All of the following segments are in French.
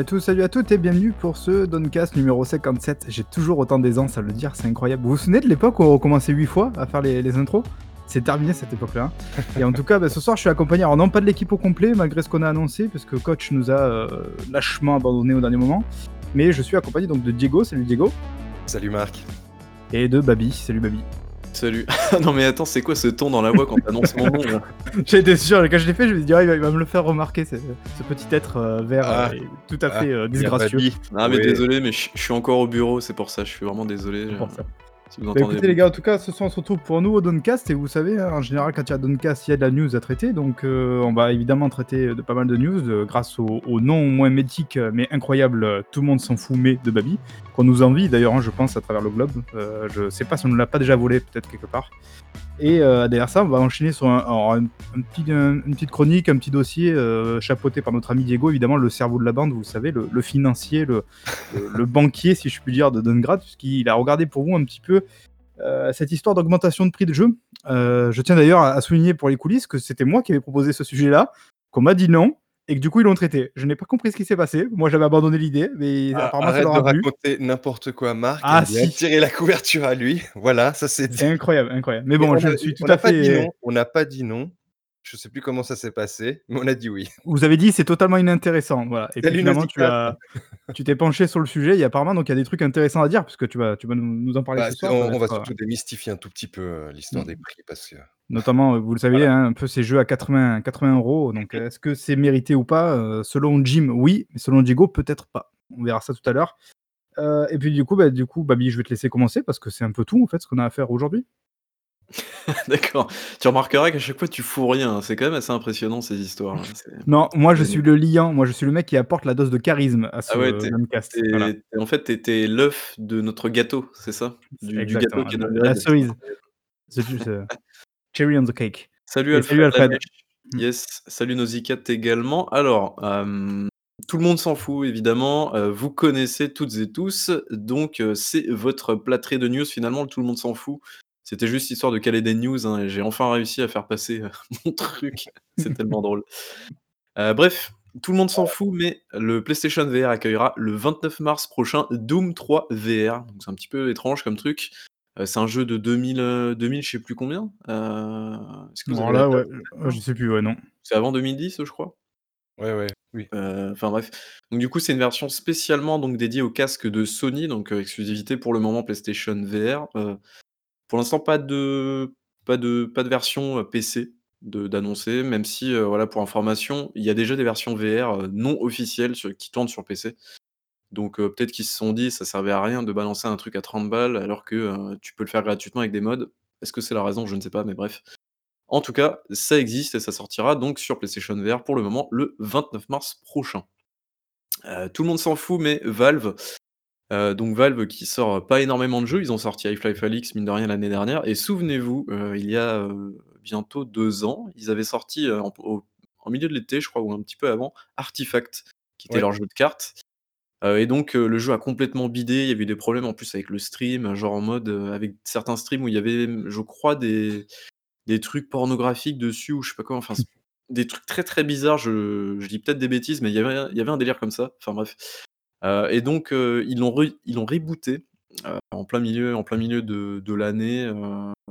Salut à tous, salut à toutes et bienvenue pour ce Doncast numéro 57. J'ai toujours autant d'aisance à le dire, c'est incroyable. Vous vous souvenez de l'époque où on recommençait 8 fois à faire les, les intros? C'est terminé cette époque-là. hein. et en tout cas, bah, ce soir, je suis accompagné, alors non pas de l'équipe au complet, malgré ce qu'on a annoncé, parce que coach nous a euh, lâchement abandonné au dernier moment. Mais je suis accompagné donc de Diego, salut Diego, Salut Marc. et de Babi, salut Babi. Salut. non mais attends, c'est quoi ce ton dans la voix quand t'annonces mon nom là été sûr, quand je l'ai fait, je me suis dit, ah, il, va, il va me le faire remarquer, ce, ce petit être euh, vert Ah. euh, et tout à Ah, fait euh, disgracieux. Ah mais Oui. désolé, mais je je suis encore au bureau, c'est pour ça, je suis vraiment désolé. C'est pour ça. Si vous Bah, entendez. écoutez les gars, en tout cas, ce soir on se retrouve pour nous au Doncast et vous savez, hein, en général quand il y a Doncast, il y a de la news à traiter, donc euh, on va évidemment traiter de pas mal de news euh, grâce au, au non moins mythique euh, mais incroyable euh, Tout le monde s'en fout mais de Babi, qu'on nous envie d'ailleurs, hein, je pense, à travers le globe. Euh, je sais pas si on ne l'a pas déjà volé, peut-être quelque part. Et euh, derrière ça, on va enchaîner sur un, petit, un- une petite chronique, un petit dossier euh, chapeauté par notre ami Diego, évidemment le cerveau de la bande, vous savez, le, financier, le, banquier, si je puis dire, de Dungrad, puisqu'il a regardé pour vous un petit peu euh, cette histoire d'augmentation de prix de jeu. Je tiens d'ailleurs à, à souligner pour les coulisses que c'était moi qui avais proposé ce sujet-là, qu'on m'a dit non, et que du coup ils l'ont traité. Je n'ai pas compris ce qui s'est passé. Moi j'avais abandonné l'idée, mais Ah, apparemment ça arrête de leur a plu. raconter n'importe quoi, Marc. Ah, il a si. tiré la couverture à lui. Voilà, ça c'est dit. C'est incroyable, incroyable. Mais bon, on je a- suis tout à fait. non. On n'a pas dit non. Je sais plus comment ça s'est passé, mais on a dit oui. Vous avez dit c'est totalement inintéressant, voilà. Et puis finalement tu as, tu t'es penché sur le sujet. Et apparemment donc il y a des trucs intéressants à dire puisque tu vas, tu vas nous, nous en parler Bah, ce soir. ça on, on va euh, surtout démystifier un tout petit peu euh, l'histoire Mm. des prix parce que Notamment, euh, vous le savez, hein, un peu ces jeux à 80, 80 euros. Donc, est-ce que c'est mérité ou pas? Euh, Selon Jim, oui, mais selon Diego, peut-être pas. On verra ça tout à l'heure. Euh, et puis du coup, bah, du coup, Babi, je vais te laisser commencer parce que c'est un peu tout en fait ce qu'on a à faire aujourd'hui. D'accord. Tu remarqueras qu'à chaque fois tu fous rien, c'est quand même assez impressionnant ces histoires. hein. Non, moi je suis le liant, moi je suis le mec qui apporte la dose de charisme à ce Ah ouais, t'es- Voilà. En fait, t'étais l'œuf de notre gâteau, c'est ça? Du, gâteau qui est La- dans cerise. Cherry on the cake. Salut Alfred. salut, Alfred. Lamèche. Mm. Yes, salut Nausicaa également. Alors, euh, tout le monde s'en fout évidemment. euh, vous connaissez toutes et tous, donc euh, c'est votre plâtré de news. Finalement, le tout le monde s'en fout. C'était juste histoire de caler des news hein, et j'ai enfin réussi à faire passer mon truc. C'est tellement drôle. Bref, tout le monde s'en fout, mais le PlayStation VR accueillera le 29 mars prochain Doom 3 VR. Donc c'est un petit peu étrange comme truc. Euh, c'est un jeu de 2000, euh, 2000 je sais plus combien. Euh, est-ce que vous Alors avez là, la ouais, date? euh, je sais plus, ouais, non. C'est avant 2010, je crois? ouais ouais oui. Euh, Enfin bref. Donc du coup, c'est une version spécialement donc dédiée au casque de Sony, donc euh, exclusivité pour le moment PlayStation VR. Euh, pour l'instant, pas de pas de pas de version euh, PC de d'annoncer, même si euh, voilà pour information, il y a déjà des versions VR euh, non officielles sur- qui tournent sur PC. Donc euh, peut-être qu'ils se sont dit ça servait à rien de balancer un truc à 30 balles alors que euh, tu peux le faire gratuitement avec des mods. Est-ce que c'est la raison? Je ne sais pas, mais bref. En tout cas, ça existe et ça sortira donc sur PlayStation VR pour le moment le 29 mars prochain. Euh, tout le monde s'en fout, mais Valve, euh, donc Valve qui sort pas énormément de jeux, ils ont sorti Half-Life mine de rien l'année dernière, et souvenez-vous, euh, il y a bientôt deux ans, ils avaient sorti en, au- en milieu de l'été, je crois, ou un petit peu avant, Artifact, qui était Ouais. leur jeu de cartes. Euh, et donc euh, le jeu a complètement bidé, il y avait eu des problèmes en plus avec le stream, genre en mode euh, avec certains streams où il y avait, je crois, des, des trucs pornographiques dessus ou je sais pas quoi, enfin des trucs très très bizarres, je, je dis peut-être des bêtises, mais il y avait, il y avait un délire comme ça, enfin bref. Et donc ils l'ont rebooté en plein milieu, en plein milieu de, de l'année,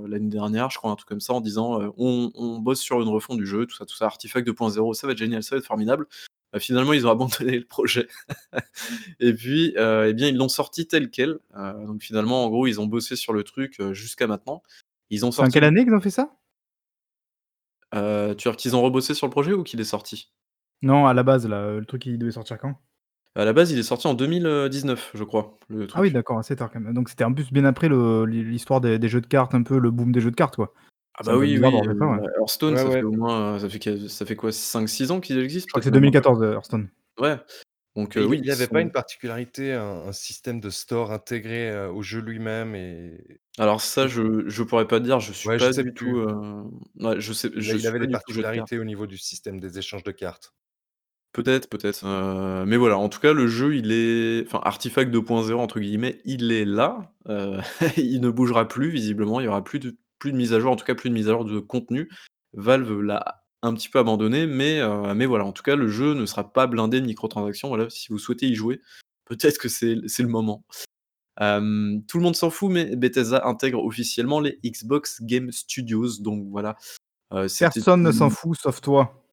l'année dernière, je crois, un truc comme ça, en disant on, on bosse sur une refonte du jeu, tout ça, tout ça, Artifact 2.0, ça va être génial, ça va être formidable. Euh, finalement, ils ont abandonné le projet. et puis, euh, eh bien, ils l'ont sorti tel quel. Euh, donc finalement, en gros, ils ont bossé sur le truc euh, jusqu'à maintenant. Ils ont C'est en sorti. quelle année qu'ils ont fait ça? Euh, tu veux dire qu'ils ont rebossé sur le projet ou qu'il est sorti? Non, à la base, là, le truc il devait sortir quand? À la base, il est sorti en 2019, je crois. Le truc. Ah oui, d'accord, assez tard quand même. Donc c'était en plus bien après le- l'histoire des, des jeux de cartes, un peu le boom des jeux de cartes, quoi. Ah bah oui, oui. ouais. euh, Hearthstone, Ouais, ça ouais. fait au moins, euh, ça fait, que- ça fait quoi, 5-6 ans qu'il existe Je crois que c'est peut-être même un peu. 2014, euh, Hearthstone. Ouais. Donc euh, oui, il n'y avait sont- pas une particularité, un, un système de store intégré euh, au jeu lui-même et Alors ça, je je pourrais pas dire, je suis Ouais, je pas sais du plus. tout. euh, ouais, je sais, je il avait pas des de particularités au niveau du système des échanges de cartes. Peut-être, peut-être. euh, mais voilà, en tout cas, le jeu, il est. Enfin, Artifact 2.0, entre guillemets, il est là. euh, il ne bougera plus, visiblement. Il y aura plus de, plus de mise à jour, en tout cas, plus de mise à jour de contenu. Valve l'a un petit peu abandonné, mais heu, mais voilà, en tout cas, le jeu ne sera pas blindé de microtransactions. Voilà, si vous souhaitez y jouer, peut-être que c'est c'est le moment. Tout le monde s'en fout, mais Bethesda intègre officiellement les Xbox Game Studios, donc voilà, c'était Personne ne s'en fout sauf toi.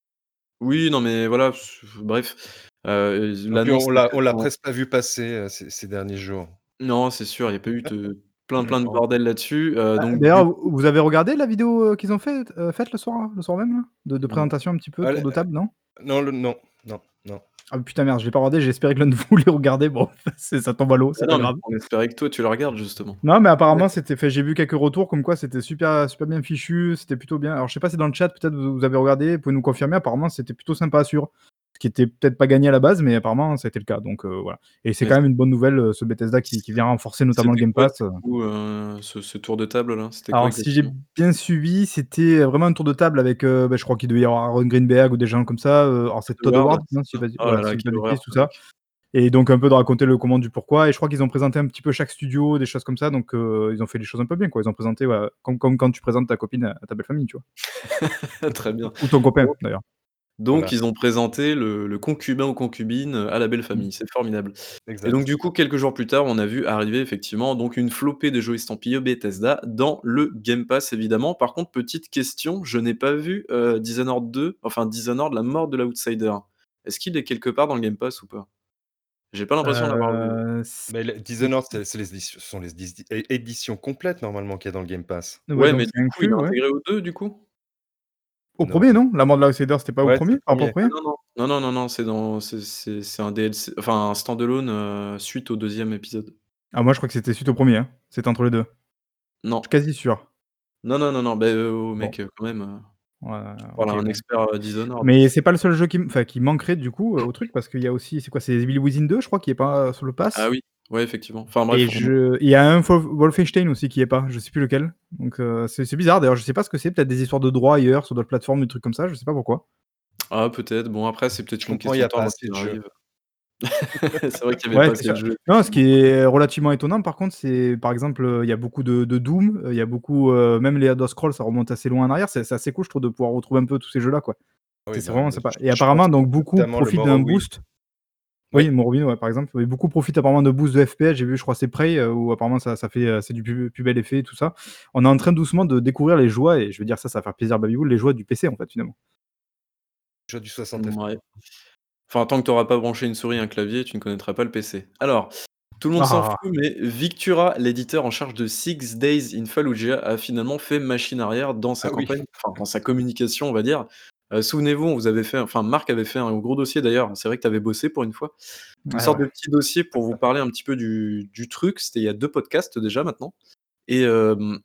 Oui, non, mais voilà, bref, l'annonce on l'a presque pas vu passer, heu, ces ces derniers jours. Non, c'est sûr, il y a pas eu de plein, plein de bordel là-dessus, heu, Bah, donc d'ailleurs, vous avez regardé la vidéo, heu, qu'ils ont faite, heu, faite le soir le soir même là? De présentation un petit peu, de table, non? non, le non, non, non. Ah putain merde, je l'ai pas regardé, j'ai espéré que l'un de vous l'ait regardé. Bon, c'est ça tombe à l'eau, Ah c'est pas non, mais grave. on espérait que toi, tu le regardes justement. Non, mais apparemment, c'était fait j'ai vu quelques retours comme quoi c'était super super bien fichu, c'était plutôt bien. Alors je sais pas si dans le chat, peut-être vous vous avez regardé, vous pouvez nous confirmer, apparemment c'était plutôt sympa à suivre. Ce qui était peut-être pas gagné à la base, mais apparemment été le cas, donc heu, voilà. Et c'est Ouais, quand même une bonne nouvelle, heu, ce Bethesda qui qui vient renforcer notamment le C'était Game Pass, coup, heu, ce ce tour de table là? C'était Alors si j'ai bien suivi, c'était vraiment un tour de table avec, heu, bah, je crois qu'il devait y avoir Aaron Greenberg ou des gens comme ça, heu, alors c'est Todd Howard, non? Si Oh tout ça. Et donc un peu de raconter le comment du pourquoi et je crois qu'ils ont présenté un petit peu chaque studio, des choses comme ça, donc heu, ils ont fait les choses un peu bien quoi. Ils ont présenté, voilà, comme comme quand tu présentes ta copine à à ta belle famille, tu vois? Très bien. Ou ton copain d'ailleurs. Donc Voilà. ils ont présenté le le concubin ou concubine, heu, à la belle Mmh. famille, c'est formidable. Et donc Exact. du coup, quelques jours plus tard, on a vu arriver effectivement donc une flopée de jeux estampillés Bethesda dans le Game Pass évidemment. Par contre, petite question, je n'ai pas vu, heu, Dishonored 2, enfin Dishonored: La mort de l'Outsider. Est-ce qu'il est quelque part dans le Game Pass ou pas? J'ai pas l'impression de l'avoir vu. Heu, Mais le Dishonored, c'est c'est les éditions ce sont les éditions é éditions complètes normalement qu'il y a dans le Game Pass. ouais, Ouais, donc mais c'est du coup, il inclus, est ouais. intégré aux 2 du coup? Au Non. 1er non? La mort de l'Outsider, c'était pas au Ouais, c'est 1er? le Par rapport 1er. au 1er? Non, non, non, non, non, non, c'est dans c'est c'est c'est un DLC, enfin un stand-alone, heu, suite au 2e épisode. Ah moi je crois que c'était suite au 1er, hein. C'était entre les 2. Je suis Non. quasi sûr. Non, non, non, non, oh Bon. mec, heu, quand même, voilà un expert, Dishonored. Mais c'est pas le seul jeu qui qui manquerait du coup, au truc parce qu'il y a aussi c'est quoi? C'est Evil Within 2 je crois qui est pas, sur le Ah pass? oui, ouais effectivement. Enfin Et bref, on je il y a un Wolf Wolfenstein aussi qui est pas, je sais plus lequel. Donc heu, c'est c'est bizarre d'ailleurs, je sais pas ce que c'est, peut-être des histoires de droits ailleurs, sur d'autres plateformes, des trucs comme ça, je sais pas pourquoi. Ah peut-être, bon après c'est peut-être une il y question a de temps. C'est vrai qu'il y avait Ouais, pas assez de jeux Non, ce qui est relativement étonnant par contre, c'est par exemple, heu, il y a beaucoup de de Doom, heu, il y a beaucoup, heu, même les Elder Scrolls, ça remonte assez loin en arrière, c'est assez cool je trouve de pouvoir retrouver un peu tous ces jeux là, quoi. Oui, C'est vraiment sympa. Et apparemment donc beaucoup profitent d'un boost. Oui. Oui, Morrowind, ouais, par exemple, oui, beaucoup profitent apparemment de boost de FPS, j'ai vu, je crois c'est Prey, heu, où apparemment ça ça fait, heu, c'est du plus plus bel effet et tout ça. On est en train doucement de découvrir les joies et je veux dire ça, ça va faire plaisir à Babybel, les joies du PC en fait, finalement. Jeu du 60 FPS. Enfin tant que tu auras pas branché une souris et un clavier, tu ne connaîtras pas le PC. Alors, tout le monde s'en fout, Ah! mais Victura, l'éditeur en charge de Six Days in Fallujah, a finalement fait machine arrière dans sa Ah oui. campagne, enfin dans sa communication on va dire. Heu, souvenez-vous, on vous avait fait enfin Marc avait fait un gros dossier d'ailleurs, c'est vrai que tu avais bossé pour une fois. Une Ouais, sorte ouais. de petit dossier pour vous parler un petit peu du du truc, c'était il y a 2 podcasts déjà maintenant. Et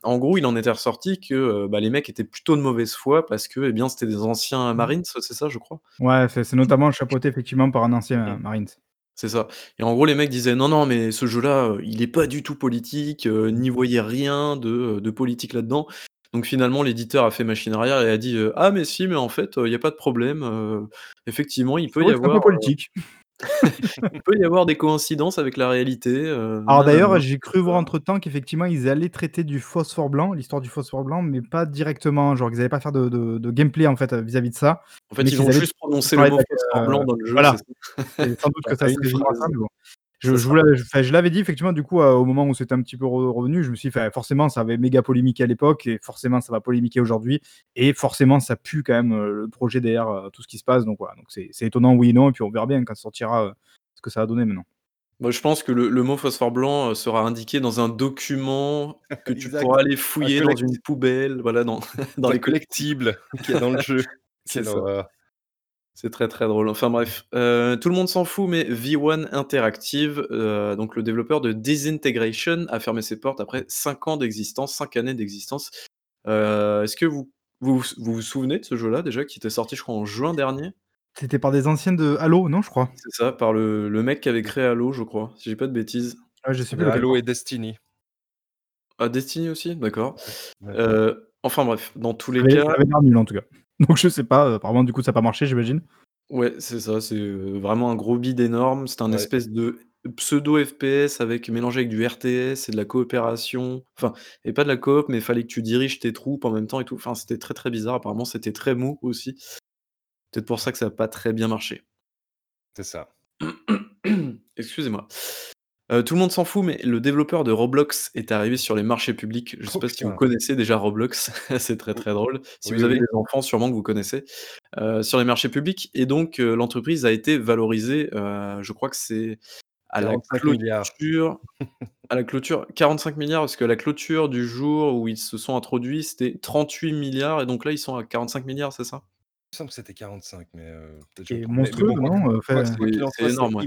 en gros, il en était ressorti que, bah, les mecs étaient plutôt de mauvaise foi parce que, eh bien, c'était des anciens Mmh. marines, c'est ça je crois? Ouais, c'est notamment chapeauté effectivement par un ancien Mmh. marines. C'est ça. Et en gros les mecs disaient: «Non, non, mais ce jeu-là, heu, il est pas du tout politique, Mmh. n'y voyez rien de politique là-dedans». Donc finalement l'éditeur a fait machine arrière et a dit, heu: «Ah mais si, mais en fait, il y a pas de problème, heu, effectivement il peut y avoir, politique. il peut y avoir des coïncidences avec la réalité, Alors d'ailleurs, nanana, j'ai cru voir cetera». entre temps qu'effectivement ils allaient traiter du phosphore blanc, l'histoire du phosphore blanc, mais pas directement, genre ils allaient pas faire de de de gameplay en fait, vis-à-vis de ça, En mais fait, ils qu'ils ont juste prononcé le mot phosphore blanc dans le jeu, c'est voilà. ça? Et sans doute que ça une phrase. mais bon. Je vous l'avais enfin je l'avais dit effectivement du coup, heu, au moment où c'était un petit peu re revenu, je me suis dit: «Enfin forcément ça avait méga polémiqué à l'époque et forcément ça va polémiquer aujourd'hui et forcément ça pue quand même, heu, le projet derrière, heu, tout ce qui se passe». Donc voilà, donc c'est étonnant oui et non et puis on verra bien quand ça sortira, ce que ça va donner maintenant. Moi je pense que le le mot phosphore blanc, sera indiqué dans un document que tu pourras aller Un fouiller dans une poubelle, voilà dans les collectibles. collectible qu'il y a dans le jeu. Quelle horreur. C'est très, très drôle. Enfin bref, heu, tout le monde s'en fout, mais V1 Interactive, heu, donc le développeur de Disintegration a fermé ses portes après 5 ans d'existence, 5 années d'existence. Heu, est-ce que vous vous vous vous vous souvenez de ce jeu-là déjà qui était sorti je crois en juin dernier? C'était par des anciens de Halo, non je crois? C'est ça, par le le mec qui avait créé Halo je crois, si j'ai pas de bêtises. Ouais, je sais plus Halo et Destiny. Ah Destiny aussi? D'accord. Ouais, enfin bref, dans tous les cas ça avait l'air nul en tout cas. Donc je sais pas, apparemment du coup ça a pas marché j'imagine? Ouais, c'est ça, c'est, heu, vraiment un gros bide énorme. C'est un Ouais. espèce de pseudo FPS avec mélangé avec du RTS et de la coopération, enfin et pas de la coop, mais il fallait que tu diriges tes troupes en même temps et tout. Enfin, c'était très, très bizarre. Apparemment, c'était très mou aussi. Peut-être pour ça que ça a pas très bien marché. C'est ça. Excusez-moi. Heu, tout le monde s'en fout, mais le développeur de Roblox est arrivé sur les marchés publics. Je sais Oh pas si vous connaissez déjà Roblox, c'est très, très drôle. Si Oui, vous avez oui. des enfants, sûrement que vous connaissez, heu, sur les marchés publics et donc heu, l'entreprise a été valorisée, je crois que c'est à la 45 000 000 000. clôture à la clôture 45 000 000 parce que la clôture du jour où ils se sont introduits, c'était 38 000 000 et donc là, ils sont à 45 000 000 c'est ça? Il me semble que c'était 45 mais heu, peut-être monstrueux, non? C'est énorme, ouais.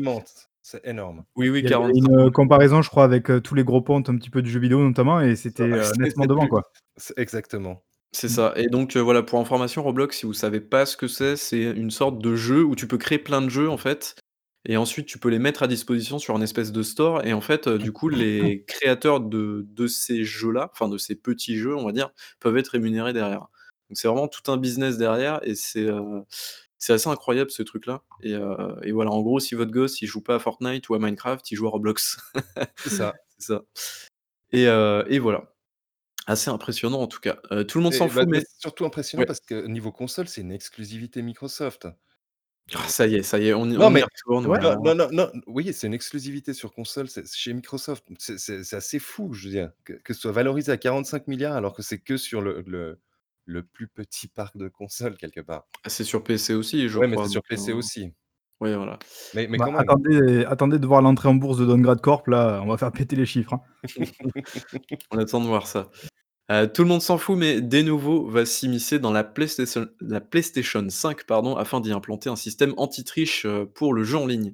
C'est énorme. Oui, oui, Il y 45 une, comparaison, je crois, avec, heu, tous les gros pontes un petit peu du jeu vidéo notamment et c'était, heu, C'est nettement devant, quoi. exactement. C'est ça et donc heu, voilà, pour information, Roblox, si vous savez pas ce que c'est, c'est une sorte de jeu où tu peux créer plein de jeux, en fait et ensuite tu peux les mettre à disposition sur un espèce de store et en fait, du coup, les créateurs de de ces jeux-là, enfin de ces petits jeux, on va dire, peuvent être rémunérés derrière. Donc c'est vraiment tout un business derrière et c'est, c'est assez incroyable ce truc-là et heu et voilà, en gros, si votre gosse, il joue pas à Fortnite ou à Minecraft, il joue à Roblox. C'est ça. Ça et heu et voilà. Assez impressionnant en tout cas. Heu, tout le monde s'en bah, fout mais surtout impressionnant ouais. parce que niveau console, c'est une exclusivité Microsoft. Ah ça y est ça y est, on y non, on y mais retourne, voilà. non, non, non, oui, c'est une exclusivité sur console, chez Microsoft. C'est assez fou, je veux dire, que que ce soit valorisé à 45 000 000 000 alors que c'est que sur le le le plus petit parc de consoles quelque part. C'est sur PC aussi, je Ouais, mais c'est sur PC aussi. ouais, voilà. Mais mais Bah, quand attendez attendez de voir l'entrée en bourse de Donegrad Corp là, on va faire péter les chiffres, hein. On attend de voir ça. Heu, tout le monde s'en fout, mais Denuvo va s'immiscer dans la PlayStation la PlayStation 5 pardon, afin d'y implanter un système anti-triche, heu, pour le jeu en ligne.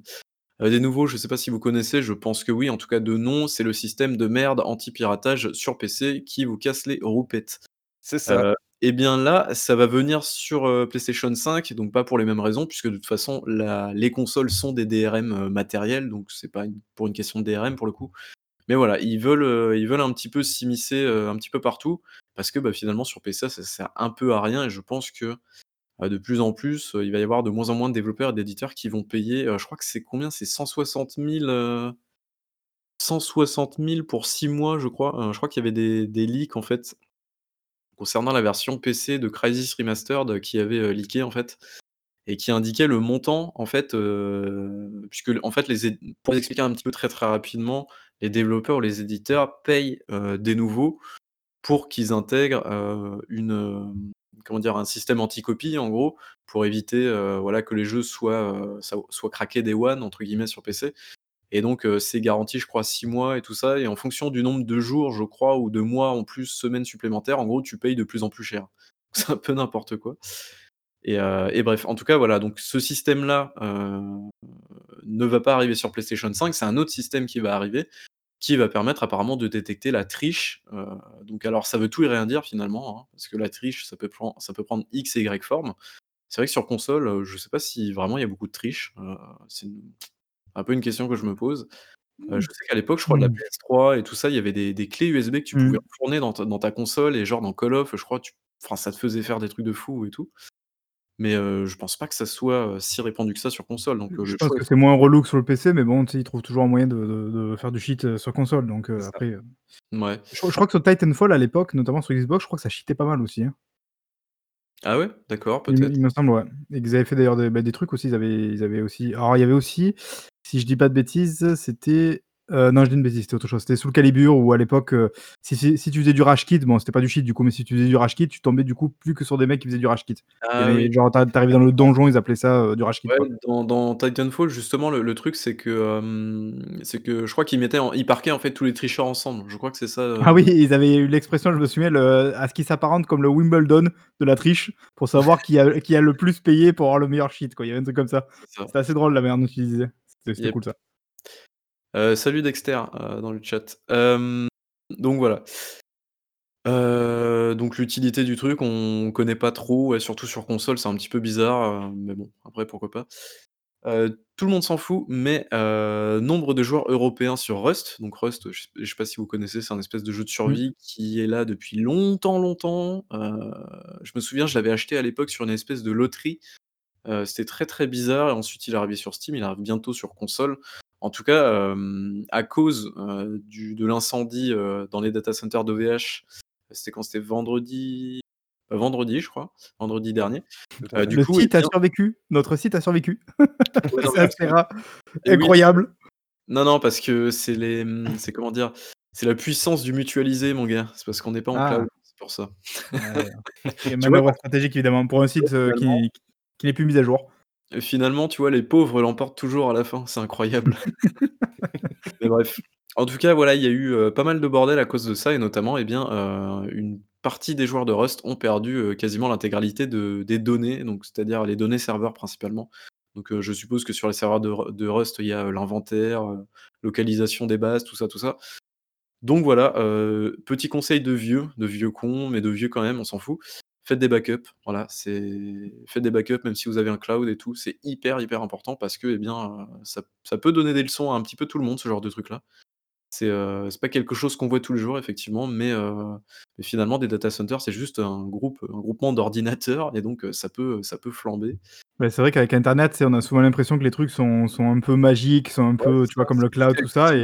Heu, Denuvo, je sais pas si vous connaissez, je pense que oui, en tout cas de nom, c'est le système de merde anti-piratage sur PC qui vous casse les roupettes. C'est ça. Et bien là, ça va venir sur, PlayStation 5, donc pas pour les mêmes raisons puisque de toute façon les consoles sont des DRM, matériels, donc c'est pas pour une question de DRM pour le coup. Mais voilà, ils veulent, un petit peu s'immiscer, un petit peu partout parce que, bah, finalement sur PC ça sert un peu à rien et je pense que, bah, de plus en plus, il va y avoir de moins en moins de développeurs et d'éditeurs qui vont payer, je crois que c'est combien? C'est 160 000, heu 160 000 pour 6 mois je crois, heu, je crois qu'il y avait des des leaks en fait concernant la version PC de Crysis Remastered qui avait, heu, leaké en fait et qui indiquait le montant en fait, heu, puisque en fait les pour expliquer un petit peu très, très rapidement, les développeurs ou les éditeurs payent, heu, Denuvo pour qu'ils intègrent, une, comment dire? Un système anti-copie en gros, pour éviter, voilà que les jeux soient, soient «craqués day one» entre guillemets sur PC et donc heu, c'est garanti je crois 6 mois et tout ça. Et en fonction du nombre de jours je crois ou de mois en plus, semaines supplémentaires, en gros tu payes de plus en plus cher. C'est un peu n'importe quoi. Et heu et bref, en tout cas voilà, donc ce système-là, heu, ne va pas arriver sur PlayStation 5, c'est un autre système qui va arriver, qui va permettre apparemment de détecter la triche, donc alors ça veut tout et rien dire finalement, hein, parce que la triche ça peut prendre X et Y formes. C'est vrai que sur console, je sais pas si vraiment il y a beaucoup de triche, c'est une un peu une question que je me pose. Heu, je sais qu'à l'époque, je crois de la Mmh. PS3 et tout ça, il y avait des des clés USB que tu pouvais Mmh. enfourner dans ta dans ta console et genre dans Call of, je crois tu ça te faisait faire des trucs de fou et tout. Mais heu, je pense pas que ça soit, si répandu que ça sur console donc Je pense choix que est c'est moins relou que sur le PC, mais bon, ils trouvent toujours un moyen de de de faire du heu, sur console donc après, heu Mouais. je crois je crois que sur Titanfall à l'époque, notamment sur Xbox, je crois que ça cheatait pas mal aussi, hein. Ah ouais? D'accord, Il peut-être. il me semble, ouais et qu'ils avaient fait d'ailleurs des, bah, des trucs aussi, ils avaient ils avaient aussi alors il y avait aussi, si je dis pas de bêtises, c'était, heu, non je dis une bêtise, c'était autre chose. C'était Soul Calibur où à l'époque, heu, si si si tu faisais du rage quit, bon c'était pas du cheat du coup, mais si tu faisais du rage quit, tu tombais du coup plus que sur des mecs qui faisaient du rage y Ah genre tu ar tu arrivais dans le donjon, ils appelaient ça, heu, du rage quit, Ouais, dans dans Titanfall justement le le truc c'est que, c'est que je crois qu'ils mettaient en ils parquaient en fait tous les tricheurs ensemble. Je crois que c'est ça, Ah oui, ils avaient eu l'expression, je me souviens, le à ce qui s'apparente comme le Wimbledon de la triche, pour savoir qui a qui a le plus payé pour avoir le meilleur cheat, quoi. Il y avait un truc comme ça. C'était assez drôle la manière dont ils disaient. C'était Yep. cool ça. Heu, salut Dexter, heu, dans le chat. Hem, donc voilà. Donc l'utilité du truc, on connaît pas trop et surtout sur console, c'est un petit peu bizarre, mais bon, après pourquoi pas. Tout le monde s'en fout, mais nombre de joueurs européens sur Rust, donc Rust, je je sais pas si vous connaissez, c'est un espèce de jeu de Mmh. survie qui est là depuis longtemps, longtemps. Je me souviens, je l'avais acheté à l'époque sur une espèce de loterie. Heu, c'était très, très bizarre et ensuite il est arrivé sur Steam, il arrive bientôt sur console. En tout cas, hem, à cause, du de l'incendie, dans les data centers d'OVH, c'était quand? C'était vendredi vendredi je crois, vendredi dernier. Du Le coup, site a bien survécu, notre site a survécu. Ouais, non, C'est oui, incroyable. non, non, parce que c'est les, c'est comment dire? C'est la puissance du mutualisé mon gars, c'est parce qu'on n'est pas en Ah. cloud, c'est pour ça. Ouais, et manœuvre stratégique évidemment pour un site, qui qui n'est plus mis à jour. et finalement, tu vois, les pauvres l'emportent toujours à la fin, c'est incroyable. Mais bref. En tout cas, voilà, il y a eu, heu, pas mal de bordel à cause de ça et notamment, eh bien, heu, une partie des joueurs de Rust ont perdu, heu, quasiment l'intégralité de des données, donc c'est-à-dire les données serveurs principalement. Donc, je suppose que sur les serveurs de Ru de Rust, il y a, l'inventaire, localisation des bases, tout ça, tout ça. Donc voilà, petit conseil de vieux, de vieux con, mais de vieux quand même, on s'en fout. Faites des backups, voilà, c'est faites des backups même si vous avez un cloud et tout, c'est hyper, hyper important parce que, eh bien, heu, ça ça peut donner des leçons à un petit peu tout le monde, ce genre de truc-là. C'est, heu, c'est pas quelque chose qu'on voit tous les jours effectivement, mais, heu, mais finalement des data centers, c'est juste un groupe, un groupement d'ordinateurs et donc, heu, ça peut, ça peut flamber. Bah, c'est vrai qu'avec internet, on a souvent l'impression que les trucs sont sont un peu magiques, sont un peu, tu vois, comme le cloud, tout ça et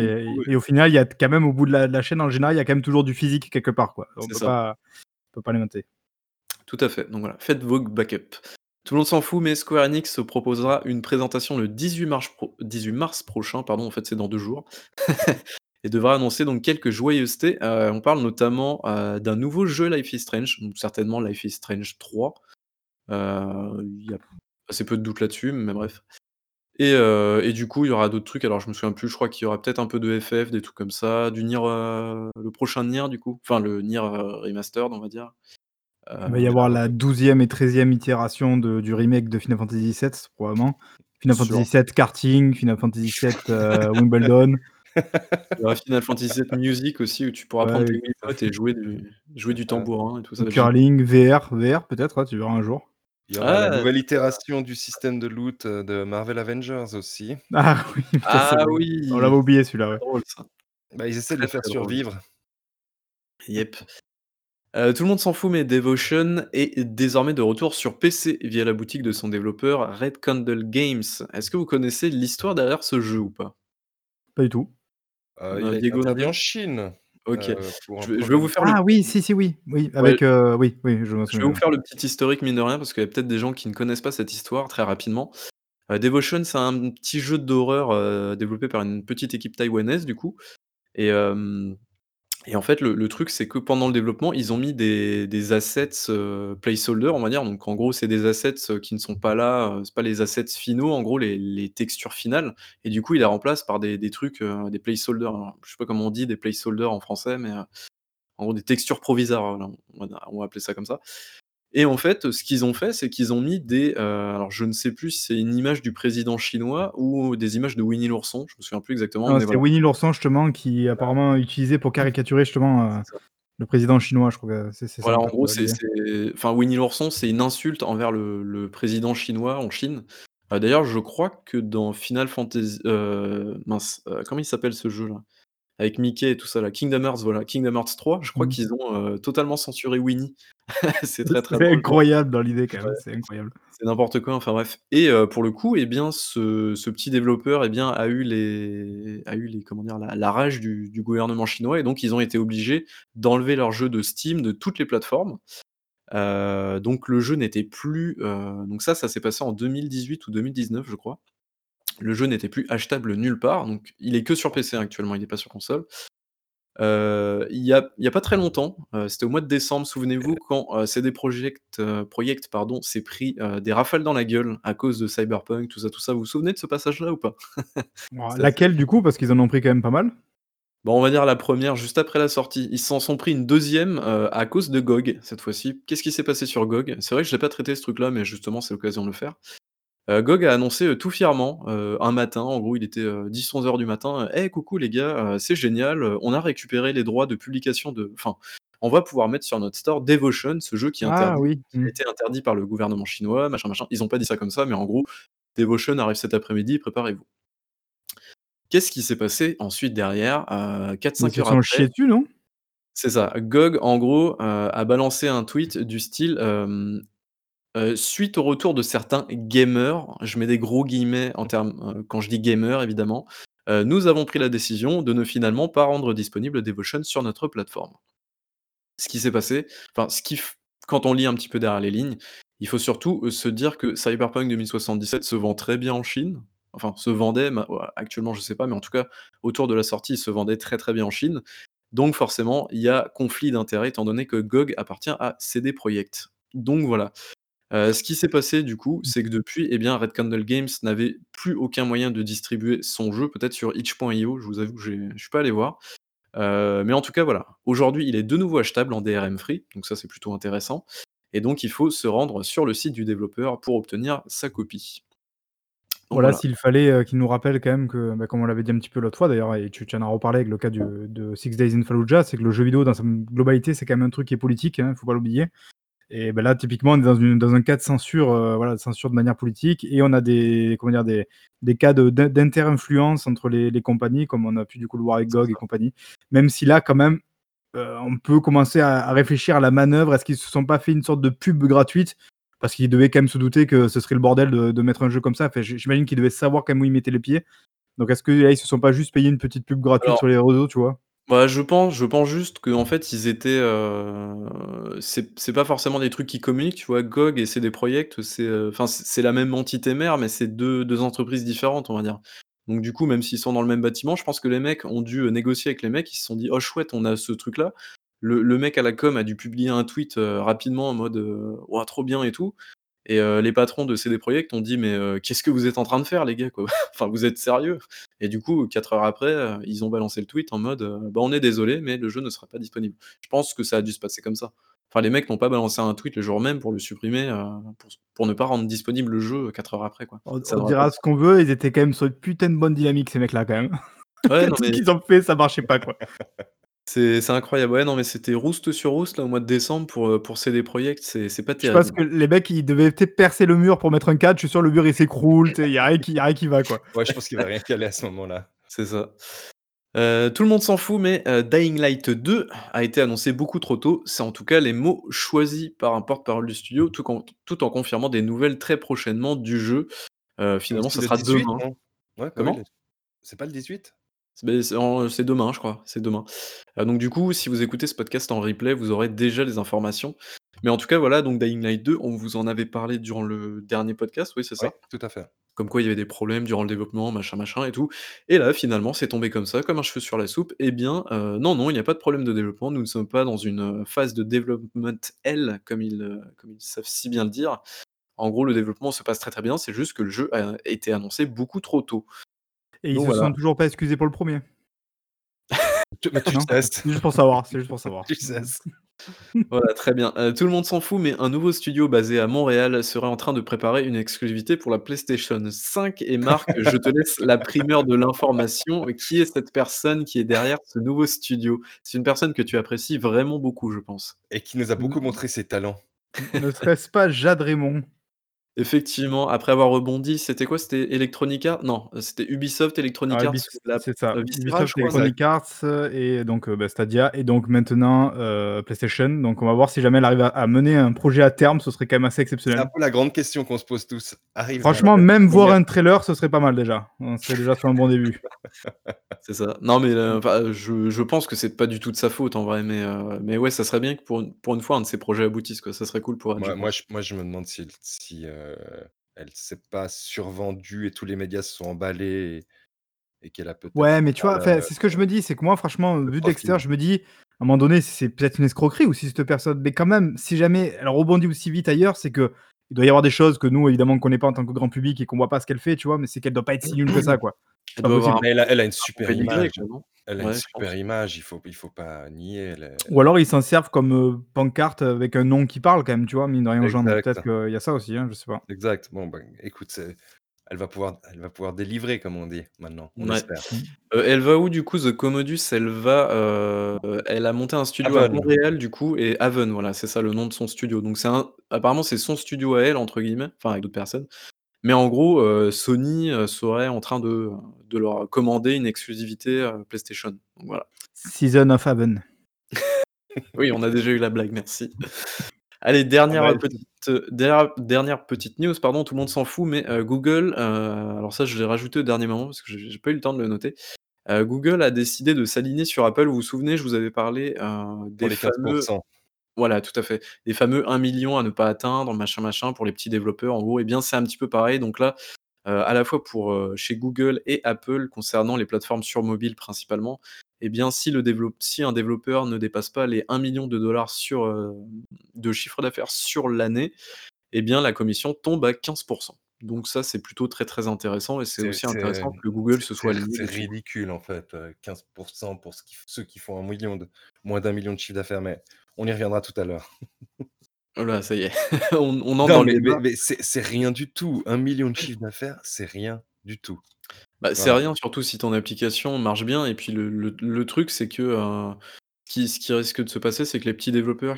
et et au final, il y a quand même au bout de la de la chaîne en général, il y a quand même toujours du physique quelque part, quoi. On C'est peut pas peut pas l'inventer. Tout à fait, donc voilà, faites vos backups. Tout le monde s'en fout, mais Square Enix proposera une présentation le 18 mars pro 18 mars prochain, pardon, en fait, c'est dans 2 jours et devra annoncer donc quelques joyeusetés. Heu, on parle notamment, heu, d'un nouveau jeu Life is Strange, certainement Life is Strange 3. Heu, il y a assez peu de doute là-dessus, mais bref et du coup, il y aura d'autres trucs, alors je me souviens plus, je crois qu'il y aura peut-être un peu de FF, des trucs comme ça, du Nier, le prochain Nier du coup, enfin le Nier, remastered, on va dire. Il va y Heu, avoir la 12e et 13e itération de du remake de Final Fantasy VII probablement. Final. Fantasy VII Karting, Final Fantasy VII, heu, Wimbledon. Il y aura Final Fantasy VII Music aussi où tu pourras Ouais, prendre tes oui, fait. et jouer du jouer du Ah. tambourin et tout, ça va être génial. Curling, VR, VR peut-être, tu verras un jour. Il y aura la Ah! nouvelle C'est ça. itération du système de loot, heu, de Marvel Avengers aussi. Ah oui, putain, Ah vrai. On l'avait oui! oublié celui-là, ouais. Bah, ils essaient de le faire survivre. Yep. Heu, tout le monde s'en fout, mais Devotion est désormais de retour sur PC via la boutique de son développeur Red Candle Games. Est-ce que vous connaissez l'histoire derrière ce jeu ou pas? Pas du tout. Heu, il Heu, a été Diego non interdit plus? en Chine, OK. heu, pour un Je vais je vais vous problème faire le Ah oui, si, si, oui, oui, Ouais. avec, heu, oui, oui, je vais vous faire le petit historique mine de rien, parce qu'il y a peut-être des gens qui ne connaissent pas cette histoire, très rapidement. Heu, Devotion, c'est un petit jeu d'horreur, heu, développé par une petite équipe taïwanaise du coup et hem et en fait le truc c'est que pendant le développement, ils ont mis des assets, heu, placeholder on va dire, donc en gros c'est des assets, heu, qui ne sont pas là, heu, c'est pas les assets finaux en gros les textures finales. Et du coup ils les remplacent par des trucs, heu, des placeholders. Alors je sais pas comment on dit des placeholders en français, mais, heu, en gros des textures provisoires, on va appeler ça comme ça et en fait, ce qu'ils ont fait, c'est qu'ils ont mis des, heu, alors je ne sais plus si c'est une image du président chinois ou des images de Winnie l'ourson, je me souviens plus exactement, c'était voilà. Winnie l'ourson justement qui est apparemment utilisé pour caricaturer justement, C'est ça. le président chinois, je crois que c'est c'est ça Voilà, en gros, c'est c'est enfin Winnie l'ourson, c'est une insulte envers le le président chinois en Chine. Heu, d'ailleurs, je crois que dans Final Fantasy, mince, comment il s'appelle ce jeu-là? Avec Mickey et tout ça là, Kingdom Hearts, voilà, Kingdom Hearts 3, je crois Mmh. qu'ils ont, heu, totalement censuré Winnie. C'est très, très C'est incroyable dans l'idée quand Ouais. même, c'est incroyable. C'est n'importe quoi, enfin bref et heu, pour le coup et bien ce ce petit développeur et bien a eu les a eu les comment dire? La la rage du du gouvernement chinois et donc ils ont été obligés d'enlever leur jeu de Steam de toutes les plateformes. Heu, donc le jeu n'était plus, donc ça, ça s'est passé en 2018 ou 2019 je crois. Le jeu n'était plus achetable nulle part, donc il est que sur PC actuellement, il est pas sur console. Heu, il y a pas très longtemps, heu, c'était au mois de décembre, souvenez-vous quand, heu, CD Projekt, heu, Projekt pardon, s'est pris, des rafales dans la gueule à cause de Cyberpunk, tout ça, tout ça. Vous vous souvenez de ce passage-là ou pas? Laquelle du coup? Parce qu'ils en ont pris quand même pas mal. Bon, on va dire la première juste après la sortie. Ils s'en sont pris une deuxième à cause de GOG, cette fois-ci. Qu'est-ce qui s'est passé sur GOG? C'est vrai que je l'ai pas traité ce truc-là, mais justement c'est l'occasion de le faire. Heu, GOG a annoncé, heu, tout fièrement, heu, un matin, en gros il était, heu, 10-11 heures du matin: «Hey coucou les gars, c'est génial, on a récupéré les droits de publication de enfin, on va pouvoir mettre sur notre store Devotion, ce jeu qui est Ah interdit oui, qui a mmh. été interdit par le gouvernement chinois, machin, machin». Ils ont pas dit ça comme ça, mais en gros, Devotion arrive cet après-midi, préparez-vous. Qu'est-ce qui s'est passé ensuite derrière? Heu, Ils 4-5 se heures après dessus, non? c'est ça, GOG en gros, a balancé un tweet du style, heu: «Suite au retour de certains gamers», je mets des gros guillemets en termes, heu, quand je dis gamers évidemment, heu, nous avons pris la décision de ne finalement pas rendre disponible Devotion sur notre plateforme. Ce qui s'est passé, enfin ce qui quand on lit un petit peu derrière les lignes, il faut surtout, se dire que Cyberpunk 2077 se vend très bien en Chine, enfin se vendait, actuellement je sais pas, mais en tout cas autour de la sortie, il se vendait très, très bien en Chine. Donc forcément, il y a conflit d'intérêts étant donné que GOG appartient à CD Projekt. Donc voilà. Ce qui s'est passé du coup, c'est que depuis, eh bien, Red Candle Games n'avait plus aucun moyen de distribuer son jeu, peut-être sur itch.io, je vous avoue que je suis pas allé voir. Mais en tout cas, voilà. Aujourd'hui, il est de nouveau achetable en DRM free, donc ça, c'est plutôt intéressant et donc il faut se rendre sur le site du développeur pour obtenir sa copie. Donc Voilà, voilà. s'il fallait, qu'il nous rappelle quand même que, bah, comme on l'avait dit un petit peu l'autre fois d'ailleurs et tu tu en as reparlé avec le cas du de Six Days in Fallujah, c'est que le jeu vidéo dans sa globalité, c'est quand même un truc qui est politique, hein, faut pas l'oublier et bah, là, typiquement, on est dans une dans un cas de censure, heu, voilà, de censure de manière politique et on a des comment dire? Des des cas de d'inter-influence entre les les compagnies, comme on a pu du coup le voir avec GOG et compagnie. Même si là, quand même, heu, on peut commencer à à réfléchir à la manœuvre. Est-ce qu'ils se sont pas fait une sorte de pub gratuite? Parce qu'ils devaient quand même se douter que ce serait le bordel de de mettre un jeu comme ça. Enfin, j'imagine qu'ils devaient savoir quand même où ils mettaient les pieds. Donc est-ce que là, ils se sont pas juste payés une petite pub gratuite Alors sur les réseaux, tu vois? Bah, je pense je pense juste qu'en fait, ils étaient, heu, c'est c'est pas forcément des trucs qui communiquent, tu vois? GOG et CD Projekt, c'est, heu, enfin, c'est la même entité mère, mais c'est deux 2 entreprises différentes, on va dire. Donc du coup, même s'ils sont dans le même bâtiment, je pense que les mecs ont dû, heu, négocier avec les mecs. Ils se sont dit: «Oh chouette, on a ce truc-là». Le le mec à la com a dû publier un tweet, rapidement en mode, heu: «Waouh, trop bien et tout» et heu, les patrons de CD Projekt ont dit: «Mais, heu, qu'est-ce que vous êtes en train de faire les gars, quoi? Enfin, vous êtes sérieux?» et du coup, 4 heures après, heu, ils ont balancé le tweet en mode, «Bah, on est désolé, mais le jeu ne sera pas disponible». Je pense que ça a dû se passer comme ça. Enfin, les mecs n'ont pas balancé un tweet le jour même pour le supprimer, pour pour ne pas rendre disponible le jeu, 4 heures après, quoi. On dira ce qu'on veut, ils étaient quand même sur une putain de bonne dynamique ces mecs-là, quand même. Ouais, non, Tout ce mais qu'ils ont fait, ça marchait pas, quoi. C'est c'est incroyable. Ouais, non, mais c'était rouste sur rouste, là, au mois de décembre pour, heu, pour CD Projekt, c'est c'est pas Je pense terrible. que les mecs, ils devaient peut-être percer le mur pour mettre un cadre. Je suis sûr le mur, il s'écroule, tu sais, il y a rien qui il y a rien qui va, quoi. Ouais, je pense qu'il va rien caler à ce moment-là. C'est ça. Heu, tout le monde s'en fout, mais heu, Dying Light 2 a été annoncé beaucoup trop tôt. C'est en tout cas les mots choisis par un porte-parole du studio, tout en tout en confirmant des nouvelles très prochainement du jeu. Heu, finalement, c'est ça le sera 18, demain. non? Ouais, bah oui, le Comment? c'est pas le 18? C'est beh, c'est en c'est demain, je crois, c'est demain. Heu, donc du coup, si vous écoutez ce podcast en replay, vous aurez déjà les informations. Mais en tout cas, voilà, donc Dying Light 2, on vous en avait parlé durant le dernier podcast, oui, c'est Oui, ça? tout à fait. Comme quoi il y avait des problèmes durant le développement, machin, machin et tout. Et là, finalement, c'est tombé comme ça, comme un cheveu sur la soupe. Eh bien, heu, non, non, il n'y a pas de problème de développement. Nous ne sommes pas dans une, heu, phase de development hell comme ils, comme ils savent si bien le dire. En gros, le développement se passe très, très bien, c'est juste que le jeu a été annoncé beaucoup trop tôt. Et ils Donc se voilà. sont toujours pas excusés pour le 1er? Tu mais tu Non? cesses, C'est juste pour savoir, c'est juste pour savoir. Voilà, très bien. Heu, tout le monde s'en fout, mais un nouveau studio basé à Montréal serait en train de préparer une exclusivité pour la PlayStation 5 et Marc, je te laisse la primeur de l'information. Qui est cette personne qui est derrière ce nouveau studio? C'est une personne que tu apprécies vraiment beaucoup, je pense. Et qui nous a beaucoup montré ses talents. ne serait-ce pas Jade Raymond? Effectivement, après avoir rebondi, c'était quoi? C'était Electronic Arts? Non, c'était Ubisoft, Electronic Ah, Arts, Ubis la c'est ça. heu, Visceral, je Ubisoft, crois? Electronic Arts, heu et donc, heu, bah, Stadia et donc maintenant, heu, PlayStation. Donc on va voir si jamais elle arrive à à mener un projet à terme, ce serait quand même assez C'est un exceptionnel. peu la grande question qu'on se pose tous. Franchement, même voir un trailer, ce serait pas mal déjà. On serait déjà sur un bon début. C'est ça. Non, mais heu, je je pense que c'est pas du tout de sa faute en vrai, mais heu, mais ouais, ça serait bien que pour une pour une fois, un de ses projets aboutisse, quoi. Ça serait cool pour elle, je Moi moi pense. je moi je me demande si elle si, heu, elle s'est pas survendue et tous les médias se sont emballés et et qu'elle a peut-être Ouais, mais tu vois, heu, c'est ce que je me dis, c'est que moi, franchement, le vu de l'extérieur, je me dis, à un moment donné, c'est peut-être une escroquerie aussi cette personne. Mais quand même, si jamais elle rebondit aussi vite ailleurs, c'est que il doit y avoir des choses que nous, évidemment, on connaît pas en tant que grand public et qu'on voit pas ce qu'elle fait, tu vois? Mais c'est qu'elle doit pas être si nulle que ça, quoi. C'est Elle avoir a elle a une super image. Elle a une Ouais, je super pense. image, il faut il faut pas nier, elle est Ou alors ils s'en servent comme, pancarte avec un nom qui parle quand même, tu vois? Mine de rien aux gens, donc exact, peut-être qu'il y a ça aussi, hein, je sais pas. exact. Bon, ben, écoute, c'est elle va pouvoir elle va pouvoir délivrer comme on dit maintenant, on espère. Mmh. Heu, elle va où du coup, The Commodus? Elle va, heu, elle a monté un studio à. Montréal du coup et Haven, voilà, c'est ça le nom de son studio. Donc c'est un apparemment c'est son studio à elle entre guillemets, enfin avec d'autres personnes. Mais en gros, heu, Sony, heu, serait en train de de leur commander une exclusivité, heu, PlayStation. Donc voilà. Season of Haven. Oui, on a déjà eu la blague, merci. Allez, dernière, Ah bah, petite, dernière dernière petite news, pardon, tout le monde s'en fout, mais Google, alors ça, je l'ai rajouté au dernier moment parce que j'ai j'ai pas eu le temps de le noter. Google a décidé de s'aligner sur Apple. Vous vous souvenez, je vous avais parlé, heu, pour des les 15 fameux voilà, tout à fait, des fameux 1 000 000 à ne pas atteindre, machin, machin, pour les petits développeurs, en gros. Et bien, c'est un petit peu pareil. Donc là, heu, à la fois pour, heu, chez Google et Apple, concernant les plateformes sur mobile principalement, et bien, si le développe si un développeur ne dépasse pas les 1 000 000 $ sur, heu, de chiffre d'affaires sur l'année, et bien, la commission tombe à 15% Donc ça, c'est plutôt très, très intéressant et c'est aussi intéressant que Google se soit c'est ridicule en fait, heu, 15% pour ce qui ceux qui font un million de moins d'un million de chiffre d'affaires, mais on y reviendra tout à l'heure. Voilà, ça y est, on on entre Non, mais mais débat. mais c'est rien du tout. Un million de chiffre d'affaires, c'est rien du tout. Bah, c'est rien, surtout si ton application marche bien et puis le le le truc, c'est que, qui ce qui risque de se passer, c'est que les petits développeurs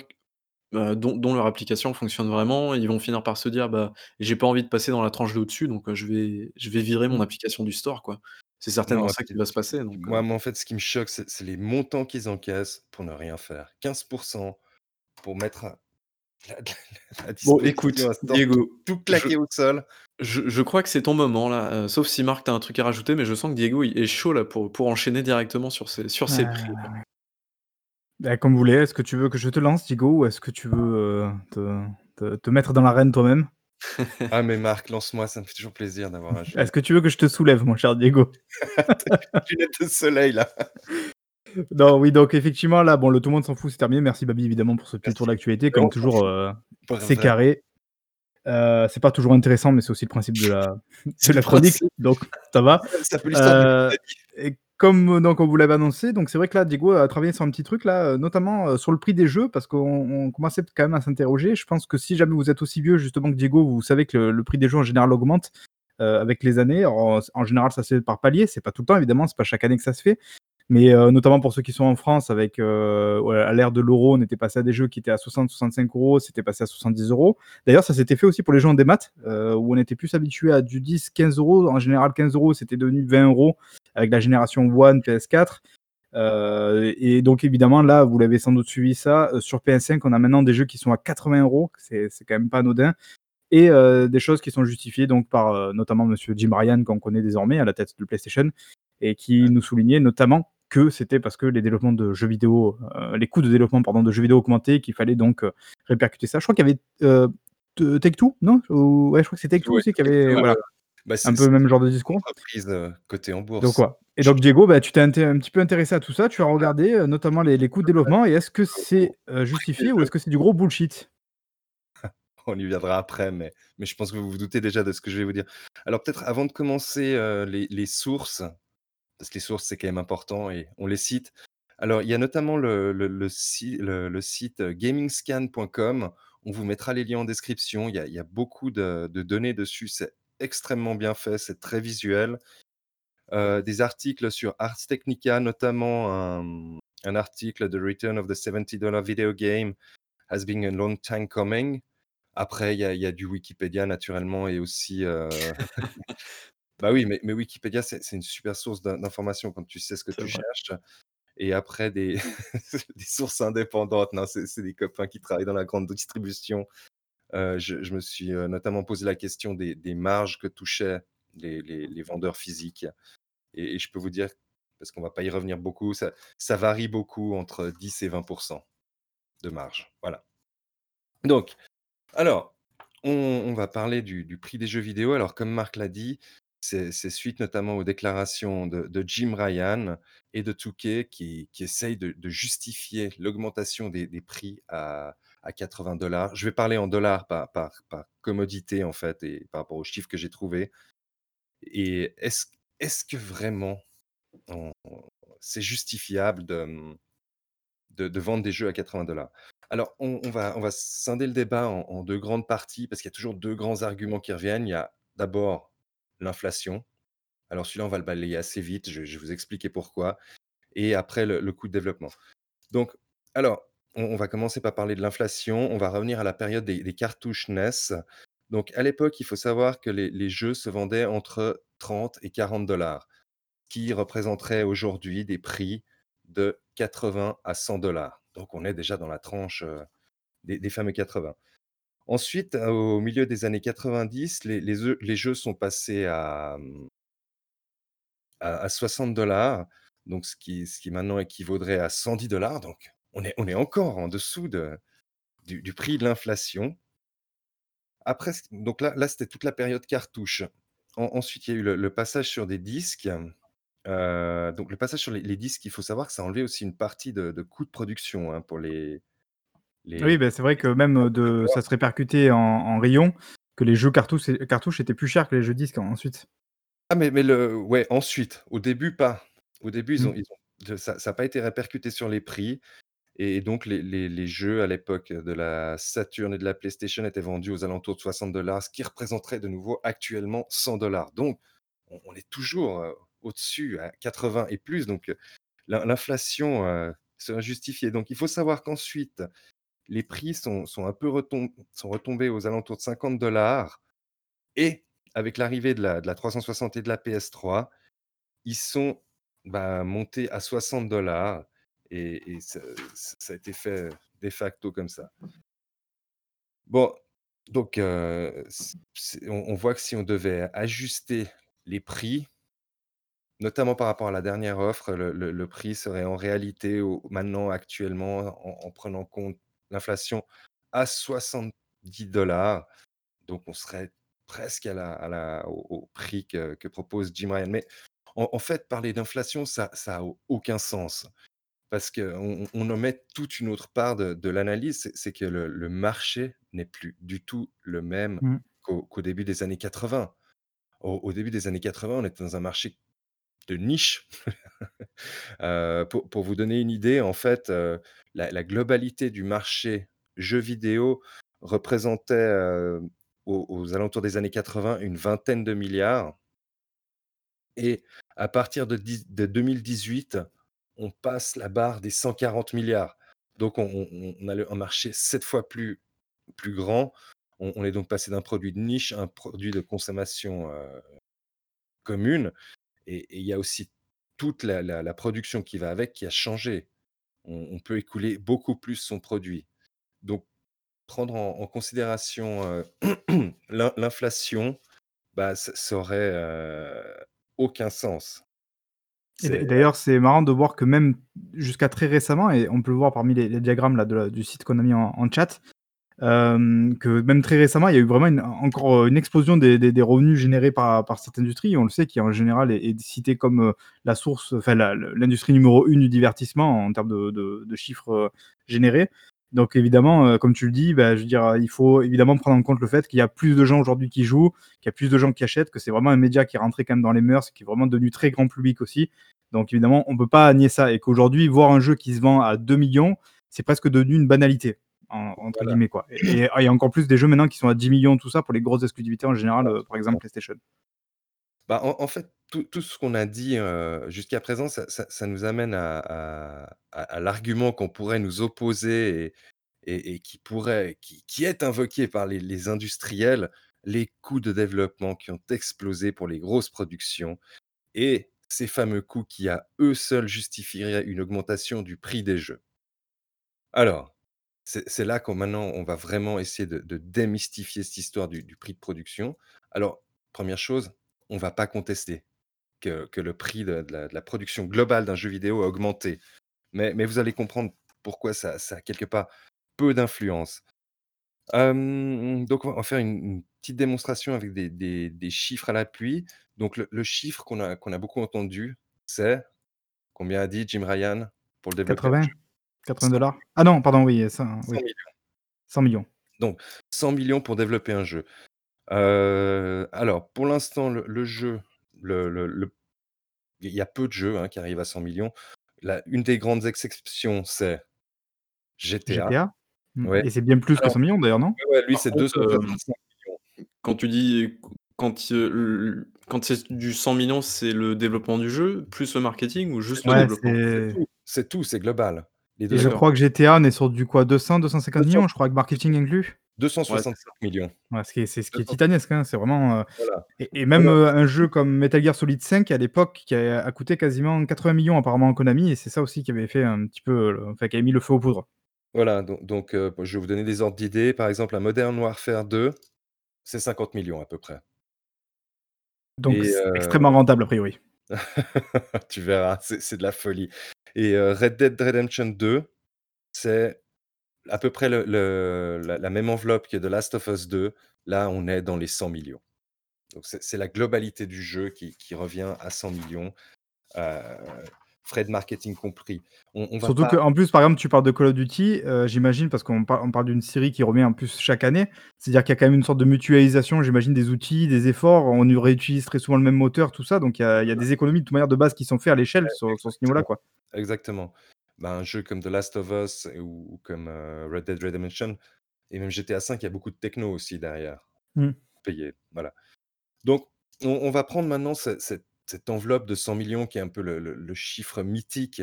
Heu, dont dont leur application fonctionne vraiment, ils vont finir par se dire: «Bah, j'ai pas envie de passer dans la tranche d'au-dessus, donc heu, je vais je vais virer mon Mmh. application du store, quoi». C'est certainement Non, ça qui va se passer, donc moi moi, en fait, ce qui me choque, c'est c'est les montants qu'ils encaissent pour ne rien faire. 15% pour mettre à à bon, disposition écoute, tout Diego, tout je claqué au sol. je je crois que c'est ton moment là, sauf si Marc, tu as un truc à rajouter, mais je sens que Diego, il est chaud là pour pour enchaîner directement sur ces sur prix, bah, comme vous voulez, est-ce que tu veux que je te lance, Diego, ou est-ce que tu veux, te te te mettre dans l'arène toi-même? Ah mais Marc, lance-moi, ça me fait toujours plaisir d'avoir un jeune. Est-ce que tu veux que je te soulève, mon cher Diego? Lunettes de soleil là. Non, oui, donc effectivement, là, bon, le tout le monde s'en fout, c'est terminé. Merci Babi, évidemment, pour ce petit tour d'actualité. Comme toujours, pas c'est carré. Heu, c'est pas toujours intéressant, mais c'est aussi le principe de la de la chronique, donc ça va. De comme, heu, donc on vous l'avait annoncé, donc c'est vrai que là, Diego a travaillé sur un petit truc là, heu, notamment, heu, sur le prix des jeux parce qu'on on commençait quand même à s'interroger. Je pense que si jamais vous êtes aussi vieux justement que Diego, vous savez que le prix des jeux en général augmente, avec les années. En général, ça se fait par palier, c'est pas tout le temps évidemment, c'est pas chaque année que ça se fait. Mais notamment pour ceux qui sont en France avec, à l'ère de l'euro, on était passé à des jeux qui étaient à 60-65 €, c'était passé à 70 €. D'ailleurs, ça s'était fait aussi pour les jeux en démat, où on était plus habitué à du 10-15 €. En général, 15 €, c'était devenu 20 € avec la génération One, PS4. Heu et donc évidemment, là, vous l'avez sans doute suivi ça, heu, sur PS5, on a maintenant des jeux qui sont à 80 €, c'est c'est quand même pas anodin et heu, des choses qui sont justifiées donc par, notamment monsieur Jim Ryan qu'on connaît désormais à la tête de PlayStation et qui nous soulignait notamment que c'était parce que les développements de jeux vidéo, les coûts de développement pardon, de jeux vidéo augmentaient, qu'il fallait donc, répercuter ça. Je crois qu'il y avait, heu, Te Take-Two, non? Ou ouais, je crois que c'est Take-Two Ouais, aussi qui avait ouais. voilà, Bah, un peu le même genre de discours. heu, cotée en Donc bourse. quoi et donc Diego, bah, tu t'es un petit peu intéressé à tout ça, tu as regardé, heu, notamment les les coûts de développement et est-ce que c'est, Les justifié ou est-ce que c'est du gros bullshit? on y viendra après, mais mais je pense que vous vous doutez déjà de ce que je vais vous dire. Alors peut-être avant de commencer, les les sources, parce que les sources, c'est quand même important et on les cite. Alors il y a notamment le le le si le le site, gamingscan.com. On vous mettra les liens en description. Il y a il y a beaucoup de de données dessus. C'est extrêmement bien fait, c'est très visuel. Heu, des articles sur Ars Technica, notamment un, mmh, un article «The Return of the $70 Video Game has been a long time coming». Après, il y a il y a du Wikipédia naturellement et aussi, bah, oui, mais mais Wikipédia, c'est une super source d'in d'informations quand tu sais ce que tu vrai. cherches et après des des sources indépendantes. Non, c'est des copains qui travaillent dans la grande distribution. Heu, je me suis, heu, notamment posé la question des marges que touchaient les vendeurs physiques et je peux vous dire, parce qu'on va pas y revenir beaucoup, ça varie beaucoup entre 10 et 20% de marge. Voilà. Donc Alors, on va parler du prix des jeux vidéo. Alors comme Marc l'a dit, c'est suite notamment aux déclarations de Jim Ryan et de Touquet qui essayent de justifier l'augmentation des prix à à 80 Je vais parler en dollars par par par commodité en fait et par rapport aux chiffres que j'ai trouvés et est-ce est-ce que vraiment c'est justifiable de, de vendre des jeux à 80 Alors on va on va scinder le débat en 2 grandes parties parce qu'il y a toujours 2 grands arguments qui reviennent. Il y a d'abord l'inflation. Alors celui-là, on va le balayer assez vite, je je vais vous expliquer pourquoi et après le le coût de développement. Donc alors, on va commencer par parler de l'inflation. On va revenir à la période des cartouches NES. Donc à l'époque, il faut savoir que les jeux se vendaient entre 30 et 40 qui représenterait aujourd'hui des prix de 80 à 100 Donc on est déjà dans la tranche, heu, des des fameux 80. Ensuite, au milieu des années 90, les eux les jeux sont passés à, mmh à à 60 donc ce qui ce qui maintenant équivaudrait à 110 donc on est on est encore en dessous de du du prix de l'inflation. Après donc là là, c'était toute la période cartouche. En ensuite, il y a eu le le passage sur des disques, heu, donc le passage sur les les disques, il faut savoir que ça a enlevé aussi une partie de de coûts de production, hein, pour les les Oui, bah, c'est vrai que même, de ça se répercutait en en rayon, que les jeux cartouches cartouches étaient plus chers que les jeux disques ensuite. Ah mais mais le ouais, ensuite, au début pas. Au début, ils Mmh. ont ils ont ça ça a pas été répercuté sur les prix et donc les jeux à l'époque de la Saturn et de la PlayStation étaient vendus aux alentours de 60 ce qui représenterait de nouveau actuellement 100 Donc on est toujours, au-dessus à 80 et plus donc l'inflation, heu, serait justifiée. Donc il faut savoir qu'ensuite, les prix sont un peu retombés aux alentours de 50 et avec l'arrivée de la de la 360 et de la PS3, ils sont, bah, montés à 60 et ça a été fait de facto comme ça. Bon, donc c'est on voit que si on devait ajuster les prix, notamment par rapport à la dernière offre, le prix serait en réalité maintenant actuellement en en prenant en compte l'inflation à 70 donc on serait presque à la au prix que propose Jim Ryan. Mais en fait, parler d'inflation, ça ça a aucun sens parce qu'on on omet toute une autre part de de l'analyse, c'est c'est que le le marché n'est plus du tout le même Mmh. qu'au qu'au début des années 80. Au au début des années 80, on était dans un marché de niche. Heu, pour pour vous donner une idée, en fait, heu, la la globalité du marché jeux vidéo représentait, heu, aux aux alentours des années 80, une vingtaine de milliards et à partir de 2018, on passe la barre des 140 milliards. Donc on a un marché 7 fois plus plus grand. On est donc passé d'un produit de niche à un produit de consommation, heu, commune et il y a aussi toute la production qui va avec qui a changé. On peut écouler beaucoup plus son produit. Donc prendre en considération, l'in l'inflation, bah, ça ça aurait, heu, aucun sens. D'ailleurs, c'est marrant de voir que même jusqu'à très récemment et on peut le voir parmi les les diagrammes là de la du site qu'on a mis en en chat, hem, que même très récemment, il y a eu vraiment une encore, heu, une explosion des des des revenus générés par par cette industrie. On le sait, qui en général est est citée comme, heu, la source, enfin l'industrie numéro 1 du divertissement en termes de de de chiffres, générés. Donc évidemment, heu, comme tu le dis, bah, je veux dire, il faut évidemment prendre en compte le fait qu'il y a plus de gens aujourd'hui qui jouent, qu'il y a plus de gens qui achètent, que c'est vraiment un média qui est rentré quand même dans les mœurs, qui est vraiment devenu très grand public aussi. Donc évidemment, on peut pas nier ça et qu'aujourd'hui, voir un jeu qui se vend à 2 millions, c'est presque devenu une «banalité» en entre voilà. guillemets quoi et et et encore plus des jeux maintenant qui sont à 10 millions tout ça pour les grosses exclusivités en général, heu, par exemple PlayStation. Bah, en en fait, tout ce qu'on a dit, jusqu'à présent, ça nous amène à l'argument qu'on pourrait nous opposer et qui pourrait qui est invoqué par les industriels, les coûts de développement qui ont explosé pour les grosses productions et ces fameux coûts qui, à eux seuls, justifieraient une augmentation du prix des jeux. Alors, c'est là qu'on maintenant on va vraiment essayer de démystifier cette histoire du prix de production. Alors, première chose, on va pas contester que que le prix de de la de la production globale d'un jeu vidéo a augmenté. Mais mais vous allez comprendre pourquoi ça ça a quelque part peu d'influence. Donc on va faire une une petite démonstration avec des des des chiffres à l'appui. Donc le le chiffre qu'on a qu'on a beaucoup entendu, c'est combien a dit Jim Ryan pour le développer un 80? jeu? 100 80 Ah non, pardon, oui, ça 100 oui, 000 100 millions. Donc 100 000 pour développer un jeu. Heu, alors pour l'instant le le jeu, le le le il y a peu de jeux, hein, qui arrivent à 100 000 La une des grandes exceptions, c'est GTA. GTA? Mmh Ouais. et c'est bien plus que Alors 100 millions d'ailleurs, non? ouais, lui c'est contre, hem, 265 000 quand tu dis quand, c'est du 100 millions, c'est le développement du jeu, plus le marketing ou juste le développement? c'est tout, c'est tout, c'est global. Les et 2 je crois que GTA, on est sur du quoi? 200-250 200 millions, je crois, avec marketing inclus? Ouais, c'est 265 ça. 000 000. Ouais, ce qui est c'est ce qui est 200 titanesque, hein, c'est vraiment, voilà. et même, heu, un jeu comme Metal Gear Solid 5 à l'époque qui a a coûté quasiment 80 millions apparemment à Konami et c'est ça aussi qui avait fait un petit peu, le enfin qui avait mis le feu aux poudres. Voilà, don donc heu, je vais vous donner des ordres d'idées. Par exemple, un Modern Warfare 2, c'est 50 000 000 à peu près. Donc c'est extrêmement rentable a priori? tu verras, c'est de la folie. Et Red Dead Redemption 2, c'est à peu près le le la la même enveloppe que The Last of Us 2. Là, on est dans les 100 000 000. Donc c'est la globalité du jeu qui qui revient à 100 000 000, heu, frais de marketing compris. On on va Surtout pas qu'en plus, par exemple, tu parles de Call of Duty, heu, j'imagine parce qu'on parle d'une série qui revient en plus chaque année. C'est-à-dire qu'il y a quand même une sorte de mutualisation, j'imagine, des outils, des efforts. On réutilise très souvent le même moteur, tout ça, donc il y a il y a des économies de toute manière de base qui sont faits à l'échelle sur sur ce niveau-là, quoi. exactement. Ben, un jeu comme The Last of Us ou ou comme, Red Dead Redemption et même GTA V, il y a beaucoup de techno aussi derrière, Mmh. payé, voilà. Donc on on va prendre maintenant ce cette cette enveloppe de 100 000 000 qui est un peu le le le chiffre mythique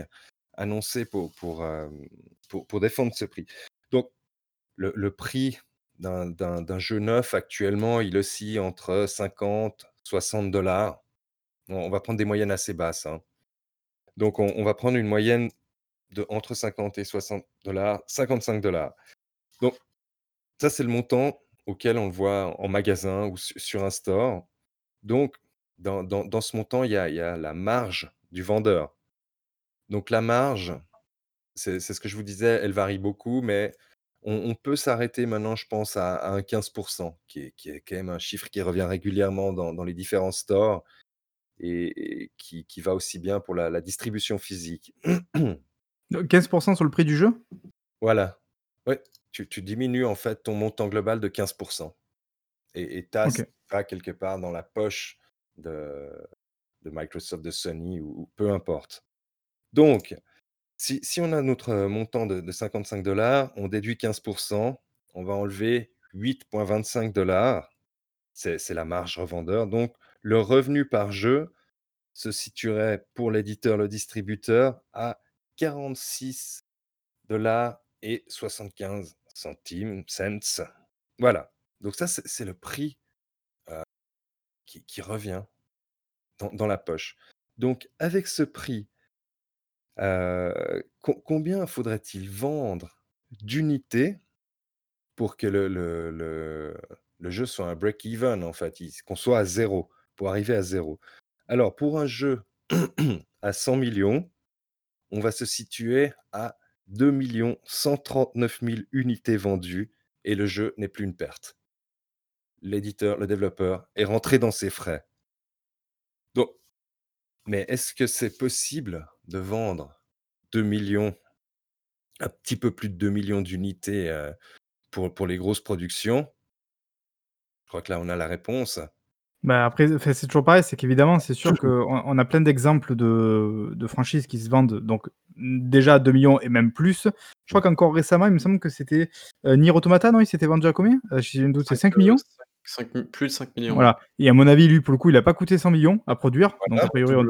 annoncé pour pour, pour pour défendre ce prix. Donc le le prix d'un jeu neuf actuellement, il oscille entre 50-60 $. On on va prendre des moyennes assez basses, hein. Donc on on va prendre une moyenne de entre 50 et 60 $, 55 $. Donc ça, c'est le montant auquel on le voit en magasin ou su sur un store. Donc dans dans ce montant, il y a il y a la marge du vendeur. Donc la marge, c'est ce que je vous disais, elle varie beaucoup, mais on peut s'arrêter maintenant, je pense, à un 15 qui est qui est quand même un chiffre qui revient régulièrement dans dans les différents stores et qui qui va aussi bien pour la distribution physique. Heu, 15% sur le prix du jeu? Voilà. Ouais, tu tu diminues en fait ton montant global de 15 et et tu as ce OK. qui va quelque part dans la poche de de Microsoft, de Sony ou ou peu importe. Donc si si on a notre, montant de de 55 $, on déduit 15% on va enlever 8,25 $. C'est c'est la marge revendeur. Donc le revenu par jeu se situerait pour l'éditeur, le distributeur à 46 $ et 75 centimes, cents. Voilà. Donc ça, c'est le prix, heu, qui revient dans la poche. Donc avec ce prix com combien faudrait-il vendre d'unités pour que le le le jeu soit un break even en fait, qu'on soit à 0, pour arriver à 0? Alors pour un jeu à 100 000 000, on va se situer à 2 139 000 unités vendues et le jeu n'est plus une perte. L'éditeur, le développeur est rentré dans ses frais. Donc mais est-ce que c'est possible de vendre 2 000 000 un petit peu plus de 2 000 000 d'unités, heu, pour pour les grosses productions? Je crois que là, on a la réponse. Bah, après, enfin, c'est toujours pareil, c'est qu'évidemment, c'est sûr qu'on on a plein d'exemples de de franchises qui se vendent donc déjà à 2 000 000 et même plus. Je crois qu'encore récemment, il me semble que c'était, heu, Nier Automata, non? Il s'était vendu à combien? Heu, j'ai un doute, c'est 5, cinq heu, millions? 5- 5 mi plus de 5 000 000, ouais. Voilà et à mon avis, lui, pour le coup, il a pas coûté 100 000 000 à produire, donc a priori, on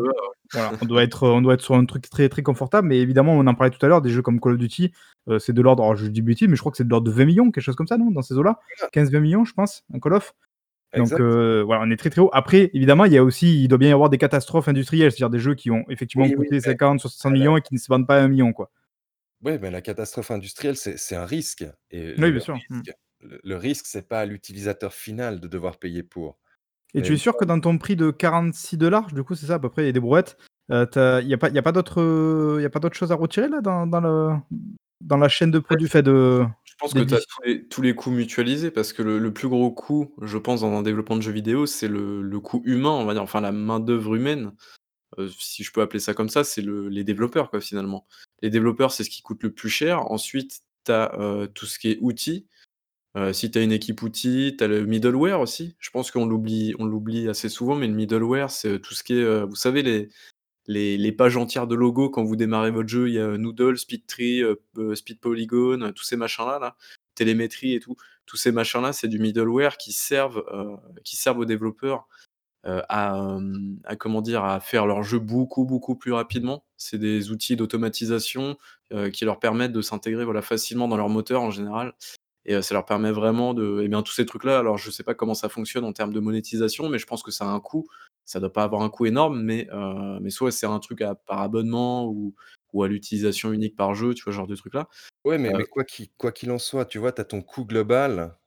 voilà, doit être, on doit être sur un truc très, très confortable, mais évidemment, on en parlait tout à l'heure, des jeux comme Call of Duty, heu, c'est de l'ordre alors je dis une bêtise, mais je crois que c'est de l'ordre de 20 000 000, quelque chose comme ça, non? Dans ces eaux-là? Voilà. 15-20 000 000, je pense, un Call of? Donc heu, voilà, on est très, très haut. Après, évidemment, il y a aussi il doit bien y avoir des catastrophes industrielles, c'est-à-dire des jeux qui ont effectivement Oui, oui, coûté 50-60 voilà. 000 000 et qui ne se vendent pas à 1 000 000, quoi. Ouais, mais la catastrophe industrielle, c'est un risque et Oui, bien sûr. Mmh. risque le le risque, c'est pas à l'utilisateur final de devoir payer pour. Et Mais tu es sûr que dans ton prix de 46 $, du coup, c'est ça à peu près et des brouettes, as il y a pas il y a pas d'autres, heu, il y a pas d'autres choses à retirer là dans dans le dans la chaîne de produits, enfin de pense que tu as tous les tous les coûts mutualisés parce que le le plus gros coût, je pense, dans un développement de jeux vidéo, c'est le le coût humain, on va dire, enfin la main-d'œuvre humaine, heu, si je peux appeler ça comme ça, c'est le les développeurs, quoi, finalement. Les développeurs, c'est ce qui coûte le plus cher. Ensuite, tu as, heu, tout ce qui est outils. Heu, si tu as une équipe outils, tu as le middleware aussi. Je pense qu'on l'oublie on l'oublie assez souvent, mais le middleware, c'est, tout ce qui est, vous savez les les pages entières de logos quand vous démarrez votre jeu, il y a Noodle, SpeedTree, heu, heu, SpeedPolygon, heu, tous ces machins-là, là, télémétrie et tout. Tous ces machins-là, c'est du middleware qui servent, qui servent aux développeurs, à, comment dire? À faire leur jeu beaucoup, beaucoup plus rapidement. C'est des outils d'automatisation, qui leur permettent de s'intégrer, voilà, facilement dans leur moteur en général et ça leur permet vraiment de et bien tous ces trucs-là, alors je sais pas comment ça fonctionne en termes de monétisation, mais je pense que ça a un coût. Ça doit pas avoir un coût énorme, mais heu, mais soit c'est un truc à par abonnement ou ou à l'utilisation unique par jeu, tu vois? Genre de trucs là. Ouais, mais mais quoi qu'il quoi qu'il en soit, tu vois, tu as ton coût global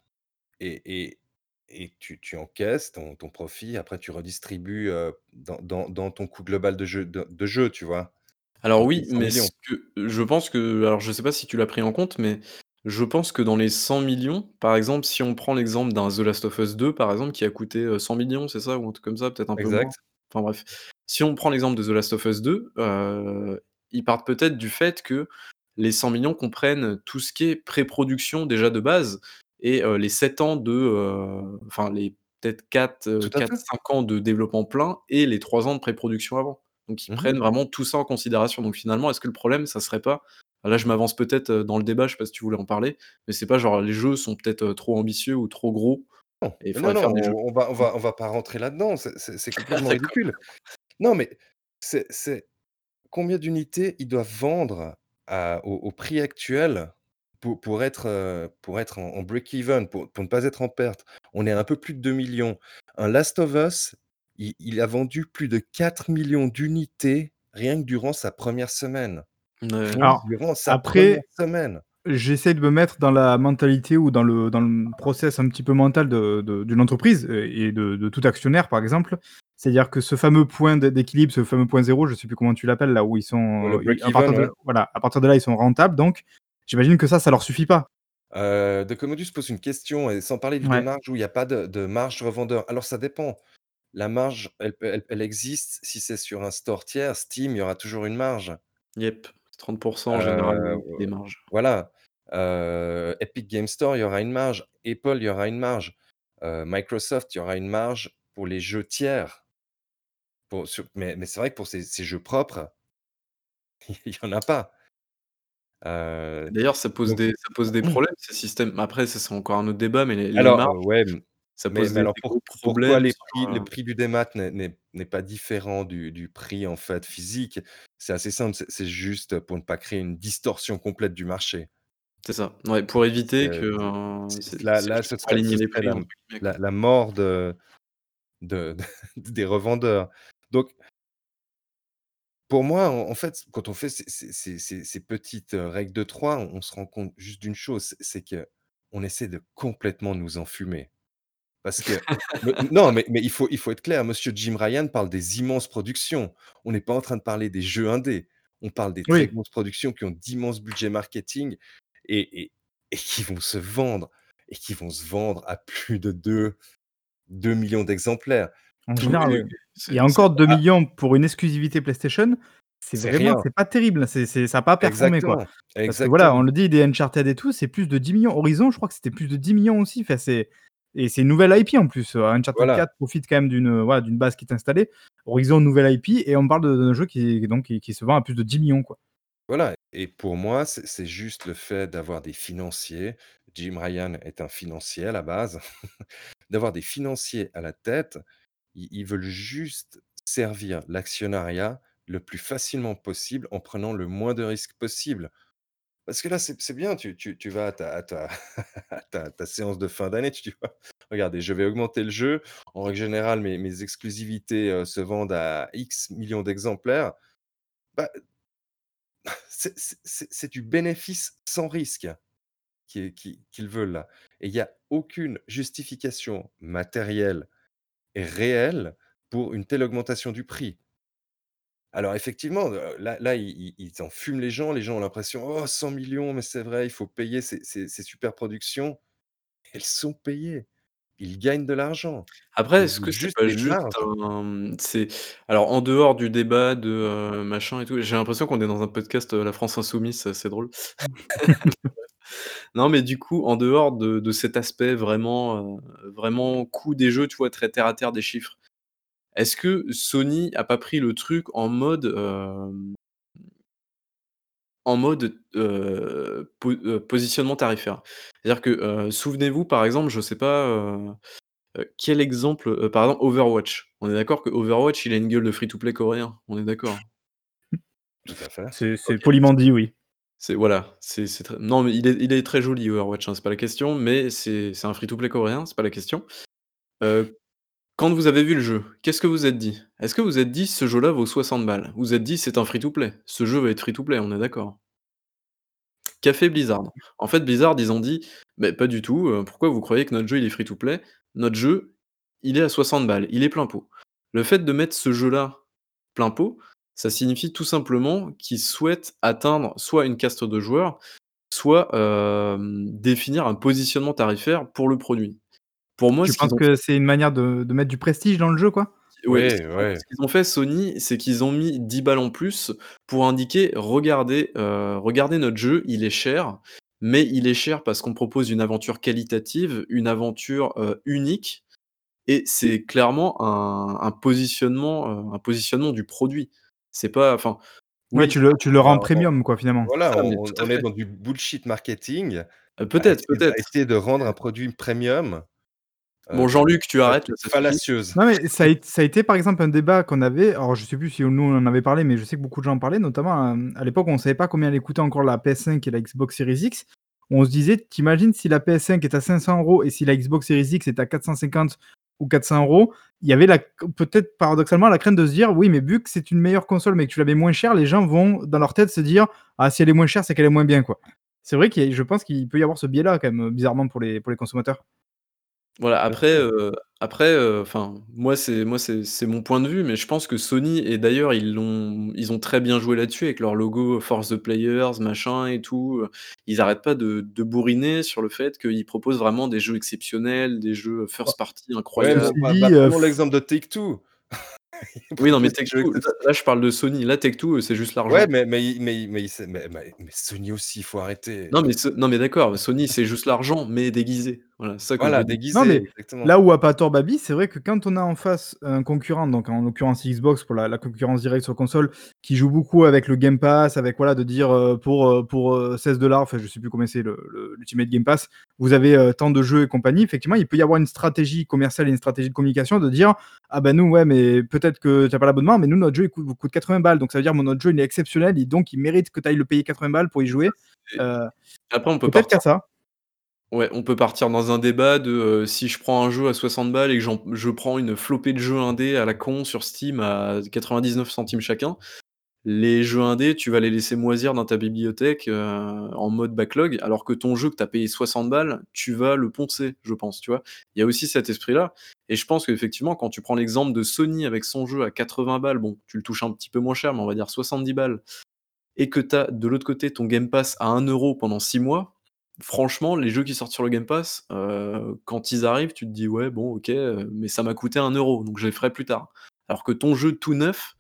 et et et tu tu encaisses ton ton profit, après tu redistribues, heu, dans dans dans ton coût global de jeu de de jeu, tu vois? Alors oui, 100 mais 000 ce 000. que je pense que alors je sais pas si tu l'as pris en compte, mais je pense que dans les 100 000 000, par exemple, si on prend l'exemple d'un The Last of Us 2, par exemple, qui a coûté, heu, 100 000 000, c'est ça? Ou un truc comme ça, peut-être un peu moins? Exact. Enfin bref. Si on prend l'exemple de The Last of Us 2, heu, ils partent peut-être du fait que les 100 000 000 comprennent tout ce qui est pré-production déjà de base et heu, les 7 ans de, heu, enfin les peut-être 4, heu, Tout à fait. 4-5 ans de développement plein et les 3 ans de pré-production avant. Donc ils Mmh mh. prennent vraiment tout ça en considération. Donc finalement, est-ce que le problème, ça serait pas là je m'avance peut-être, heu, dans le débat, je sais pas si tu voulais en parler, mais c'est pas genre les jeux sont peut-être, heu, trop ambitieux ou trop gros Non, et non, non, on on va on va on va pas rentrer là-dedans, c'est complètement ridicule. Non, mais c'est c'est combien d'unités ils doivent vendre à au au prix actuel pour pour être, pour être en en break even, pour pour ne pas être en perte? On est à un peu plus de 2 000 000. Un Last of Us, il il a vendu plus de 4 000 000 d'unités rien que durant sa 1re semaine. Alors, durant sa 1re après, semaine. j'essaie de me mettre dans la mentalité ou dans le dans le process un petit peu mental de de d'une entreprise et de de tout actionnaire, par exemple. C'est-à-dire que ce fameux point d'é d'équilibre, ce fameux point 0, je sais plus comment tu l'appelles, là où ils Le sont, ils break à partir even, de ouais. là voilà, à partir de là, ils sont rentables donc j'imagine que ça, ça leur suffit pas? Heu, De Commodus pose une question et sans parler du Ouais. démarrage où il y a pas de de marge revendeur. Alors ça dépend. La marge, elle peut elle elle existe si c'est sur un store tiers, Steam, il y aura toujours une marge. Yep, 30 % en général, Heu, heu, des marges. voilà. Heu, Epic Games Store, il y aura une marge. Apple, il y aura une marge. Heu, Microsoft, il y aura une marge pour les jeux tiers. Pour sur mais mais c'est vrai que pour ces ces jeux propres il y en a pas. D'ailleurs, ça pose donc des ça pose des problèmes ces systèmes. Après ça, c'est encore un autre débat, mais les les Alors, marges, ouais, ça pose mais des alors des gros pour pourquoi problèmes les prix le prix du démat n'est pas différent du du prix, en fait, physique? C'est assez simple, c'est juste pour ne pas créer une distorsion complète du marché. C'est ça. Ouais, pour éviter C'est que, c'est là ce serait ce serait la mort de de de des revendeurs. Donc pour moi, en en fait, quand on fait ces ces ces ces ces petites, heu, règles de 3, on on se rend compte juste d'une chose, c'est c'est qu'on essaie de complètement nous enfumer. Parce que non, mais mais il faut il faut être clair, monsieur Jim Ryan parle des immenses productions. On n'est pas en train de parler des jeux indés. On parle des très Oui. grosses productions qui ont d'immenses budgets marketing et et et qui vont se vendre et qui vont se vendre à plus de 2- 2 000 000 d'exemplaires. En général, oui, Et c'est c'est encore deux Ah millions pour une exclusivité PlayStation, c'est C'est vraiment rien. c'est pas terrible, c'est c'est ça a pas performé, quoi. Exactement, Parce que voilà, exactement. on le dit, des Uncharted et tout, c'est plus de 10 000 000. Horizon, je crois que c'était plus de 10 000 000 aussi. Enfin, c'est et c'est une nouvelle IP en plus. Heu, Uncharted Voilà. 4 profite quand même d'une, heu, voilà, d'une base qui est installée. Horizon, nouvelle IP et on parle d'un jeu qui donc qui qui se vend à plus de 10 000 000, quoi. Voilà et pour moi, c'est c'est juste le fait d'avoir des financiers. Jim Ryan est un financier à la base. D'avoir des financiers à la tête, ils ils veulent juste servir l'actionnariat le plus facilement possible en prenant le moins de risques possible. Parce que là, c'est bien, tu vas à ta séance de fin d'année, tu dis: «Regardez, je vais augmenter le jeu. En règle générale, mes exclusivités, heu, se vendent à X millions d'exemplaires». Bah c'est du bénéfice sans risque qu'ils veulent là et il y a aucune justification matérielle et réelle pour une telle augmentation du prix. Alors effectivement, heu, là là, ils ils ils enfument les gens. Les gens ont l'impression: «Oh 100 000 000, mais c'est vrai, il faut payer ces ces ces super productions». Elles sont payées. Ils gagnent de l'argent. Après, Ils est-ce veulent que c'est juste pas des juste marges. un, c'est alors en dehors du débat de, heu, machin et tout, j'ai l'impression qu'on est dans un podcast, heu, La France insoumise, c'est drôle. Non, mais du coup, en dehors de de cet aspect vraiment, heu, vraiment coût des jeux, tu vois? Très terre à terre des chiffres. Est-ce que Sony a pas pris le truc en mode, en mode, po positionnement tarifaire? C'est-à-dire que, souvenez-vous, par exemple, je sais pas, quel exemple, par exemple Overwatch. On est d'accord que Overwatch, il a une gueule de free to play coréen? On est d'accord? Tout à fait. C'est poliment dit, oui. C'est voilà, c'est très non, mais il est il est très joli Overwatch, hein, c'est pas la question, mais c'est c'est un free to play coréen, c'est pas la question. Quand vous avez vu le jeu, qu'est-ce que vous êtes dit? Est-ce que vous êtes dit: «Ce jeu-là vaut 60 balles»? Vous êtes dit: «C'est un free to play, ce jeu va être free to play», on est d'accord? Qu'a fait Blizzard? En fait, Blizzard, ils ont dit: «Beh, pas du tout, heu, pourquoi vous croyez que notre jeu, il est free to play? Notre jeu, il est à 60 balles, il est plein pot». Le fait de mettre ce jeu-là plein pot, ça signifie tout simplement qu'ils souhaitent atteindre soit une caste de joueurs, soit, hem, définir un positionnement tarifaire pour le produit. Pour moi, Tu penses que c'est une manière de de mettre du prestige dans le jeu, quoi? Ouais, ce Ouais, qu'ils ont ouais. ce qu'ils ont fait Sony, c'est qu'ils ont mis 10 balles en plus pour indiquer: «Regardez, heu, regardez notre jeu, il est cher, mais il est cher parce qu'on propose une aventure qualitative, une aventure, heu, unique» et c'est clairement un un positionnement, heu, un positionnement du produit. C'est pas enfin, Ouais, oui, tu le tu le rends Bah, premium, quoi, finalement. voilà, on on est dans du bullshit marketing peut-être, peut-être. essayer de rendre un produit premium, Bon, de Jean-Luc, tu arrêtes là, ça suffit. fallacieuse. Non, mais ça a ét ça a été, par exemple, un débat qu'on avait, alors je sais plus si nous on en avait parlé, mais je sais que beaucoup de gens en parlaient, notamment, hem, à l'époque, où on savait pas combien elle coûtait encore la PS5 et la Xbox Series X. On se disait: «Tu imagines si la PS5 est à 500 € et si la Xbox Series X est à 450 ou 400 €?» il y avait la peut-être paradoxalement la crainte de se dire: «Oui, mais vu que c'est une meilleure console, mais que tu la mets moins cher, les gens vont, dans leur tête, se dire: "Ah, si elle est moins chère, c'est qu'elle est moins bien", quoi». C'est vrai a je pense qu'il peut y avoir ce biais-là quand même, bizarrement pour les pour les consommateurs. Voilà, après, heu, après, heu, enfin, moi, c'est moi, c'est c'est mon point de vue, mais je pense que Sony et d'ailleurs, ils l'ont ils ont très bien joué là-dessus avec leur logo Force the Players, machin et tout, heu. Ils arrêtent pas de de bourriner sur le fait qu'ils proposent vraiment des jeux exceptionnels, des jeux Bah, first party Ouais, bah incroyables. bah bah, dit, heu, prenons l'exemple de Take-Two. Ils Oui, non, mais proposent des jeux Take-Two, là je parle de Sony. Là, Take-Two, heu, c'est juste Ouais, l'argent. mais mais mais mais mais mais mais Sony aussi, il faut arrêter. Non, mais ce non, mais d'accord, Sony, c'est juste l'argent, mais déguisé. Voilà, c'est ça que Voilà, dire. Non, déguisé, mais là où a pas tort Baby, c'est vrai que quand on a en face un concurrent, donc en l'occurrence Xbox pour la la concurrence directe sur console, qui joue beaucoup avec le Game Pass, avec voilà, de dire, heu, pour, heu, pour, heu, 16 enfin je sais plus combien c'est le le l'Ultimate Game Pass, vous avez, tant de jeux et compagnie. Effectivement, il peut y avoir une stratégie commerciale et une stratégie de communication de dire: «Ah bah nous, ouais, mais peut-être que tu as pas l'abonnement, mais nous notre jeu il coûte vous coûte 80 balles, donc ça veut dire mon notre jeu il est exceptionnel et donc il mérite que tu ailles le payer 80 balles pour y jouer». Après, on peut y a partir ça. Ouais, on peut partir dans un débat de, heu, si je prends un jeu à 60 balles et que je prends une flopée de jeux indés à la con sur Steam à 99 centimes chacun, les jeux indés, tu vas les laisser moisir dans ta bibliothèque, heu, en mode backlog, alors que ton jeu que tu as payé 60 balles, tu vas le poncer, je pense, tu vois? Il y a aussi cet esprit-là et je pense qu'effectivement, quand tu prends l'exemple de Sony avec son jeu à 80 balles, bon, tu le touches un petit peu moins cher, mais on va dire 70 balles et que tu de l'autre côté ton Game Pass à 1 € pendant 6 mois, franchement, les jeux qui sortent sur le Game Pass, heu, quand ils arrivent, tu te dis: «Ouais, bon, OK, heu, mais ça m'a coûté 1 €, donc je les ferai plus tard». Alors que ton jeu tout neuf,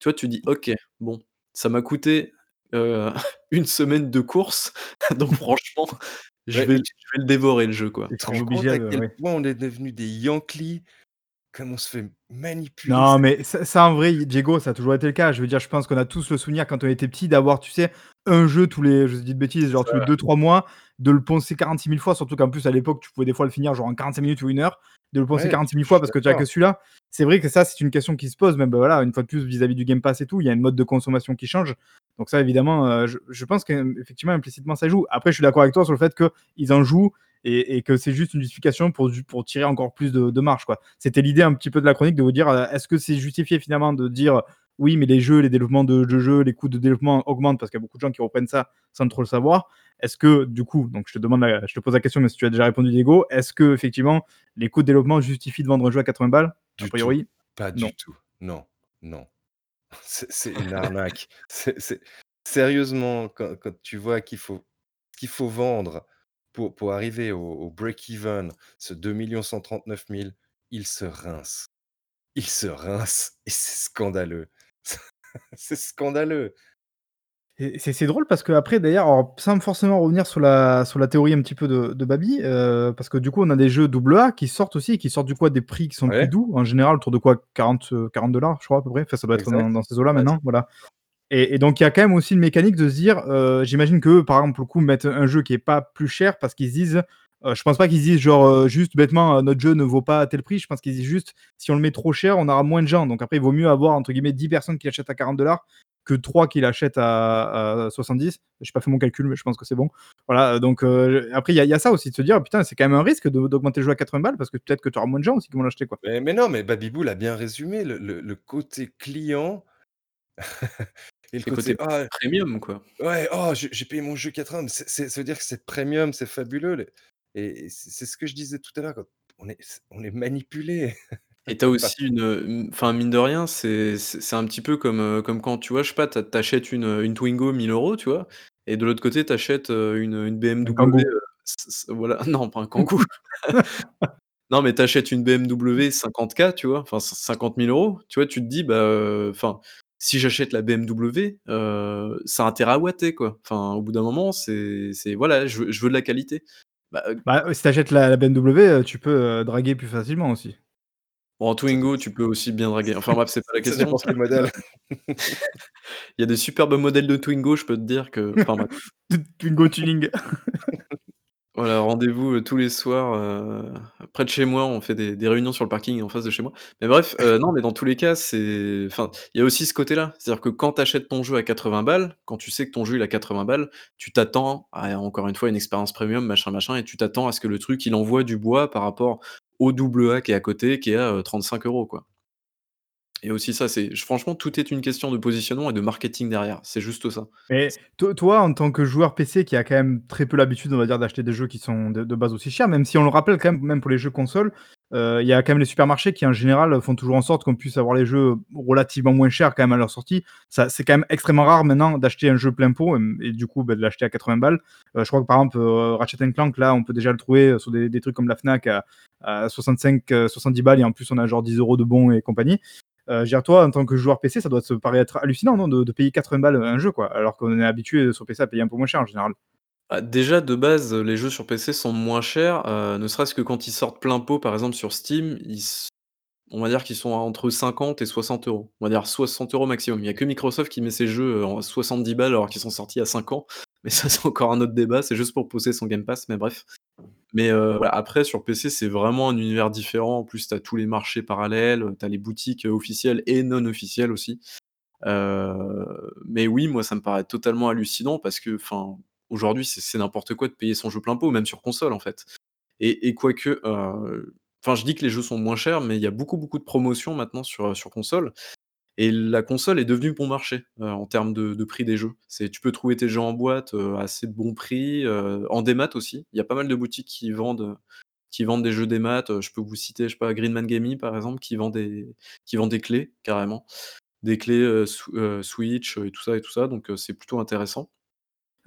tu vois, tu dis: «OK, bon, ça m'a coûté, heu, 1 semaine de course, donc franchement, je Ouais, vais le tu je vais le dévorer le jeu, quoi». tu Tu te serais rends compte obligé à quel point on est devenus des Yankees? Comme on se fait manipuler, Non, mais ça ça en vrai, Diego, ça a toujours été le cas. Je veux dire, je pense qu'on a tous le souvenir quand on était petit d'avoir, tu sais, un jeu tous les je dis de bêtises, genre tous les ça. deux trois mois, de le poncer 46 000 fois, surtout qu'en plus à l'époque, tu pouvais des fois le finir genre en 45 minutes ou une heure, de le poncer ouais, 46 je 000 je fois parce que tu as que celui-là. C'est vrai que ça, c'est une question qui se pose, même, bah, voilà, une fois de plus vis-à-vis du Game Pass et tout, il y a une mode de consommation qui change. Donc ça évidemment, heu, je je pense qu'effectivement implicitement ça joue. Après je suis d'accord avec toi sur le fait qu'ils en jouent et et que c'est juste une justification pour pour tirer encore plus de de marge. C'était l'idée un petit peu de la chronique de vous dire, heu, est-ce que c'est justifié finalement de dire: «Oui, mais les jeux, les développements de de jeux, les coûts de développement augmentent», parce qu'il y a beaucoup de gens qui reprennent ça sans trop le savoir. Est-ce que du coup, donc je te demande la je te pose la question, mais si tu as déjà répondu Diego, est-ce qu'effectivement les coûts de développement justifient de vendre un jeu à 80 balles? A tout, priori, pas non. du tout. Non, non. C'est une arnaque. Sérieusement, quand quand tu vois qu'il faut qu'il faut vendre pour pour arriver au au break-even, ce 2 139 000, ils se rincent. Ils se rincent et c'est scandaleux. C'est scandaleux. Et c'est c'est drôle parce qu'après d'ailleurs, alors sans forcément revenir sur la sur la théorie un petit peu de de Baby, heu, parce que du coup on a des jeux double A qui sortent aussi et qui sortent du coup à des prix qui sont plus Ouais, doux, en général autour de quoi? 40, heu, 40 $ je crois à peu près, enfin ça doit être dans exact. dans ces eaux-là Ouais, maintenant, voilà. Et et donc il y a quand même aussi une mécanique de se dire, heu, j'imagine qu'eux, par exemple, le coup, mettent un jeu qui est pas plus cher parce qu'ils se disent, je pense pas qu'ils se disent genre, juste bêtement, «Notre jeu ne vaut pas tel prix». Je pense qu'ils disent juste: «Si on le met trop cher, on aura moins de gens». Donc après, il vaut mieux avoir entre guillemets 10 personnes qui l'achètent à 40 que 3 qui l'achètent à à 70. J'ai pas fait mon calcul, mais je pense que c'est bon. Voilà, donc heu, après il y a il y a ça aussi de se dire: «Putain, c'est quand même un risque d'augmenter le jeu à 80 balles parce que peut-être que tu auras moins de gens aussi qui vont l'acheter, quoi». Mais mais non, mais Babybou l'a bien résumé, le le le côté client et le côté: côté «Ah premium, quoi. ouais, oh j'ai payé mon jeu 80, mais c'est c'est ça veut dire que c'est premium, c'est fabuleux les» et c'est ce que je disais tout à l'heure, on est c on est manipulé Et tu as aussi une, enfin mine de rien, c'est c'est c'est un petit peu comme, heu, comme quand tu vois, je sais pas, tu tu achètes une, heu, une Twingo 1000 €, tu vois? Et de l'autre côté, tu achètes, heu, une, heu, une Un BMW, Kangoo. heu, c c voilà, non pas un Kangoo. Non, mais tu achètes une BMW 50K, tu vois? Enfin c 50 000 €, tu vois? Tu te dis: «Bah, heu, enfin, si j'achète la BMW, heu, ça a intérêt à quoi». Enfin, au bout d'un moment, c'est c'est voilà, je veux je veux de la qualité. Bah, heu Bah, heu, si tu achètes la la BMW, heu, tu peux, heu, draguer plus facilement aussi. Bon, en Twingo, tu peux aussi bien draguer. Enfin bref, c'est pas la ça question. dépend quel modèle. Il y a des superbes modèles de Twingo, je peux te dire que enfin bref. Twingo tuning. Voilà, rendez-vous, heu, tous les soirs, heu, près de chez moi, on fait des des réunions sur le parking en face de chez moi. Mais bref, heu, non, mais dans tous les cas, c'est enfin, il y a aussi ce côté-là. C'est-à-dire que quand tu achètes ton jeu à 80 balles, quand tu sais que ton jeu il est à 80 balles, tu t'attends à encore une fois une expérience premium, machin, machin et tu t'attends à ce que le truc, il envoie du bois par rapport au double A qui est à côté, qui est à, heu, 35 €, quoi. Et aussi ça, c'est franchement, tout est une question de positionnement et de marketing derrière, c'est juste ça. Mais to toi, en tant que joueur PC qui a quand même très peu l'habitude, on va dire, d'acheter des jeux qui sont de de base aussi chers, même si on le rappelle quand même, même pour les jeux consoles, il y a quand même les supermarchés qui, en général, font toujours en sorte qu'on puisse avoir les jeux relativement moins chers quand même à leur sortie. C'est quand même extrêmement rare maintenant d'acheter un jeu plein pot, et du coup, bah, de l'acheter à 80 balles. Heu, je crois que par exemple, heu, Ratchet& Clank, là, on peut déjà le trouver, sur des trucs comme la Fnac à à 65, heu, 70 balles et en plus on a genre 10 € de bons et compagnie. Veux dire, toi, en tant que joueur PC, ça doit te paraître hallucinant, non, de payer 80 balles, un jeu, quoi? Alors qu'on est habitué sur PC à payer un peu moins cher en général. Bah, déjà de base, les jeux sur PC sont moins chers, heu, ne serait-ce que quand ils sortent plein pot, par exemple sur Steam, on va dire qu'ils sont à entre 50 et 60 €. On va dire 60 € maximum. Il y a que Microsoft qui met ses jeux, heu, en 70 balles alors qu'ils sont sortis il y a 5 ans. Mais ça, c'est encore un autre débat, c'est juste pour pousser son Game Pass, mais bref. Mais, voilà, après sur PC, c'est vraiment un univers différent. En plus, tu as tous les marchés parallèles, tu as les boutiques, officielles et non officielles aussi. Mais oui, moi, ça me paraît totalement hallucinant parce que, enfin, aujourd'hui, c'est n'importe quoi de payer son jeu plein pot, même sur console, en fait. Et quoique, heu, enfin, je dis que les jeux sont moins chers, mais il y a beaucoup, beaucoup de promotions maintenant sur, sur console et la console est devenue bon marché, heu, en termes de de prix des jeux. Tu peux trouver tes jeux en boîte, heu, à assez bon prix, heu, en démat aussi. Il y a pas mal de boutiques qui vendent, qui vendent des jeux démat, je peux vous citer, je sais pas, Greenman Gaming, par exemple, qui vend des qui vend des clés, carrément. Des clés, Switch, et tout ça et tout ça, donc c'est plutôt intéressant.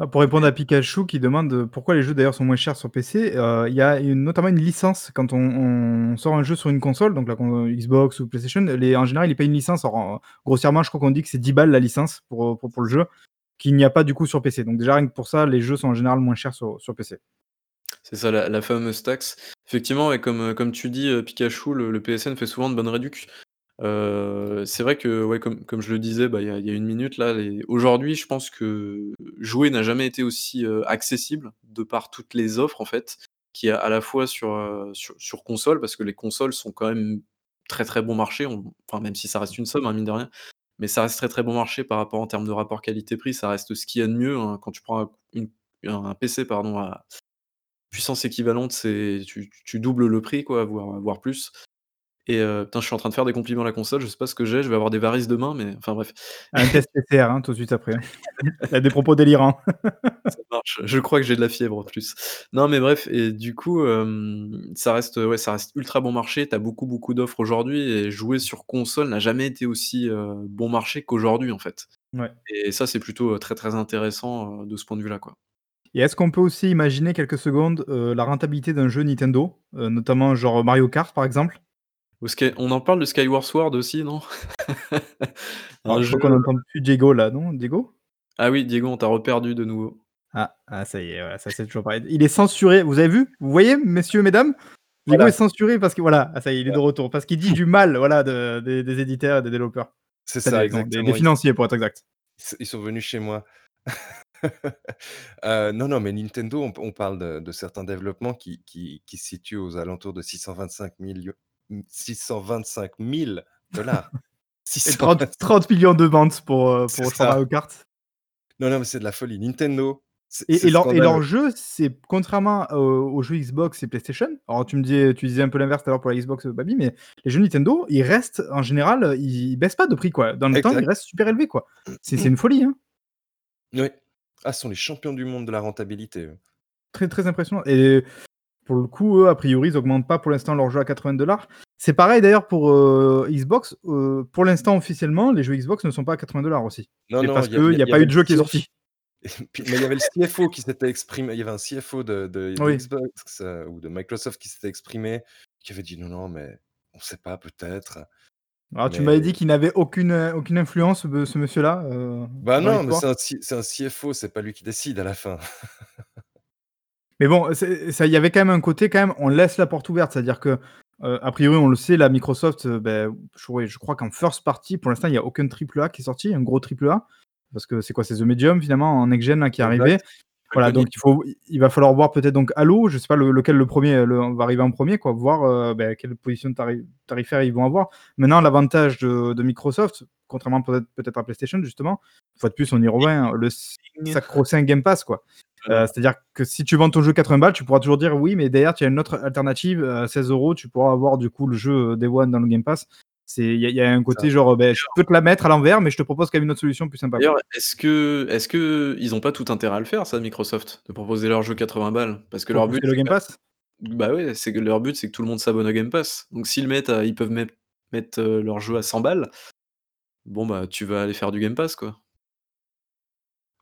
Ah, pour répondre Et à Pikachu qui demande, pourquoi les jeux d'ailleurs sont moins chers sur PC, heu, il y a notamment une licence quand on sort un jeu sur une console, donc la Xbox ou PlayStation, en général, ils payent une licence. En grossièrement, je crois qu'on dit que c'est 10 balles la licence pour, le jeu, qu'il n'y a pas du coup sur PC. Donc déjà, rien que pour ça, les jeux sont en général moins chers sur PC. C'est ça la fameuse taxe. Effectivement, comme, heu, comme tu dis, Pikachu, le PSN fait souvent de bonnes réducs. Heu, c'est vrai que, comme je le disais, bah, il y a 1 minute là, aujourd'hui, je pense que jouer n'a jamais été aussi, heu, accessible de par toutes les offres en fait, qu'il y a à la fois sur, heu, sur console parce que les consoles sont quand même très, très bon marché. Enfin, même si ça reste une somme, hein, mine de rien, mais ça reste très, très bon marché par rapport en termes de rapport qualité-prix, ça reste ce qu'il y a de mieux, hein. Quand tu prends un une un PC pardon à puissance équivalente, tu tu doubles le prix quoi, voire voire plus et heu, putain, je suis en train de faire des compliments à la console, je sais pas ce que j'ai, je vais avoir des varices demain, mais enfin bref. Un test PCR, hein, tout de suite après. Il a des propos délirants. Ça marche, je crois que j'ai de la fièvre en plus. Non, mais bref et du coup, ça reste, ouais, ça reste ultra bon marché. Tu as beaucoup, beaucoup d'offres aujourd'hui et jouer sur console n'a jamais été aussi, bon marché qu'aujourd'hui, en fait Ouais. et ça, c'est plutôt, très, très intéressant, de ce point de vue-là, quoi. Et est-ce qu'on peut aussi imaginer quelques secondes, la rentabilité d'un jeu Nintendo, notamment genre Mario Kart, par exemple? Ou Sky on en parle de Skyward Sword aussi, non? Alors je jeu, crois qu'on n'entend plus Diego là, non? Diego? Ah oui, Diego, on t'a reperdu de nouveau. Ah, ah ça y est, voilà, ça c'est toujours pareil. Il est censuré, vous avez vu? Vous voyez, messieurs, mesdames? Diego Voilà. est censuré parce que voilà, ah ça y est, il est de retour, parce qu'il dit du mal, voilà, de des des éditeurs et des développeurs. C'est ça, des des des exactement, ils financiers pour être exact. ils sont venus chez moi. Heu, non, non, mais Nintendo, on parle de de certains développements qui qui qui se situent aux alentours de 625 millions 625 000 $. Et 625 30- 30 000 000 de ventes pour, C'est pour. Mario Kart. Non, non, mais c'est de la folie. Nintendo Et, et leur, et scandaleux. leur jeu, c'est contrairement au- aux jeux Xbox et PlayStation. Alors tu me dis, tu disais un peu l'inverse tout à l'heure pour la Xbox, euh, Babi, mais les jeux Nintendo, ils restent en général, euh, ils, ils baissent pas de prix quoi. Dans le temps, Exact. ils restent super élevés quoi. C'est une folie, hein. Oui. Ah, ce sont les champions du monde de la rentabilité. Très très impressionnant. Et pour le coup, eux, a priori, ils augmentent pas pour l'instant leur jeu à 80 dollars. C'est pareil d'ailleurs pour euh, Xbox. euh, pour l'instant, officiellement, les jeux Xbox ne sont pas à 80 dollars aussi. Non, non, parce qu'il il n'y a, pas eu de jeu qui est sorti. Puis- mais il y avait le CFO qui s'était exprimé. Il y avait un CFO de, de- de Oui. Xbox euh, ou de Microsoft qui s'était exprimé, qui avait dit non, non, mais on sait pas, peut-être. Alors tu Mais- m'avais dit qu'il n'avait aucune, aucune influence, ce monsieur-là. euh, Bah non, mais c'est un, un CFO, c'est pas lui qui décide à la fin. Mais bon, ça, il y avait quand même un côté, quand même, on laisse la porte ouverte. C'est-à-dire que, euh, a priori, on le sait, la Microsoft, euh, ben, je, crois qu'en first party, pour l'instant, il n'y a aucun triple A qui est sorti, un gros triple A. Parce que c'est quoi C'est The Medium, finalement, en next-gen, là, qui est Exact. arrivé. Voilà, donc il, faut, il va falloir voir peut-être donc Halo, je sais pas le- lequel le premier le- va arriver en premier, quoi, voir euh, ben, quelle position tari- tarifaire ils vont avoir. Maintenant, l'avantage de, de Microsoft, contrairement peut-être peut-être à PlayStation, justement, une fois de plus, on y revient, le sacro-saint Game Pass, quoi. Euh, C'est-à-dire que si tu vends ton jeu 80 balles, tu pourras toujours dire oui, mais derrière, tu as une autre alternative à 16 euros, tu pourras avoir du coup le jeu euh, Day One dans le Game Pass. Il y, a- il y a un côté genre, ben, je peux te la mettre à l'envers, mais je te propose quand même une autre solution plus sympa. D'ailleurs, est-ce que, est-ce que ils ont pas tout intérêt à le faire, ça, Microsoft, de proposer leur jeu 80 balles? Parce que Pour leur but, le Game Pass? bah ouais, c'est que leur but, c'est que tout le monde s'abonne au Game Pass. Donc s'ils mettent, à- ils peuvent mettre, mettre euh, leur jeu à 100 balles. Bon bah, tu vas aller faire du Game Pass, quoi.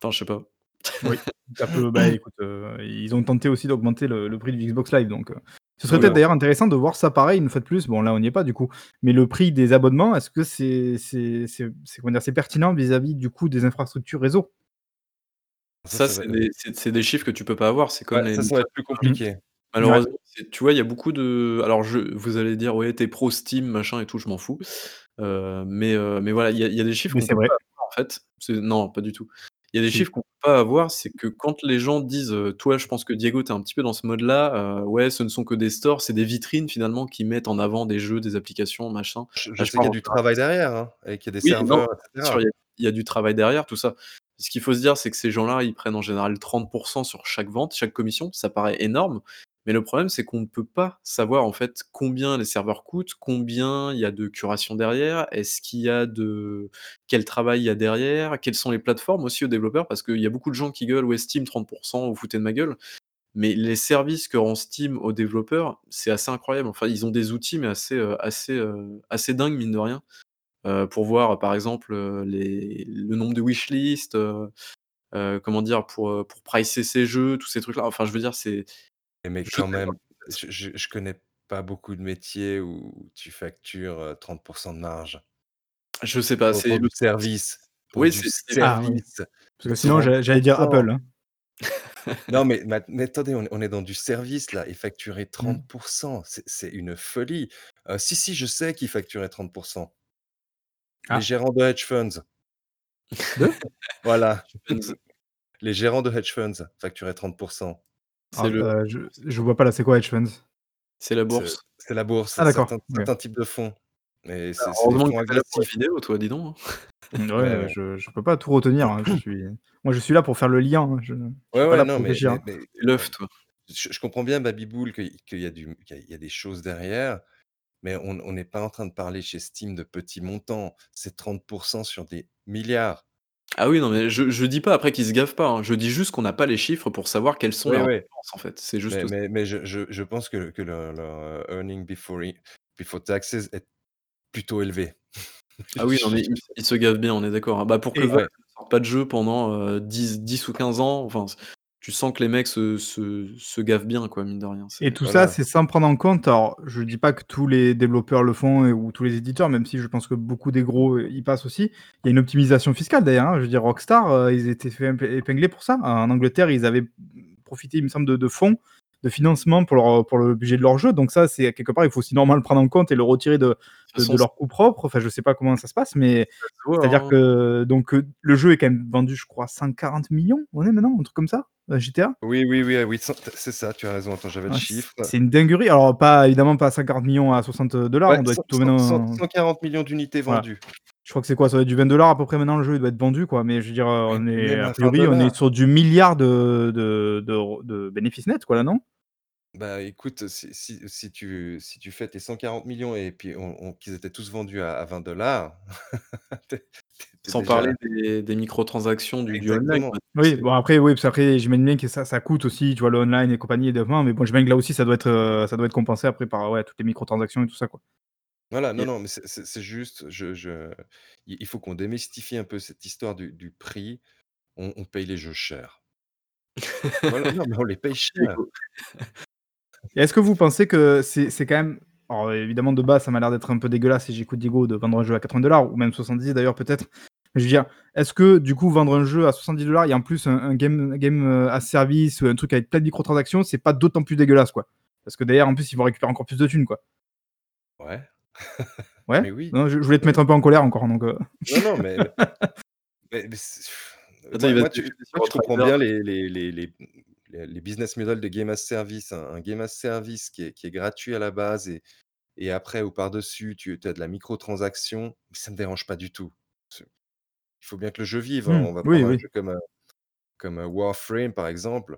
Enfin, je sais pas. Ça peut- bah, écoute, euh, ils ont tenté aussi d'augmenter le, le prix du Xbox Live, donc euh, ce serait Oui, peut-être d'ailleurs intéressant de voir ça pareil une fois de plus. Bon, là, on n'y est pas du coup, mais le prix des abonnements, est-ce que c'est c'est c'est c'est comment dire, c'est pertinent vis-à-vis du coût des infrastructures réseau? Ça, ça c'est des, c'est- c'est des chiffres que tu peux pas avoir. C'est comme Ouais, les. ça, ça va être plus compliqué. Malheureusement, c'est- tu vois, il y a beaucoup de. Alors, je, vous allez dire, ouais, t'es pro Steam, machin et tout, je m'en fous. Euh, mais, euh, mais voilà, il y, a- il y a des chiffres Mais qu'on c'est vrai. pas avoir, en fait. C'est- Non, pas du tout. Il y a des chiffres qu'on peut pas avoir, c'est que quand les gens disent, euh, toi, je pense que Diego, t'es un petit peu dans ce mode-là, euh, ouais, ce ne sont que des stores, c'est des vitrines finalement qui mettent en avant des jeux, des applications, machin. Je, je je sais qu'il y a du travail derrière, hein, et qu'il y a des Oui, serveurs, non, Bien etc. sûr, il y a- il y, a du travail derrière, tout ça. Ce qu'il faut se dire, c'est que ces gens-là, ils prennent en général 30% sur chaque vente, chaque commission. Ça paraît énorme. Mais le problème, c'est qu'on ne peut pas savoir en fait combien les serveurs coûtent, combien il y a de curation derrière, est-ce qu'il y a de quel travail il y a derrière, quelles sont les plateformes aussi aux développeurs, parce qu'il y a beaucoup de gens qui gueulent ouais Steam 30%, vous foutez de ma gueule. Mais les services que rend Steam aux développeurs, c'est assez incroyable. Enfin, ils ont des outils, mais assez, euh, euh, dingues, mine de rien. Euh, pour voir, par exemple, le nombre de wishlists, comment dire, pour, pour pricer ces jeux, tous ces trucs-là. Enfin, je veux dire, c'est. Et Mais Je quand sais même, pas. je, je, je connais pas beaucoup de métiers où tu factures euh, 30% de marge Je sais pas, pour, c'est pour le. du service. Pour Oui, du c'est- c'est- Ah, oui. service. Parce que sinon, j'allais j'allais dire 30%. Apple. hein. Non, mais, ma- mais attendez, on, on est dans du service là, et facturer Mmh. 30%, c'est c'est une folie. Euh, si, si, je sais qui facturait 30%. Ah. Les gérants de hedge funds. De? Voilà, les gérants de hedge funds facturaient 30%. Alors, le- euh, je, je vois pas là, c'est quoi hedge funds? C'est la C'est bourse. c'est la bourse, Ah, d'accord, ok. certains types de fonds. Et c'est c'est Heureusement fonds que la agressifs. vidéo, toi, dis donc. Ouais, Ouais. Je, je peux pas tout retenir. hein, Je suis... Moi, je suis là pour faire le lien. hein, Je, Ouais, ouais, non, mais, hein. mais- mais, L'œuf, toi. je, je comprends bien, Babyboul, qu'il qu'il y, a du- qu'il y a- il y a des choses derrière, mais on on n'est pas en train de parler chez Steam de petits montants. C'est 30% sur des milliards. Ah oui, non, mais je, je dis pas après qu'ils se gavent pas. hein. Je dis juste qu'on n'a pas les chiffres pour savoir quelles sont Ouais, leurs dépenses, en fait. C'est juste Mais, ça. mais, mais je, je, je pense que, que leur, leur, euh, earning before, i- before taxes est plutôt élevé. Ah oui, non, mais ils, ils se gavent bien, on est d'accord. hein. Bah, pour que Et- ne sorte pas de jeu pendant euh, 10, 10 ou 15 ans, enfin, tu sens que les mecs se, se, se gavent bien, quoi, mine de rien. Et tout Voilà. ça, c'est sans prendre en compte. Alors, je dis pas que tous les développeurs le font et- ou tous les éditeurs, même si je pense que beaucoup des gros euh, y passent aussi. Il y a une optimisation fiscale d'ailleurs. hein. Je veux dire, Rockstar, euh, ils étaient fait ép- épingler pour ça. En Angleterre, ils avaient profité, il me semble, de, de fonds de financement pour, leur- pour le budget de leur jeu. Donc ça, c'est quelque part, il faut aussi normalement le prendre en compte et le retirer de, de leur coût propre. Enfin, je sais pas comment ça se passe, mais c'est-à-dire hein. que donc euh, le jeu est quand même vendu, je crois, 140 millions. On est maintenant, un truc comme ça, euh, GTA. Oui, oui, oui, oui, c'est ça, tu as raison. Attends, j'avais le Ah, chiffre. c'est- une dinguerie. Alors, pas évidemment pas 140 millions à 60 dollars. Ouais, on doit cent- être tout cent- maintenant. cent- 140 millions d'unités Voilà. Je crois que c'est quoi? Ça doit être du 20 à peu près maintenant le jeu, il doit être vendu quoi, mais je veux dire, Mais on est a à 20 priori, on est sur du milliard de de de bénéfices nets quoi là, non? Bah, écoute, si si si tu si tu fais tes 140 000 000 et puis on on qu'ils étaient tous vendus à à 20 tu es tu es Sans parler des des microtransactions du du online. Oui, bon après, oui, parce qu'après j'imagine bien que ça ça coûte aussi, tu vois, le online et compagnie et développement, mais bon, j'imagine que là aussi ça doit être, heu, ça doit être compensé après par, ouais, toutes les microtransactions et tout ça, quoi. Voilà, non, Il non, mais c'est c'est c'est juste, je je il il faut qu'on démystifie un peu cette histoire du du prix. On on paye les jeux cher. Voilà, non, mais on les paye cher. Et est-ce que vous pensez que c'est c'est quand même alors évidemment de base ça m'a l'air d'être un peu dégueulasse si j'écoute Diego de vendre un jeu à 80 ou même 70 d'ailleurs peut-être. Mais je veux dire, est-ce que du coup vendre un jeu à 70 et en plus un un game game, heu, as service ou un truc avec plein de microtransactions, c'est pas d'autant plus dégueulasse, quoi? Parce que derrière en plus ils vont récupérer encore plus de thunes, quoi. Ouais, Ouais? mais oui. Non, je je voulais te mettre un peu en colère encore donc heu Non, non, mais mais mais c'est Attends, moi tu je comprends bien les les les les business models de game as service. Un un game as service qui est qui est gratuit à la base et et après ou par-dessus tu tu as de la microtransaction, ça me dérange pas du tout. Il faut bien que le jeu vive, hein. mmh, On va oui, prendre un jeu comme, heu, comme, heu, Warframe par exemple,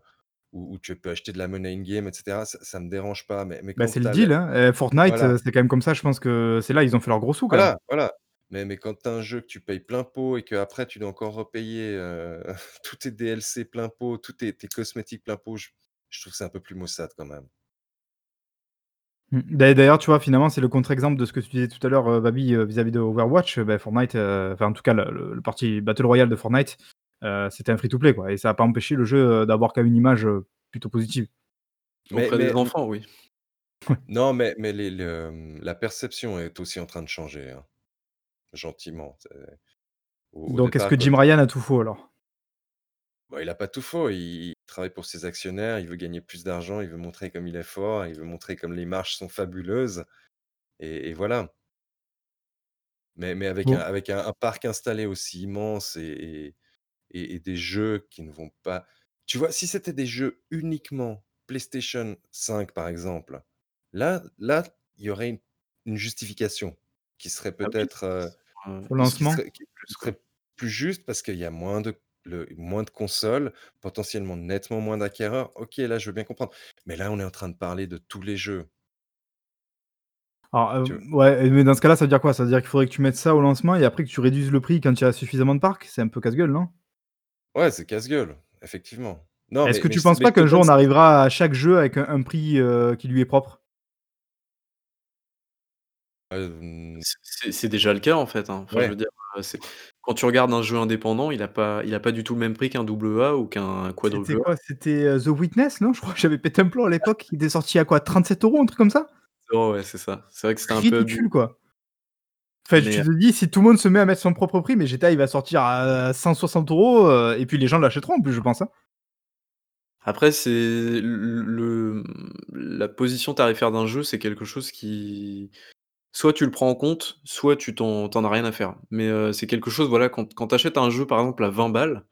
où où tu peux acheter de la monnaie in game et cetera, ça ça me dérange pas, mais mais Bah, c'est le deal, hein, Fortnite, voilà. heu, c'est quand même comme ça, je pense que c'est là, ils ont fait leurs gros sous quand même. Voilà, voilà. Mais mais quand tu as un jeu que tu payes plein pot et qu'après tu dois encore repayer, heu, tous tes DLC plein pot, tous tes tes cosmétiques plein pot, je je trouve que c'est un peu plus maussade quand même. Mmh. D'a d'ailleurs, tu vois, finalement, c'est le contre-exemple de ce que tu disais tout à l'heure, heu, Babi, vis-à-vis de Overwatch. Bah, Fortnite, enfin, en tout cas, le le le partie battle royale de Fortnite, c'était un free to play, quoi et ça a pas empêché le jeu, heu, d'avoir quand même une image, heu, plutôt positive. Mais Auprès des mais enfants, oui. non, mais mais les le, la perception est aussi en train de changer, hein, gentiment. C'est au au Donc est-ce que Jim Ryan a tout faux, alors? il a pas tout faux, il il travaille pour ses actionnaires, il veut gagner plus d'argent, il veut montrer comme il est fort, il veut montrer comme les marges sont fabuleuses et et voilà. Mais mais avec un avec un un parc installé aussi immense et et et et des jeux qui ne vont pas tu vois, si c'était des jeux uniquement PlayStation 5, par exemple, là là, il y aurait une une justification qui serait Ah peut-être, heu, Au qui lancement? serait qui serait plus juste parce qu'il y a moins de le moins de consoles, potentiellement nettement moins d'acquéreurs. OK, là, je veux bien comprendre. Mais là, on est en train de parler de tous les jeux, Alors, hem, ouais, mais dans ce cas-là, ça veut dire quoi? Ça veut dire qu'il faudrait que tu mettes ça au lancement et après que tu réduises le prix quand il y a suffisamment de parcs? C'est un peu casse-gueule, non? Ouais, c'est casse-gueule, effectivement. Non, Est-ce mais que mais tu c penses mais pas je qu'un jour on arrivera à chaque jeu avec un un prix, heu, qui lui est propre? hem, C'est c'est c'est déjà le cas, en fait, hein. Enfin, je ouais. veux dire, heu, c'est quand tu regardes un jeu indépendant, il a pas il a pas du tout le même prix qu'un double A ou qu'un C'était quadruple A. quoi? C'était, The Witness, non? Je crois que j'avais pété un plomb à l'époque. Il était sorti à quoi? 37 €, un truc comme ça? Oh ouais, c'est ça. C'est vrai que c'était un peu abusé. Ridicule, quoi. Enfin, tu Mais te dis, si tout le monde se met à mettre son propre prix, mais GTA, il va sortir à 160 €, heu, et puis les gens l'achèteront en plus, je pense, hein. après, c'est le, la position tarifaire d'un jeu, c'est quelque chose qui soit tu le prends en compte, soit tu t'en as rien à faire. Mais, heu, c'est quelque chose, voilà, quand quand tu achètes un jeu, par exemple, à 20 balles,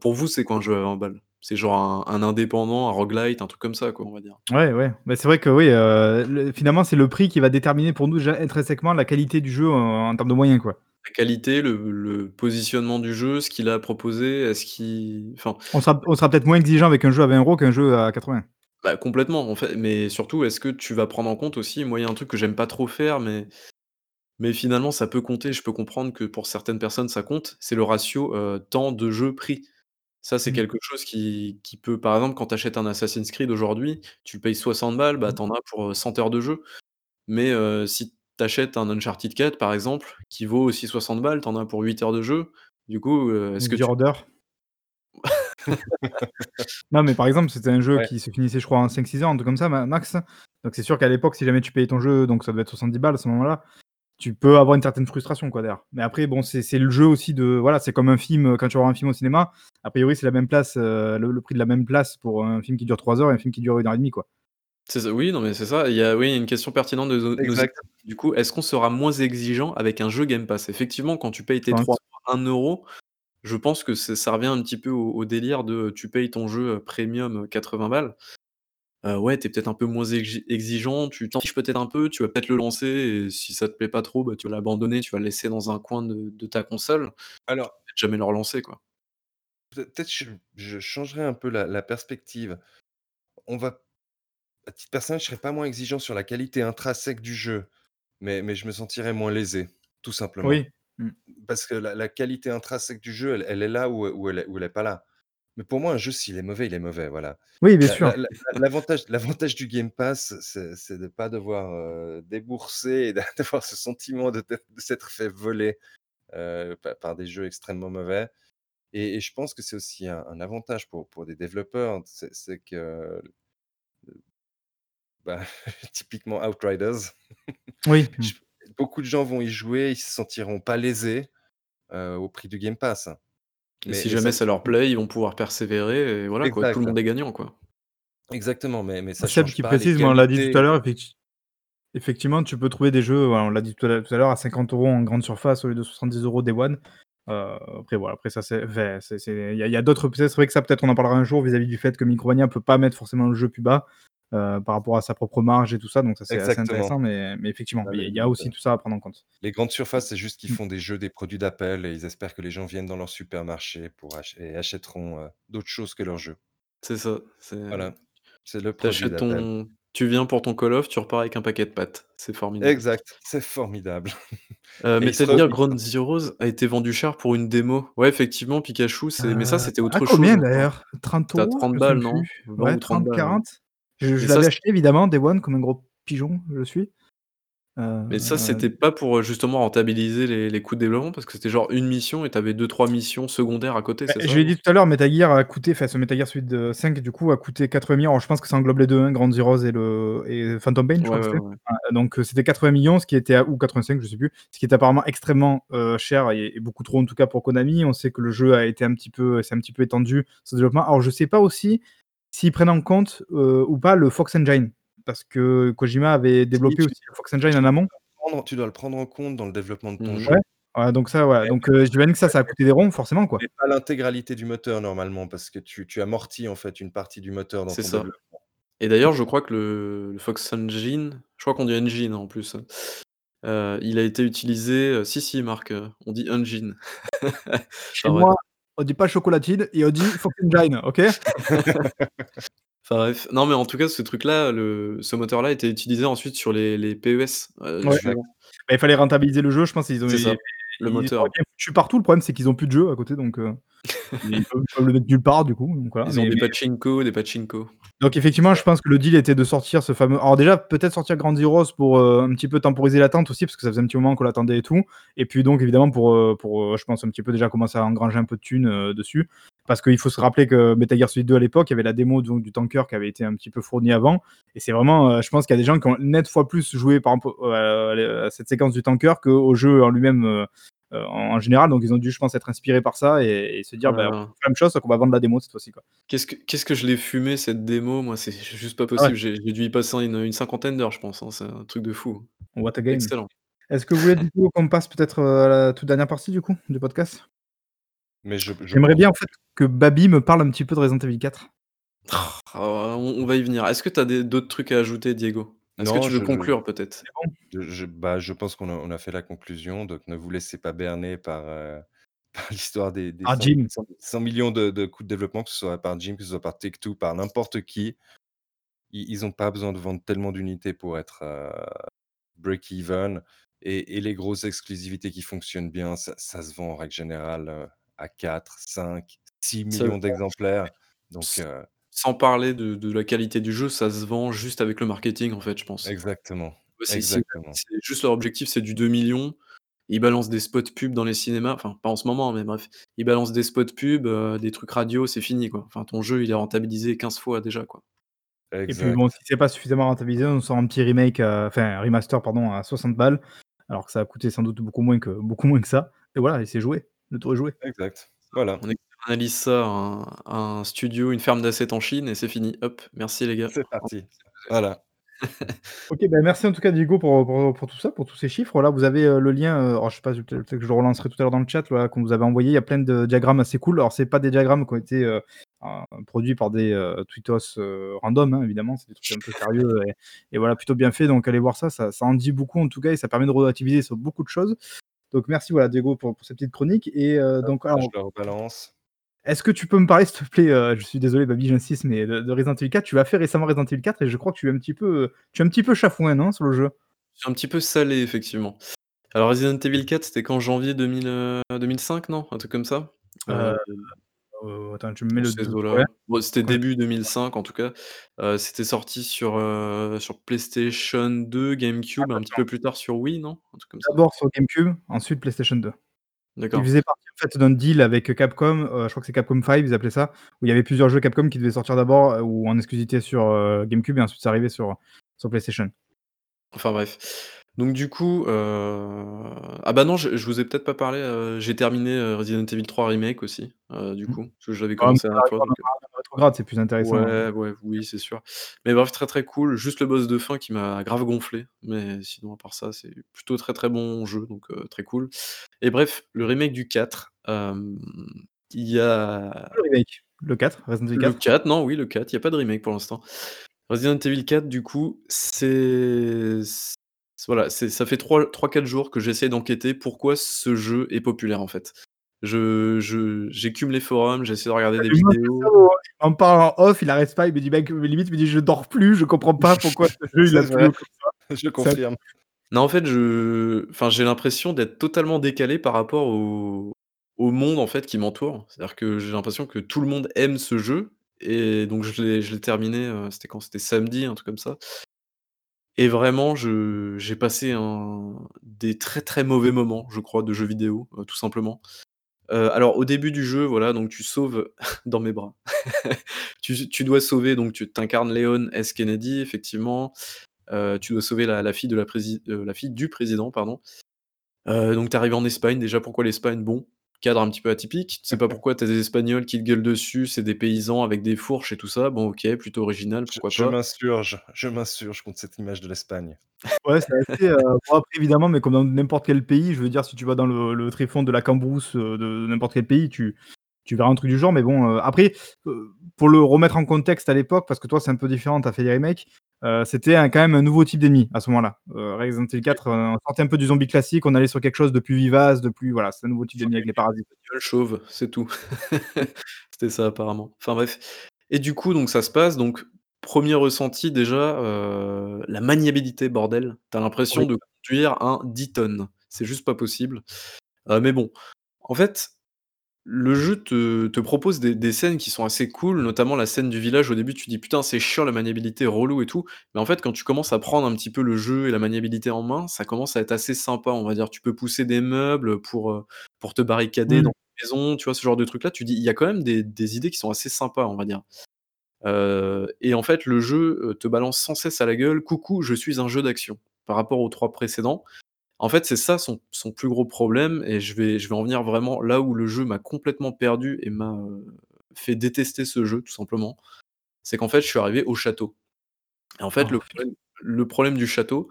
pour vous, c'est quoi un jeu à 20 balles? C'est genre un un indépendant, un roguelite, un truc comme ça, quoi, on va dire. Ouais, ouais. Bah, c'est vrai que oui, le finalement, c'est le prix qui va déterminer pour nous déjà intrinsèquement la qualité du jeu en en termes de moyens, quoi. La qualité, le le positionnement du jeu, ce qu'il a proposé, est-ce qu'il enfin, On sera on sera peut-être moins exigeant avec un jeu à 20 € qu'un jeu à 80. bah, complètement, en fait, mais surtout, est-ce que tu vas prendre en compte aussi moi, il y a un truc que j'aime pas trop faire, mais mais finalement ça peut compter, je peux comprendre que pour certaines personnes ça compte, c'est le ratio, heu, temps de jeu prix. Ça, c'est Mmh. quelque chose qui qui peut par exemple, quand tu achètes un Assassin's Creed aujourd'hui, tu le payes 60 balles, bah, Mmh. tu en as pour, heu, 100 heures de jeu. Mais, heu, si tu achètes un Uncharted 4 par exemple, qui vaut aussi 60 balles, tu en as pour 8 heures de jeu. Du coup, heu, est-ce que tu Order. Non, mais par exemple, c'était un jeu Ouais. qui se finissait, je crois, en 5-6 heures, un truc comme ça, ma max. Donc c'est sûr qu'à l'époque, si jamais tu payais ton jeu, donc ça devait être 70 balles à ce moment-là, tu peux avoir une certaine frustration, quoi, derrière. Mais après, bon, c'est c'est le jeu aussi de voilà, c'est comme un film, heu, quand tu vas voir un film au cinéma, a priori, c'est la même place, heu, le le prix de la même place pour un film qui dure 3 heures et un film qui dure 1 heure et demie, quoi. C'est ça, oui, non, mais c'est ça. Il y a oui, une question pertinente de nos du coup, est-ce qu'on sera moins exigeant avec un jeu Game Pass? Effectivement, quand tu payes tes 3 pense. mois, 1 €, je pense que ça revient un petit peu au au délire de, tu payes ton jeu, premium, heu, 80 balles. Heu, ouais, tu es peut-être un peu moins exi exigeant, tu t'en fiches peut-être un peu, tu vas peut-être le lancer et si ça te plaît pas trop, bah, tu vas l'abandonner, tu vas le laisser dans un coin de de ta console. Tu Alors vas jamais le relancer, quoi. peut peut-être je je changerais un peu la la perspective. On va à titre personnel, je serais pas moins exigeant sur la qualité intrinsèque du jeu, mais mais je me sentirais moins lésé, tout simplement. Oui. Mmh. Parce que la la qualité intrinsèque du jeu, elle elle est là où où elle est où elle est pas là. Mais pour moi, un jeu, s'il est mauvais, il est mauvais, voilà. Oui, bien sûr. la la l'avantage l'avantage du Game Pass, c'est c'est de pas devoir, heu, débourser et d'a d'avoir ce sentiment de s'être fait voler, pa par des jeux extrêmement mauvais et et je pense que c'est aussi un un avantage pour pour des développeurs, c'est c'est que, bah, typiquement Outriders, Oui. Je beaucoup de gens vont y jouer, ils se sentiront pas lésés, heu, au prix du Game Pass. Et Mais si mais jamais ça leur plaît, ils vont pouvoir persévérer et voilà, quoi, tout le monde est gagnant, quoi. exactement, mais mais ça Seb qui pas précise, mais on l'a dit tout à l'heure, effecti effectivement, tu peux trouver des jeux, on l'a dit tout à l'heure à l'heure, à 50 € en grande surface au lieu de 70 € day one. Heu, après voilà, après ça c'est il y a a d'autres c'est vrai que ça peut-être on en parlera un jour vis-à-vis du fait que Micromania peut pas mettre forcément le jeu plus bas, heu, par rapport à sa propre marge et tout ça, donc ça c'est assez intéressant, mais mais effectivement, Là, il y a aussi tout ça à prendre en compte. les grandes surfaces, c'est juste qu'ils Mmh. font des jeux, des produits d'appel et ils espèrent que les gens viennent dans leur supermarché pour ach et achèteront, heu, d'autres choses que leurs jeux. C'est ça, c'est Voilà, c'est le tu produit ton tu viens pour ton Call of, tu repars avec un paquet de pâtes. C'est formidable. Exact, c'est formidable ils se Metal Gear Ground Zeroes a été vendu cher pour une démo. Ouais, effectivement, Pikachu, c'est mais ça, c'était à autre chose combien encore. d'ailleurs? 30 C'était à €? 30 Je me souviens balles, non? plus. 20 Ouais, ou 30 balles, ouais. 30-40? Je je l'avais acheté évidemment day one comme un gros pigeon, je suis. mais ça, Heu, c'était pas pour, heu, justement rentabiliser les les coûts de développement parce que c'était genre une mission et tu avais 2-3 missions secondaires à côté, bah, c'est je l'ai dit tout à l'heure, Metal Gear a coûté enfin ce Metal Gear heu, 5 du coup a coûté 80 000 alors je pense que ça englobe les 2, hein, Ground Zeroes et le et Phantom Pain, je crois Ouais, que ouais, ouais. Donc c'était 80 000 ce qui était à ou 85 je sais plus, ce qui était apparemment extrêmement, cher et et beaucoup trop en tout cas pour Konami. On sait que le jeu a été un petit peu s'est un petit peu étendu, son développement. Alors je sais pas aussi s'ils prennent en compte, heu, ou pas le Fox Engine, parce que Kojima avait développé aussi le Fox Engine en amont. prendre tu dois le prendre en compte dans le développement de ton Mmh Ouais, jeu, ouais, donc ça, voilà, mais donc heu, j'imagine que ça, ça a coûté des ronds forcément, quoi. mais pas l'intégralité du moteur normalement parce que tu tu amortis en fait une partie du moteur dans C'est ton ça. développement. Et d'ailleurs, je crois que le le Fox Engine, je crois qu'on dit engine en plus, heu, il a été utilisé, heu si, si Marc, on dit engine. Chez moi, on dit pas chocolatine et on dit Fox Engine, OK? Enfin bref. Non, mais en tout cas, ce truc-là, le ce moteur-là été utilisé ensuite sur les les PES, Ouais. Bah, il fallait rentabiliser le jeu, je pense ils ont ils le moteur. bien foutu partout, le problème c'est qu'ils ont plus de jeux à côté donc heu, ils peuvent ils peuvent le mettre nulle part du coup, donc voilà, Ils ont mais des mais pachinko, des pachinko. donc effectivement, je pense que le deal était de sortir ce fameux alors déjà peut-être sortir Ground Zeroes pour, heu, un petit peu temporiser l'attente aussi, parce que ça faisait un petit moment qu'on l'attendait et tout et puis donc évidemment pour, heu, pour, je pense un petit peu déjà commencer à engranger un peu de thunes, dessus. Parce qu'il faut se rappeler que Metal Gear Solid 2 à l'époque, il y avait la démo donc du tanker qui avait été un petit peu fournie avant et c'est vraiment, heu, je pense qu'il y a des gens qui ont net fois plus joué par exemple, heu, à cette séquence du tanker qu'au jeu en lui-même, heu, en général, donc ils ont dû, je pense, être inspirés par ça et et se dire: «Bah, on là. fait la même chose, qu'on va vendre la démo cette fois-ci, quoi». Qu'est-ce que qu'est-ce que je l'ai fumé cette démo, moi, c'est juste pas Ah ouais, possible. J'ai dû y passer une une cinquantaine d'heures, je pense, hein, c'est un truc de fou. what a game. Excellent. Est-ce que vous voulez du coup qu'on passe peut-être, à la toute dernière partie du coup, du podcast? Mais je je J'aimerais pense bien en fait que Baby me parle un petit peu de Resident Evil 4. Ah, on va y venir. Est-ce que tu as des d'autres trucs à ajouter, Diego? Est-ce que tu veux je je conclure peut-être? Je bah, je pense qu'on a on a fait la conclusion, donc ne vous laissez pas berner par, par l'histoire des des Ah 100 Jim. 100 100 000 000 de de coûts de développement, que ce soit par Jim, que ce soit par Take-Two, par n'importe qui. Ils ils ont pas besoin de vendre tellement d'unités pour être, heu, break even et et les grosses exclusivités qui fonctionnent bien, ça ça se vend en règle générale, heu, à 4-5-6 Ça millions d'exemplaires, donc heu sans parler de de la qualité du jeu, ça se vend juste avec le marketing, en fait, je pense. exactement, c'est si exactement, c'est juste leur objectif, c'est du 2 000 000. Ils balancent des spots pubs dans les cinémas, enfin, pas en ce moment, mais bref. Ils balancent des spots pubs, heu, des trucs radio, c'est fini, quoi. Enfin, ton jeu, il est rentabilisé 15 fois déjà, quoi. Et puis bon, si c'est pas suffisamment rentabilisé, on sort un petit remake, heu, enfin un remaster pardon à 60 balles, alors que ça a coûté sans doute beaucoup moins que beaucoup moins que ça et voilà et c'est joué. Est joué. exact. Voilà, On externalise ça à un studio, une ferme d'assets en Chine et c'est fini. Hop, merci les gars. c'est parti. Voilà. OK, bah, merci en tout cas Diego pour, pour pour tout ça, pour tous ces chiffres. Là, vous avez, heu, le lien, alors je sais pas, peut-être peut-être que je le relancerai tout à l'heure dans le chat, voilà, qu'on vous avait envoyé. Il y a plein de diagrammes assez cool. Alors c'est pas des diagrammes qui ont été, heu, produits par des, tweetos, random, hein, évidemment, c'est des trucs un peu sérieux et et voilà, plutôt bien fait, donc allez voir ça, ça ça en dit beaucoup en tout cas et ça permet de relativiser sur beaucoup de choses. Donc merci, voilà, Diego pour pour cette petite chronique et heu, donc je alors le rebalance. est-ce que tu peux me parler, s'il te plaît, heu, je suis désolé Babi, j'insiste, mais de de Resident Evil 4? Tu l'as fait récemment Resident Evil 4 et je crois que tu es un petit peu, tu es un petit peu chafouin, non, sur le jeu? Un petit peu salé, effectivement. Alors Resident Evil 4, c'était quand? Janvier 2000, heu, 2005, non? Un truc comme ça? Attends, tu me mets le doute, ouais. Bon, c'était Ouais. début 2005 en tout cas. Heu, c'était sorti sur, heu, sur PlayStation 2, GameCube, un petit peu plus tard sur Wii, non? Ça? d'abord sur GameCube, ensuite PlayStation 2. Il D'accord. faisait partie en fait d'un deal avec Capcom, heu, je crois que c'est Capcom 5, ils appelaient ça, où il y avait plusieurs jeux Capcom qui devaient sortir d'abord, ou en exclusivité sur, GameCube et ensuite c'est arrivé sur sur PlayStation. Enfin bref. Donc du coup, heu ah bah non, je je vous ai peut-être pas parlé, heu, j'ai terminé, heu, Resident Evil 3 Remake aussi, heu, du Mmh. coup, parce que je l'avais Ah mais commencé la dernière fois dans donc heu la rétrograde, c'est plus intéressant, hein. ouais, ouais, oui, c'est sûr. Mais bref, très, très cool. Juste le boss de fin qui m'a grave gonflé, mais sinon à part ça, c'est plutôt très, très bon jeu, donc heu, très cool. Et bref, le remake du 4, hem, il y a Le remake, le 4, Resident Evil le 4. 4, non, oui, le 4, il y a pas de remake pour l'instant. Resident Evil 4 du coup, c'est voilà, ça fait 3-3-4 jours que j'essaie d'enquêter pourquoi ce jeu est populaire, en fait. Je je j'écume les forums, j'essaie de regarder des vidéos. mon il m'en parle en off, il arrête pas, il me dit: «Mec», limite il me dit: «Je dors plus, je comprends pas pourquoi ce jeu il a plu vrai, autant que ça». je confirme. Non, en fait, je enfin, j'ai l'impression d'être totalement décalé par rapport au au monde, en fait, qui m'entoure. C'est-à-dire que j'ai l'impression que tout le monde aime ce jeu et donc je l'ai je l'ai terminé, heu, c'était quand? C'était samedi, un truc comme ça. Et vraiment, j'ai passé des très, très mauvais moments, je crois, de jeux vidéo, heu, tout simplement. Heu, alors au début du jeu, voilà, donc tu sauves dans mes bras. Tu dois sauver donc tu tu incarnes Leon S. Kennedy effectivement, heu, tu dois sauver la fille de la fille du président, pardon. Donc tu arrives en Espagne, déjà pourquoi l'Espagne? Bon, cadre un petit peu atypique, tu sais pas pourquoi tu as des Espagnols qui te gueulent dessus, c'est des paysans avec des fourches et tout ça. Bon OK, plutôt original, Je pourquoi je pas. m'insurge, je m'insurge contre cette image de l'Espagne. Ouais, c'est assez, bon après évidemment, mais comme dans n'importe quel pays, je veux dire si tu vas dans le le tréfonds de la cambrousse, heu, de n'importe quel pays, tu tu verras un truc du genre, mais bon, heu, après, heu, pour le remettre en contexte à l'époque, parce que toi c'est un peu différent, tu as fait des remakes, heu, c'était quand même un nouveau type d'ennemi à ce moment-là. Heu, Resident Evil 4, heu, on sortait un peu du zombie classique, on allait sur quelque chose de plus vivace, de plus voilà, c'est un nouveau type d'ennemi avec les parasites. Espagnols chauves, c'est tout. C'était ça apparemment. Enfin bref. Et du coup, donc ça se passe, donc 1er ressenti déjà, la maniabilité bordel. Tu as l'impression Oui. de conduire un 10 tonnes. C'est juste pas possible. Mais bon, en fait, le jeu te te propose des des scènes qui sont assez cool, notamment la scène du village. Au début, tu dis: «Putain, c'est chiant la maniabilité, relou et tout». Mais en fait, quand tu commences à prendre un petit peu le jeu et la maniabilité en main, ça commence à être assez sympa, on va dire. Tu peux pousser des meubles pour, pour te barricader dans Mmh. ta maison, tu vois? Ce genre de trucs là, tu dis il y a quand même des des idées qui sont assez sympas, on va dire. Heu et en fait, le jeu, heu, te balance sans cesse à la gueule: «Coucou, je suis un jeu d'action». Par rapport aux 3 précédents. En fait, c'est ça son son plus gros problème et je vais je vais en venir vraiment là où le jeu m'a complètement perdu et m'a, heu, fait détester ce jeu, tout simplement. C'est qu'en fait, je suis arrivé au château et en fait, Oh le problème le problème du château,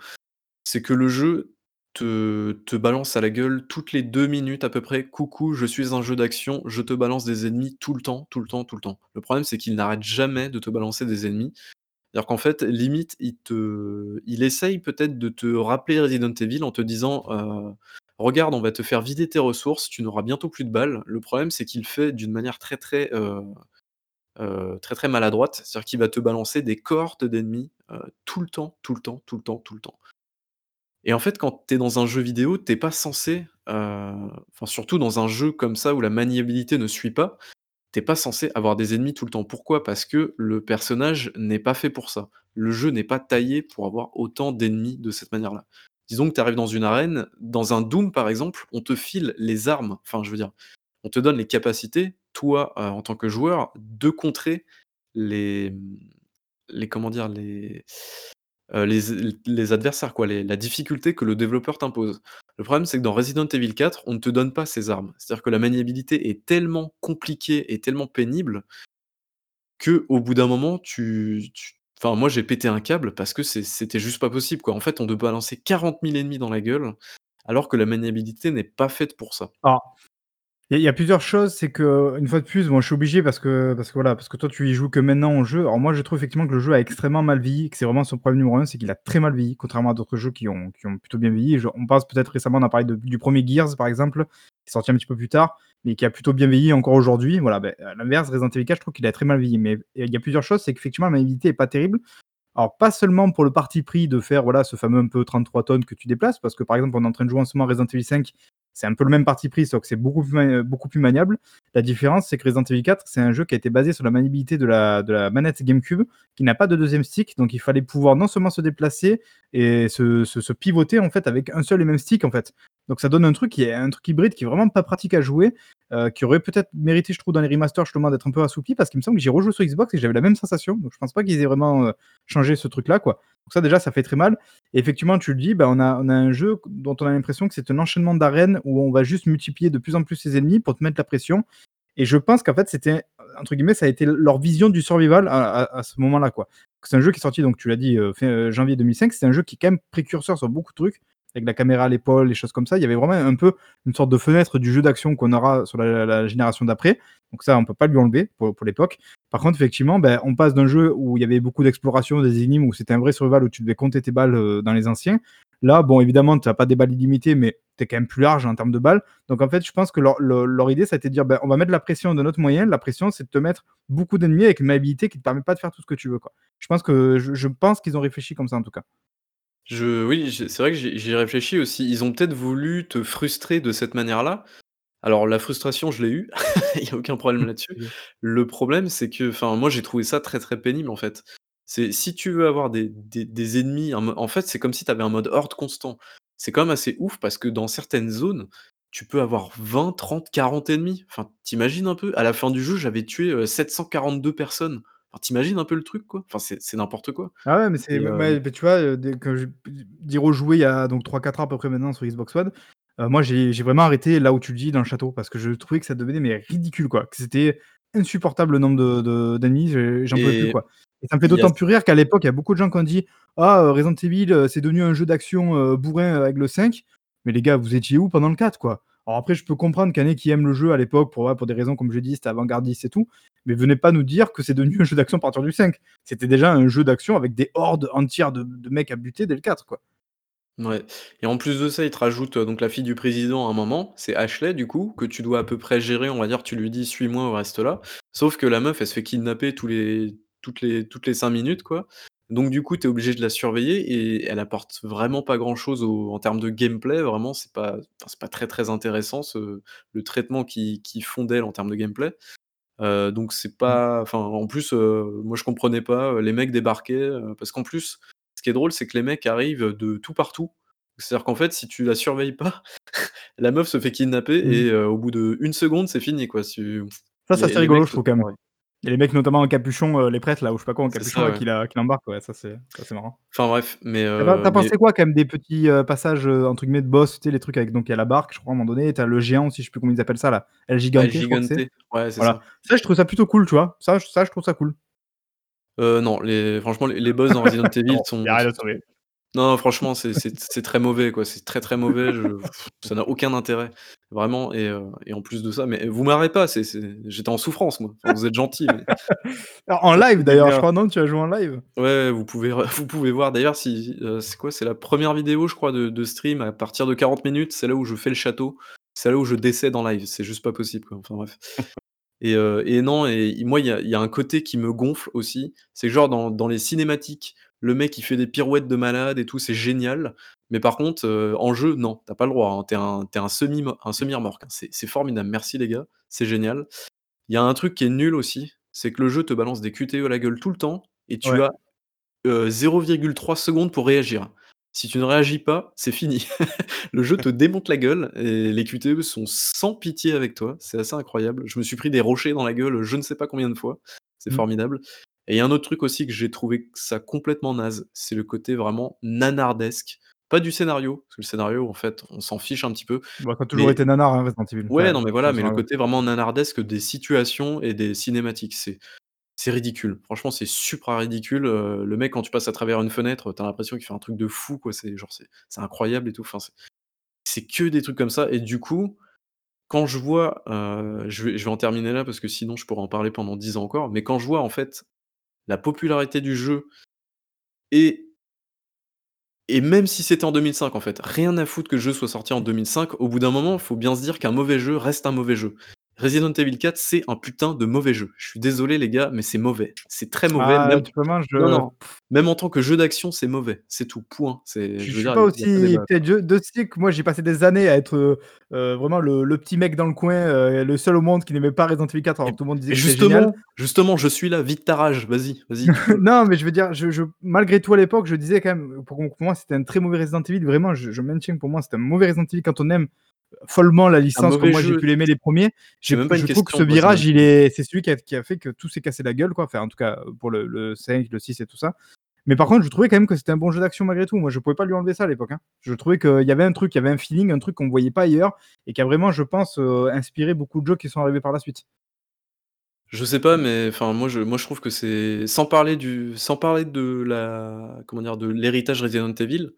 c'est que le jeu te te balance à la gueule toutes les 2 minutes à peu près: «Coucou, je suis un jeu d'action», je te balance des ennemis tout le temps, tout le temps, tout le temps. Le problème, c'est qu'il n'arrête jamais de te balancer des ennemis. C'est-à-dire qu'en fait, limite, il te il essaye peut-être de te rappeler Resident Evil en te disant, heu: «Regarde, on va te faire vider tes ressources, tu n'auras bientôt plus de balles». Le problème, c'est qu'il le fait d'une manière très, très, heu heu, très, très maladroite. C'est-à-dire qu'il va te balancer des cohortes d'ennemis, tout le temps, tout le temps, tout le temps, tout le temps. Et en fait, quand tu es dans un jeu vidéo, tu es pas censé, enfin surtout dans un jeu comme ça où la maniabilité ne suit pas, tu es pas censé avoir des ennemis tout le temps. Pourquoi? Parce que le personnage n'est pas fait pour ça. Le jeu n'est pas taillé pour avoir autant d'ennemis de cette manière-là. Disons que tu arrives dans une arène, dans un Doom par exemple, on te file les armes, enfin je veux dire, on te donne les capacités, toi, heu, en tant que joueur, de contrer les, les comment dire? Les, heu, les adversaires quoi, la difficulté que le développeur t'impose. Le problème, c'est que dans Resident Evil 4, on ne te donne pas ces armes. C'est-à-dire que la maniabilité est tellement compliquée et tellement pénible qu'au bout d'un moment, tu enfin moi j'ai pété un câble parce que c'était juste pas possible, quoi. En fait, on te balancer 40 000 ennemis dans la gueule, alors que la maniabilité n'est pas faite pour ça. Il y a plusieurs choses, c'est qu'une fois de plus, bon, je suis obligé parce que parce que voilà, parce que toi tu y joues que maintenant au jeu. Alors moi, je trouve effectivement que le jeu a extrêmement mal vieilli, que c'est vraiment son problème numéro 1, c'est qu'il a très mal vieilli, contrairement à d'autres jeux qui ont qui ont plutôt bien vieilli. On pense peut-être récemment, on a parlé du 1er Gears, par exemple, qui est sorti un petit peu plus tard, mais qui a plutôt bien vieilli encore aujourd'hui. Voilà, beh, à l'inverse, Resident Evil 4, je trouve qu'il a très mal vieilli. Mais il y a plusieurs choses, c'est qu'effectivement la maniabilité est pas terrible. Alors pas seulement pour le parti pris de faire, voilà, ce fameux un peu 33 tonnes que tu déplaces, parce que par exemple, on est en train de jouer en ce moment Resident Evil 5, c'est un peu le même parti pris, sauf que c'est beaucoup plus maniable. La différence, c'est que Resident Evil 4, c'est un jeu qui a été basé sur la maniabilité de la manette GameCube, qui n'a pas de 2e stick, donc il fallait pouvoir non seulement se déplacer et se se se pivoter en fait avec un seul et même stick en fait. Donc ça donne un truc qui est un truc hybride qui est vraiment pas pratique à jouer, heu, qui aurait peut-être mérité, je trouve, dans les remasters justement d'être un peu assoupli, parce qu'il me semble que j'ai rejoué sur Xbox et j'avais la même sensation. Donc je pense pas qu'ils aient vraiment, heu, changé ce truc-là, quoi. Donc ça déjà, ça fait très mal et effectivement, tu le dis, bah, on a a un jeu dont on a l'impression que c'est un enchaînement d'arènes où on va juste multiplier de plus en plus ses ennemis pour te mettre la pression et je pense qu'en fait, c'était entre ça a été leur vision du survival à ce moment-là, quoi. C'est un jeu qui est sorti, donc tu l'as dit, heu, fin, janvier 2005. C'est un jeu qui est quand même précurseur sur beaucoup de trucs, avec la caméra à l'épaule, les choses comme ça. Il y avait vraiment un peu une sorte de fenêtre du jeu d'action qu'on aura sur la génération d'après. Donc ça, on peut pas lui enlever pour l'époque. Par contre, effectivement, beh, on passe d'un jeu où il y avait beaucoup d'exploration, des énigmes, où c'était un vrai survival, où tu devais compter tes balles, heu, dans les anciens. Là, bon, évidemment, tu as pas des balles illimitées, mais tu es quand même plus large en termes de balles. Donc en fait, je pense que leur idée, ça a été de dire: «Bah, on va mettre la pression de notre moyen. La pression, c'est de te mettre beaucoup d'ennemis avec une maniabilité qui te permet pas de faire tout ce que tu veux, quoi». Je pense que je pense qu'ils ont réfléchi comme ça, en tout cas. Je oui, j'ai c'est vrai que j'y j'y ai réfléchi aussi. Ils ont peut-être voulu te frustrer de cette manière-là. Alors la frustration, je l'ai eue, il y a aucun problème là-dessus. Le problème, c'est que enfin, moi, j'ai trouvé ça très, très pénible, en fait. C'est si tu veux avoir des des des ennemis, en mo en fait, c'est comme si tu avais un mode horde constant. C'est quand même assez ouf parce que dans certaines zones, tu peux avoir 20-30-40 ennemis. Enfin, tu imagines un peu? À la fin du jeu, j'avais tué, heu, 742 personnes. Enfin, tu imagines un peu le truc, quoi? Enfin, c'est c'est n'importe quoi Ah ouais, mais c'est et mais beh, tu vois, dès que je il y a donc 3-4 ans à peu près maintenant sur Xbox One, moi j'ai j'ai vraiment arrêté là où tu le dis dans le château parce que je trouvais que ça devenait mais ridicule, quoi. Que c'était insupportable le nombre de de d'ennemis, je j'en pouvais plus, et quoi et ça me fait il y a d'autant plus rire qu'à l'époque, il y a beaucoup de gens qui ont dit: «Ah, Resident Evil, c'est devenu un jeu d'action, bourrin avec le 5». Mais les gars, vous étiez où pendant le 4, quoi? Alors après, je peux comprendre qu'il y en ait qui aiment le jeu à l'époque pour, pour des raisons comme je dis, c'était avant-gardiste et tout, mais venez pas nous dire que c'est devenu un jeu d'action à partir du 5. C'était déjà un jeu d'action avec des hordes entières de mecs à buter dès le 4, quoi. Ouais et en plus de ça, ils te rajoutent, heu, donc la fille du président à un moment, c'est Ashley du coup, que tu dois à peu près gérer, on va dire, tu lui dis: «Suis-moi» ou «Reste là». Sauf que la meuf, elle se fait kidnapper tous les toutes les toutes les 5 minutes, quoi. Donc du coup, tu es obligé de la surveiller et elle apporte vraiment pas grand-chose en termes de gameplay, vraiment, c'est pas pas très, très intéressant ce le traitement qu'ils qu'ils font d'elle en termes de gameplay. Heu, donc c'est Mmh. pas enfin, en plus, heu, moi je comprenais pas, heu, les mecs débarquaient, parce qu'en plus, ce qui est drôle, c'est que les mecs arrivent de tout partout. C'est-à-dire qu'en fait, si tu la surveilles pas, la meuf se fait kidnapper Mmh. et au bout d'1 seconde, c'est fini, quoi. Ça, c'est rigolo, mecs je trouve, quand même. Il y a les mecs notamment en capuchon, heu, les prêtres là ou je sais pas quoi en capuchon ça, là ouais. qui la qui l'embarquent, ouais, ça c'est ça c'est marrant. Enfin bref, mais Tu as pas tu heu, as mais pensé quoi quand même des petits, heu, passages, entre guillemets de boss, tu sais les trucs avec donc il y a la barque, je crois à un moment donné, tu as le géant aussi, je sais plus comment ils appellent ça là, El El Gigante, je crois que Gigante, c'est. ouais, c'est Voilà, ça. ça je trouve ça plutôt cool, tu vois? Ça j ça je trouve ça cool. Heu, non, les franchement, les les boss dans Resident Evil sont non, franchement, c'est c'est c'est très mauvais, quoi, c'est très, très mauvais, je ça n'a aucun intérêt, vraiment et heu et en plus de ça mais vous marrez pas, c'est c'est j'étais en souffrance, moi. Enfin, vous êtes gentils, mais Alors en live d'ailleurs, je crois, non? Tu as joué en live? Ouais, vous pouvez re vous pouvez voir d'ailleurs si, heu, c'est quoi? C'est la 1re vidéo, je crois, de de stream à partir de 40 minutes, c'est là où je fais le château, c'est là où je décède en live, c'est juste pas possible, quoi, enfin bref et heu et non et moi, il y a il y a un côté qui me gonfle aussi, c'est que genre dans dans les cinématiques, le mec, il fait des pirouettes de malade et tout, c'est génial, mais par contre, heu, en jeu, non, tu as pas le droit, hein, tu es un es un semi un semi-remorque, hein, c'est c'est formidable, merci les gars, c'est génial. Il y a un truc qui est nul aussi, c'est que le jeu te balance des QTE à la gueule tout le temps et tu Ouais. as, heu, 0,3 secondes pour réagir. Si tu ne réagis pas, c'est fini. Le jeu te démonte la gueule et les QTE sont sans pitié avec toi, c'est assez incroyable. Je me suis pris des rochers dans la gueule, je ne sais pas combien de fois, c'est Mmh. formidable et il y a un autre truc aussi que j'ai trouvé ça complètement naze, c'est le côté vraiment nanardesque. Pas du scénario, parce que le scénario, en fait, on s'en fiche un petit peu, Bah, ça a toujours mais été nanar, hein, Resident Evil, ouais, non, mais voilà, mais le côté vraiment nanardesque des situations et des cinématiques, c'est c'est ridicule. Franchement, c'est supra ridicule, heu, le mec quand tu passes à travers une fenêtre, tu as l'impression qu'il fait un truc de fou quoi, c'est genre c'est c'est incroyable et tout, enfin c'est c'est que des trucs comme ça et du coup, quand je vois, heu, je vais je vais en terminer là parce que sinon je pourrais en parler pendant 10 ans encore, mais quand je vois en fait la popularité du jeu et et même si c'était en 2005 en fait, rien à foutre que le jeu soit sorti en 2005, au bout d'un moment, faut bien se dire qu'un mauvais jeu reste un mauvais jeu. Resident Evil 4, c'est un putain de mauvais jeu. Je suis désolé les gars, mais c'est mauvais. C'est très mauvais, Ah, même je non, non, même en tant que jeu d'action, c'est mauvais, c'est tout, point. C'est je suis dire, pas aussi peut-être je de que moi j'ai passé des années à être, heu heu, vraiment le le petit mec dans le coin, heu, le seul au monde qui n'aimait pas Resident Evil 4 alors Et tout le monde disait que génial. justement justement, je suis là, vide ta rage, vas-y, vas-y. Non, mais je veux dire, je malgré tout à l'époque, je disais quand même, pour moi, c'était un très mauvais Resident Evil. Vraiment, je maintiens pour moi, c'était un mauvais Resident Evil quand on aime follement la licence comme moi j'ai pu l'aimer les premiers. J'ai même pas une je trouve que ce virage, il est c'est celui qui a qui a fait que tout s'est cassé la gueule, quoi. Enfin, en tout cas, pour le le 5, le 6 et tout ça. Mais par contre, je trouvais quand même que c'était un bon jeu d'action malgré tout. Moi, je pouvais pas lui enlever ça à l'époque, hein. Je trouvais qu'il y avait un truc, il y avait un feeling, un truc qu'on voyait pas ailleurs et qui a vraiment, je pense, heu, inspiré beaucoup de jeux qui sont arrivés par la suite. Je sais pas, mais enfin moi je moi je trouve que c'est sans parler du sans parler de la comment dire? De l'héritage Resident Evil,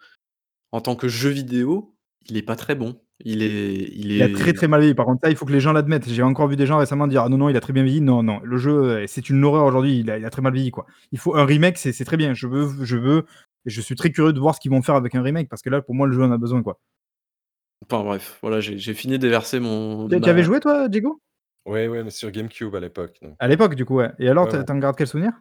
en tant que jeu vidéo, il est pas très bon. Il est il Il a très, est très mal vieilli. Par contre, ça, il faut que les gens l'admettent. J'ai encore vu des gens récemment dire: «Ah non, non, il a très bien vieilli». Non, non, le jeu, heu, c'est une horreur aujourd'hui. Il a il a très mal vieilli, quoi. Il faut un remake, c'est c'est très bien. Je veux je veux et je suis très curieux de voir ce qu'ils vont faire avec un remake parce que là, pour moi, le jeu en a besoin, quoi. enfin bref, voilà, j'ai j'ai fini de déverser mon Tu avais joué toi, Diego? Ouais, ouais, mais sur GameCube à l'époque, donc À l'époque, du coup, ouais. Et alors, ouais, tu ouais. tu en gardes quel souvenir?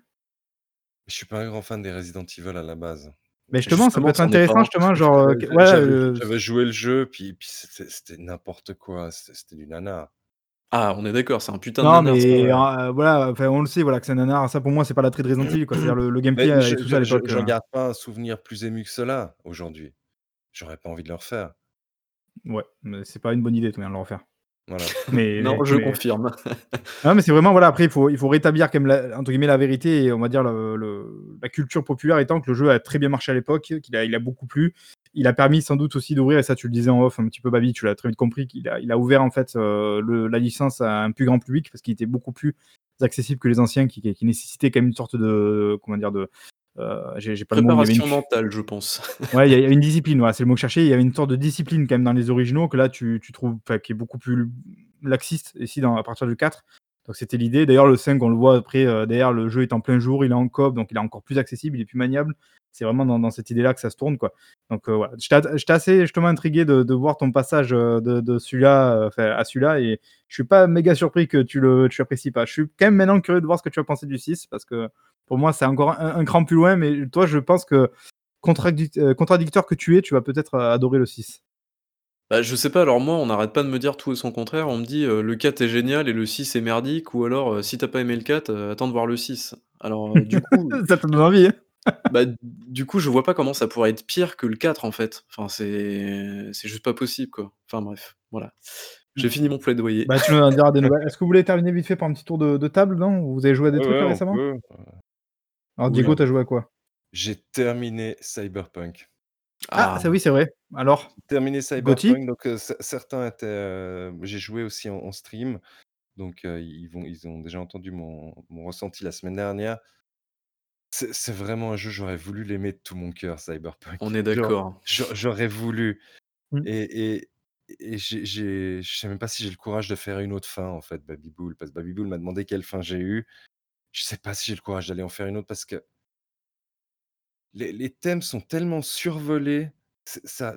Je suis pas un grand fan des Resident Evil à la base. Beh, justement, ça peut justement, être intéressant, justement, genre, j'a ouais, j'avais heu, j'avais joué le jeu, puis puis c'était n'importe quoi, c'était du nanar. Ah, on est d'accord, c'est un putain de non, nanar mais heu, voilà, enfin, on le sait, voilà, que c'est un nanar. Ça, pour moi, c'est pas l'attrait de Resident Evil, quoi. C'est-à-dire le le Mais gameplay, je et tout ça à je je l'époque, garde pas un souvenir plus ému que cela, aujourd'hui. J'aurais pas envie de le refaire. ouais, mais c'est pas une bonne idée, de de le refaire. Voilà. Mais Non, mais je mais confirme. Non, mais c'est vraiment voilà, après il faut il faut rétablir quand même la entre guillemets «la vérité» et on va dire le le la culture populaire étant que le jeu a très bien marché à l'époque, qu'il a il a beaucoup plu. Il a permis sans doute aussi d'ouvrir et ça tu le disais en off un petit peu Babi, tu l'as très vite compris qu'il a il a ouvert en fait, le la licence à un plus grand public parce qu'il était beaucoup plus accessible que les anciens qui qui nécessitaient quand même une sorte de comment dire? De, j'ai j'ai pas le mot, Préparation mentale, je pense. Ouais, il y a il y a une discipline, voilà, c'est le mot que je cherchais. Il y avait une sorte de discipline quand même dans les originaux que là tu tu trouves qui est beaucoup plus laxiste ici dans à partir du 4. Donc c'était l'idée. D'ailleurs le 5 on le voit après, heu, derrière le jeu est en plein jour, il est en coop, donc il est encore plus accessible, il est plus maniable. C'est vraiment dans cette idée-là que ça se tourne, quoi. Donc heu, voilà, j'étais assez justement intrigué de voir ton passage, heu, de celui-là, enfin à celui-là et je suis pas méga surpris que tu le tu apprécies pas. Je suis quand même maintenant curieux de voir ce que tu vas penser du 6 parce que pour moi c'est encore un un cran plus loin, mais toi je pense que contradicteur que tu es, tu vas peut-être, adorer le 6. Bah, je sais pas, alors moi, on n'arrête pas de me dire tout et son contraire. On me dit, heu: «Le 4 est génial et le 6 est merdique» ou alors, heu: «Si tu as pas aimé le 4, heu, attends de voir le 6». Alors, du coup Ça te donne envie, hein? bah, du coup, je vois pas comment ça pourrait être pire que le 4 en fait. Enfin, c'est c'est juste pas possible, quoi. Enfin bref, voilà. J'ai fini mon plaidoyer. Bah, tu nous en diras des nouvelles. Est-ce que vous voulez terminer vite fait par un petit tour de de table, non? Vous avez joué à des Ouais, trucs ouais, là on récemment? peut, Alors oui, Diego, on tu as joué à quoi? j'ai terminé Cyberpunk. Ah, ça Ah! oui, c'est vrai. Alors? Terminé GOTY? Cyberpunk, donc heu, cer certains étaient, heu j'ai joué aussi en en stream, donc heu, ils vont ils ont déjà entendu mon mon ressenti la semaine dernière. C'est c'est vraiment un jeu, j'aurais voulu l'aimer de tout mon cœur, On Cyberpunk. est Genre, d'accord. j'au j'aurais voulu Mmh. et et et j'ai j'ai je sais même pas si j'ai le courage de faire une autre fin, en fait, Baby-Boule, parce que Baby-Boule m'a demandé quelle fin j'ai eu. Je sais pas si j'ai le courage d'aller en faire une autre parce que les les thèmes sont tellement survolés, c'est ça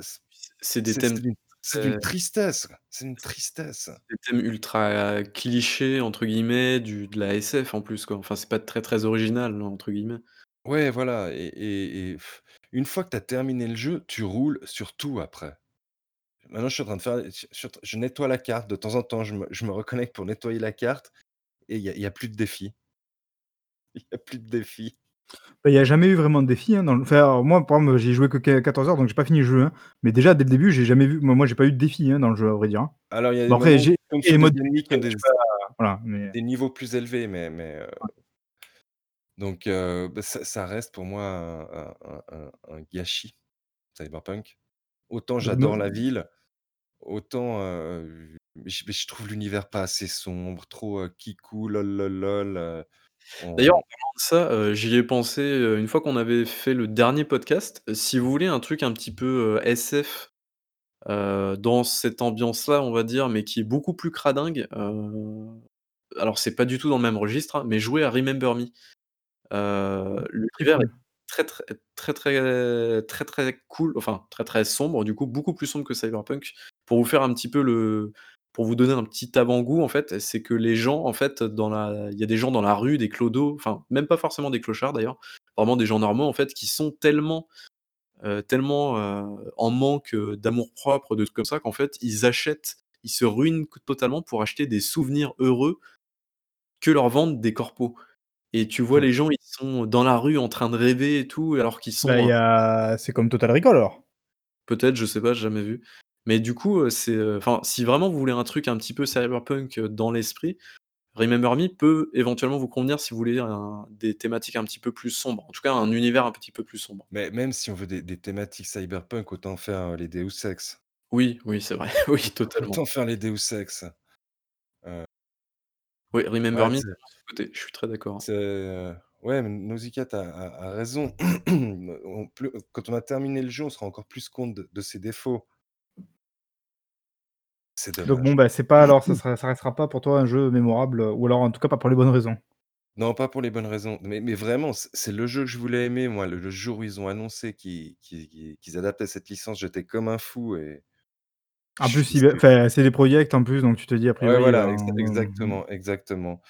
c'est des thèmes c'est d'une très tristesse, c'est une tristesse. des thèmes ultra «clichés» entre guillemets, du de la SF en plus, quoi. Enfin, c'est pas très, très «original» entre guillemets. Ouais, voilà et et et pff, une fois que tu as terminé le jeu, tu roules sur tout après. Maintenant, je suis en train de faire je nettoie la carte, de temps en temps, je me je me reconnecte pour nettoyer la carte et il y a il y a plus de défis. Il y a plus de défis. Bah, il y a jamais eu vraiment de défi, hein, dans le enfin, alors moi, par exemple, j'y ai joué que qu 14 heures, donc j'ai pas fini le jeu, hein. Mais déjà, dès le début, j'ai jamais vu moi moi, j'ai pas eu de défi, hein, dans le jeu, à vrai dire, hein. Alors, il y a des Bon après, moments j'ai les des modes ennemis qui ont des voilà, mais des niveaux plus élevés, mais mais heu, donc heu, bah, ça ça reste pour moi un un un un un gâchis, Cyberpunk. Autant bah, j'adore la ville, autant, heu, mais je mais je trouve l'univers pas assez sombre, trop, heu, kikou, lol lol lol, heu On D'ailleurs, en parlant de ça, heu, j'y ai pensé, heu, une fois qu'on avait fait le dernier podcast. Si vous voulez un truc un petit peu, heu, SF, heu, dans cette ambiance-là, on va dire, mais qui est beaucoup plus cradingue, heu, alors c'est pas du tout dans le même registre, hein, mais jouez à Remember Me. Heu, Très l'univers est cool. très, très, très, très, très, très cool, enfin très, très sombre, du coup, beaucoup plus sombre que Cyberpunk. Pour vous faire un petit peu le pour vous donner un petit avant-goût, en fait, c'est que les gens, en fait, dans la il y a des gens dans la rue, des clodos, enfin, même pas forcément des clochards d'ailleurs, vraiment des gens normaux, en fait, qui sont tellement, heu, tellement, heu, en manque, heu, d'amour-propre, de trucs comme ça, qu'en fait, ils achètent, ils se ruinent totalement pour acheter des souvenirs heureux que leur vendent des corpos et tu vois Mmh. les gens, ils sont dans la rue en train de rêver et tout, alors qu'ils Bah, sont, a c'est comme Total Recall alors? Peut-être, je sais pas, j'ai jamais vu. Mais du coup, heu, c'est, heu, enfin, si vraiment vous voulez un truc un petit peu cyberpunk, heu, dans l'esprit, Remember Me peut éventuellement vous convenir si vous voulez un des thématiques un petit peu plus sombres. En tout cas, un univers un petit peu plus sombre. Mais même si on veut des des thématiques cyberpunk, autant faire, les Deus Ex. Oui, oui, c'est vrai, oui, totalement. Autant faire les Deus Ex. Oui, Remember Ouais, Me, je suis très d'accord, hein. ouais, mais Nausicaa a a a raison. On plus quand on a terminé le jeu, on se rend encore plus compte de de ses défauts. C'est Donc bon, bah, c'est pas alors ça sera ça restera pas pour toi un jeu mémorable, ou alors en tout cas pas pour les bonnes raisons? Non, pas pour les bonnes raisons, mais mais vraiment, c c'est le jeu que je voulais aimer moi. Le le jour où ils ont annoncé qu'ils qu'ils qu'ils qu'ils adaptaient cette licence, j'étais comme un fou et En je plus, il enfin, CD Projekt en plus, donc tu te dis a Ouais, priori, voilà, mmh exactement, exactement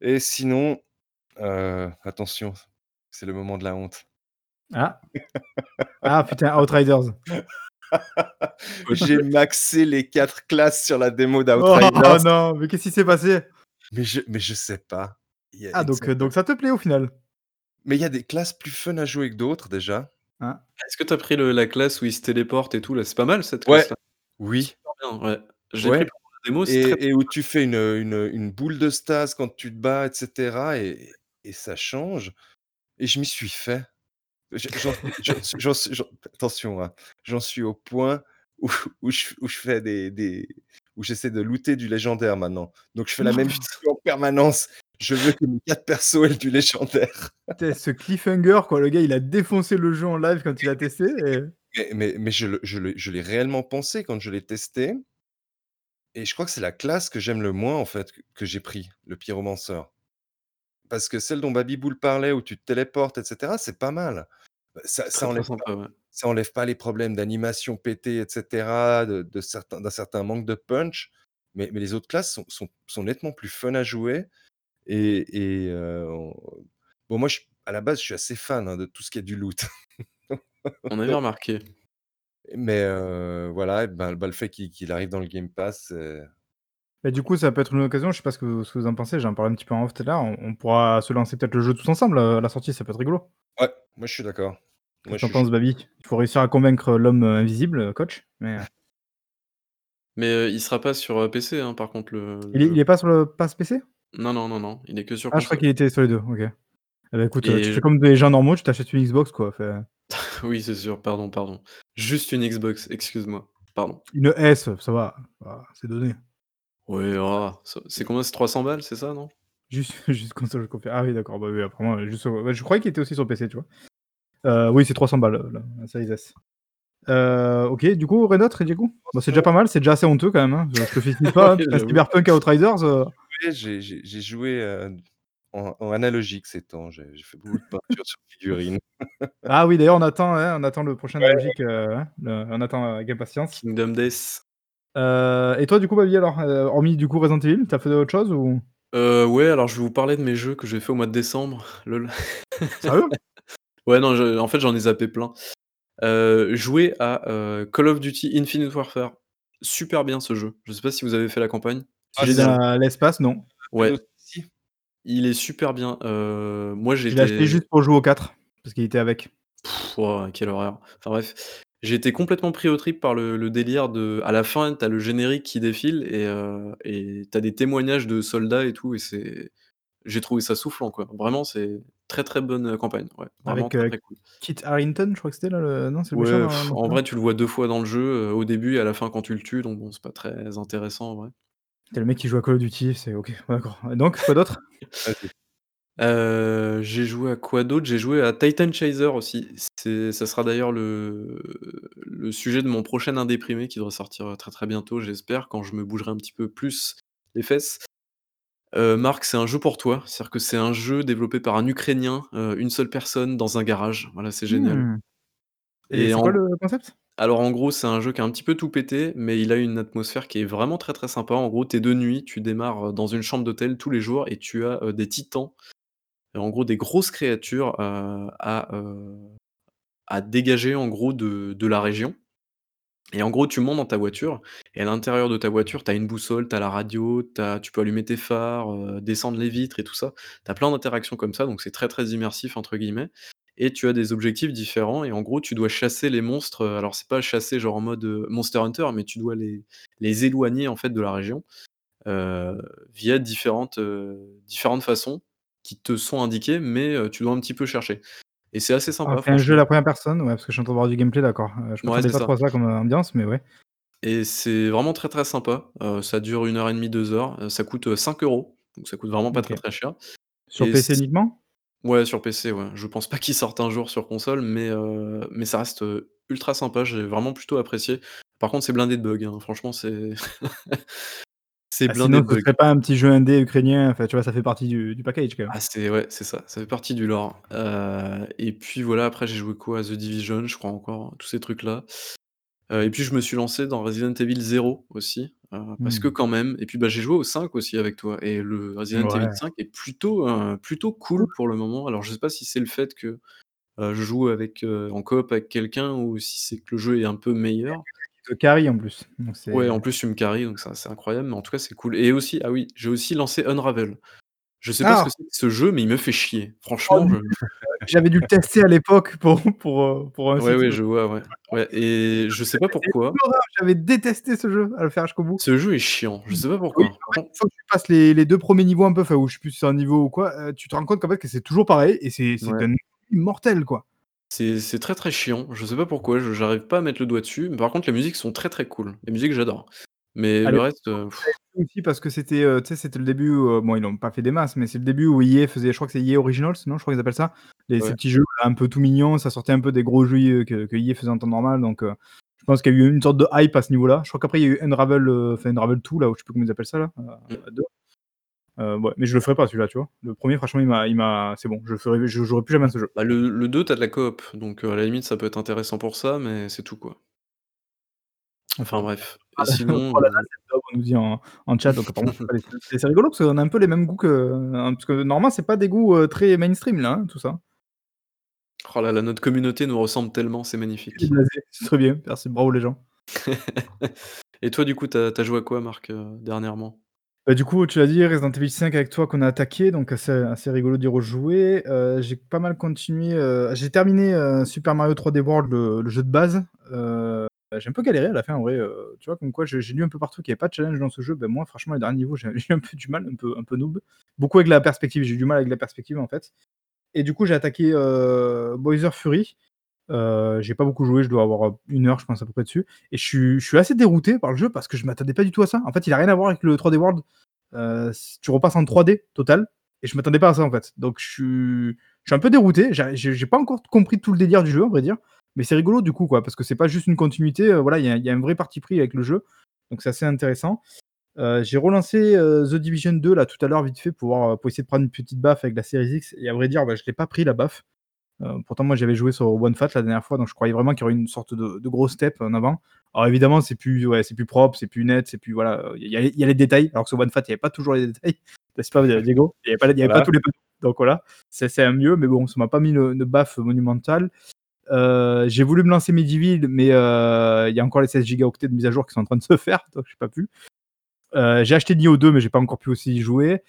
et sinon, heu, attention, c'est le moment de la honte. Ah! Ah putain, Outriders. J'ai maxé les 4 classes sur la démo Oh d'Outriders. non, mais qu'est-ce qui s'est passé? Mais je mais je sais pas. Il Ah donc donc ça te plaît au final? mais il y a des classes plus fun à jouer que d'autres déjà. Hein? Est-ce que tu as pris le la classe où ils se téléportent et tout là? C'est pas mal cette Ouais, classe-là. oui, ouais. Ouais démo, très, et et où tu fais une, une, une boule de stase quand tu te bats et cetera et et ça change et je m'y suis fait. Je attention, hein, j'en suis au point où où je où je fais des des où j'essaie de looter du légendaire maintenant. Donc je fais la même mission en permanence. Je veux que mes 4 persos aient du légendaire. Ce cliffhanger quoi, le gars il a défoncé le jeu en live quand il a testé et Mais mais mais je je l'ai réellement pensé quand je l'ai testé et je crois que c'est la classe que j'aime le moins en fait, que que j'ai pris, le pyromanceur. Parce que celle dont Baby-Boule parlait où tu te téléportes et cetera, c'est pas mal. Bah, ça ça enlève pas sympa, ouais. ça enlève pas les problèmes d'animation pétée et cetera, de de certains d'un certain manque de punch, mais mais les autres classes sont sont sont nettement plus fun à jouer et on bon moi je à la base, je suis assez fan, hein, de tout ce qui est du loot. On avait remarqué. mais heu, voilà, ben bah, le fait qu'il qu'il arrive dans le Game Pass, c'est Bah, du coup, ça peut être une occasion, je sais pas ce que vous ce que vous en pensez, j'en parlais un petit peu en off tout à l'heure, on on pourra se lancer peut-être le jeu tous ensemble, heu, à la sortie, ça peut être rigolo. ouais, moi je suis d'accord. Moi Qu'est-ce que je tu en suis chaud. penses, Babi? Il faut réussir à convaincre l'homme, heu, invisible, coach, mais Mais il sera pas sur, PC, hein, par contre le il le est jeu. il est pas sur le pass PC? Non, non, non, non, il est que sur Ah, je crois console. qu'il était sur les 2, OK. Eh bah, écoute, tu Et fais comme des gens normaux, tu t'achètes une Xbox quoi, oui, c'est sûr, pardon, pardon. Juste une Xbox, excuse-moi, pardon. une S, ça va, va, c'est donné. Oui, ah, ça c'est combien? C'est 300 balles, c'est ça, non? Juste juste console confé ah oui d'accord, bah oui, après moi, juste, ouais, je croyais qu'il était aussi sur PC, tu vois? Heu, oui, c'est 300 balles, heu, la la Series S. Heu, OK, du coup, rien d'autre, du coup? Bah, c'est déjà pas mal, c'est déjà assez honteux quand même, hein, je je te félicite pas, hein, Ouais, j'avoue. Cyberpunk et Outriders, heu Ouais, j'ai j'ai j'ai joué, heu, en en analogique ces temps, j'ai j'ai fait beaucoup de peinture sur figurines. Ah oui, d'ailleurs, on attend, ouais, on attend le prochain Ouais, ouais. analogique, heu, ouais, le on attend avec impatience. Kingdom Death. Heu et toi, du coup, Babi, alors, heu, hormis du coup Resident Evil, tu as fait autre chose ou? Heu, ouais, alors je vais vous parler de mes jeux que j'ai fait au mois de décembre, lol. Sérieux? Ouais, non, je en fait, j'en ai zappé plein. Jouer à, Call of Duty: Infinite Warfare. Super bien ce jeu. Je sais pas si vous avez fait la campagne? Ah dans l'espace, non. Ouais, si. il est super bien. Heu, moi Je l'ai acheté juste pour jouer au 4, parce qu'il était avec. Wouah, quelle horreur. Enfin bref, j'ai été complètement pris aux tripes par le le délire de à la fin, tu as le générique qui défile et heu et tu as des témoignages de soldats et tout et c'est j'ai trouvé ça soufflant, quoi. Vraiment, c'est très, très bonne, heu, campagne, ouais, vraiment Avec, très, heu, très cool. Kit Harington, je crois que c'était là le non, c'est le méchant Ouais, dans dans en vrai, tu le vois 2 fois dans le jeu, heu, au début et à la fin quand tu le tues, donc bon, c'est pas très intéressant en vrai. C'est le mec qui joue à Call of Duty, c'est OK, d'accord et donc quoi d'autre? Heu, j'ai joué à quoi d'autre? J'ai joué à Titan Chaser aussi. C'est ça sera d'ailleurs le le sujet de mon prochain indéprimé qui devrait sortir, très, très bientôt, j'espère, quand je me bougerai un petit peu plus les fesses. Heu, Marc, c'est un jeu pour toi. C'est-à-dire que c'est un jeu développé par un Ukrainien, heu, une seule personne dans un garage. Voilà, c'est génial. Mmh. Et Et c'est quoi en le concept? alors en gros, c'est un jeu qui a un petit peu tout pété, mais il a une atmosphère qui est vraiment très, très sympa. En gros, tu es de nuit, tu démarres, heu, dans une chambre d'hôtel tous les jours et tu as, des titans, en gros des grosses créatures, à, à dégager en gros de la région. Et en gros, tu montes dans ta voiture et à l'intérieur de ta voiture, tu as une boussole, tu as la radio, tu peux allumer tes phares, heu, descendre les vitres et tout ça. Tu as plein d'interactions comme ça, donc c'est très, très «immersif» entre guillemets et tu as des objectifs différents et en gros, tu dois chasser les monstres, alors c'est pas chasser genre en mode, heu, Monster Hunter, mais tu dois les les éloigner en fait de la région, heu, via différentes, différentes façons qui te sont indiquées, mais tu dois un petit peu chercher et c'est assez Ah, sympa c'est un jeu à la 1re personne, ouais, parce que je suis en train de voir du gameplay, d'accord. Heu, je Ouais, m'attendais c'est pas trop ça. à ça comme, heu, ambiance, mais ouais. Et c'est vraiment très, très sympa. Heu, ça dure 1 heure et demie, 2 heures. Heu, ça coûte, heu, 5 €, donc ça coûte vraiment pas très, très cher Sur et PC uniquement? ouais, sur PC, ouais. Je pense pas qu'il sorte un jour sur console, mais mais ça reste, ultra sympa. J'ai vraiment plutôt apprécié. Par contre, c'est blindé de bugs, hein. Franchement, c'est c'est Ah, blindé sinon ce serait pas un petit jeu indé ukrainien, enfin, tu vois, ça fait partie du du package quand même. Ah, c'est ouais, c'est ça, ça fait partie du lore. Heu et puis voilà, après j'ai joué quoi? À The Division, je crois encore, tous ces trucs-là. Heu et puis je me suis lancé dans Resident Evil 0 aussi, heu, parce que Mmh. quand même et puis, bah, j'ai joué au 5 aussi avec toi et le Resident Evil Ouais. 5 est plutôt, plutôt Cool. pour le moment. Alors je sais pas si c'est le fait que, je joue avec, en coop avec quelqu'un ou si c'est que le jeu est un peu meilleur. Te carry en plus, donc Ouais, en plus tu me carry, donc ça c'est incroyable, mais en tout cas c'est cool et aussi ah oui, j'ai aussi lancé Unravel. Je sais pas ce Ah! que c'est que ce jeu, mais il me fait chier. Oh Franchement, je J'avais dû le tester à l'époque pour pour, heu, pour un Ouais, ouais, je vois, ouais. Ouais et je sais pas pourquoi. j'avais détesté ce jeu, à le faire jusqu'au bout. Ce jeu est chiant, je sais pas pourquoi. une fois que tu passes les les 2 premiers niveaux un peu, enfin, ou je sais plus si c'est un niveau ou quoi, heu, tu te rends compte qu'en fait, que c'est toujours pareil et c'est Ouais. d'un mortel, quoi. C'est c'est très, très chiant. Je sais pas pourquoi, je j'arrive pas à mettre le doigt dessus. Mais par contre, les musiques sont très, très cool. Les musiques, j'adore. Mais À le reste, heu aussi parce que c'était, heu, tu sais, c'était le début, heu, bon, ils l'ont pas fait des masses, mais c'est le début où EA faisait je crois que c'est EA Originals, non? Je crois qu'ils appellent ça? Les ces Ouais. petits jeux un peu tout mignons, ça sortait un peu des gros jeux que que EA faisait en temps normal, donc heu, je pense qu'il y a eu une sorte de hype à ce niveau-là. Je crois qu'après il y a eu Unravel, heu, enfin Unravel 2 là, ou je sais plus comment ils appellent ça là, Mmh. 2. Ouais, mais je le ferai pas celui-là, tu vois? Le 1er franchement il m'a c'est bon, je ferai je jouerai plus jamais à ce jeu. Bah, le le 2, tu as de la coop, donc heu, à la limite, ça peut être intéressant pour ça, mais c'est tout, quoi. Enfin bref et sinon, oh là là, daube, on nous dit en en chat, donc c'est rigolo parce qu'on a un peu les mêmes goûts que hein, parce que normalement c'est pas des goûts, très mainstream là, hein, tout ça. Oh là là, notre communauté nous ressemble tellement, c'est magnifique. c'est très bien, merci, bravo les gens. Et toi, du coup, tu as joué à quoi, Marc, dernièrement? Bah, du coup, tu l'as dit, Resident Evil 5 avec toi qu'on a attaqué, donc assez assez rigolo d'y rejouer. Heu, j'ai pas mal continué, heu, j'ai terminé, heu, Super Mario 3D World, le jeu de base. J'ai un peu galéré à la fin en vrai, tu vois? Comme quoi j'ai lu un peu partout qu'il y avait pas de challenge dans ce jeu. Bah, moi franchement les derniers niveaux, j'ai j'ai un peu du mal, un peu un peu noob. Beaucoup avec la perspective, j'ai eu du mal avec la perspective en fait et du coup j'ai attaqué, Bowser Fury. Heu, j'ai pas beaucoup joué, je dois avoir, heu, 1 heure je pense à peu près dessus et je suis assez dérouté par le jeu parce que je m'attendais pas du tout à ça. En fait, il a rien à voir avec le 3D World. Heu, c tu repasses en 3D total et je m'attendais pas à ça en fait. Donc je suis je suis un peu dérouté, j'a j'ai pas encore compris tout le délire du jeu, à vrai dire, mais c'est rigolo du coup quoi, parce que c'est pas juste une continuité, voilà, il y a un vrai parti pris avec le jeu, donc c'est assez intéressant. J'ai relancé, The Division 2 là tout à l'heure vite fait pour pour essayer de prendre une petite baffe avec la Series X et à vrai dire, bah, je l'ai pas pris la baffe. Heu, pourtant moi j'avais joué sur One Fat la dernière fois, donc je croyais vraiment qu'il y aurait une sorte de de gros step en avant. Alors évidemment c'est plus ouais, c'est plus propre, c'est plus net, c'est plus voilà, il y a il y a les détails, alors que sur One Fat il y avait pas toujours les détails, n'est-ce pas, Diego? Il y avait pas y avait pas tous les donc voilà, c'est c'est un mieux, mais bon, ça m'a pas mis le une baffe monumentale. Heu, j'ai voulu me lancer Medieval, mais il y a encore les 16 gigaoctets de mise à jour qui sont en train de se faire, donc j'ai pas pu. J'ai acheté Nioh 2, mais j'ai pas encore pu aussi y jouer.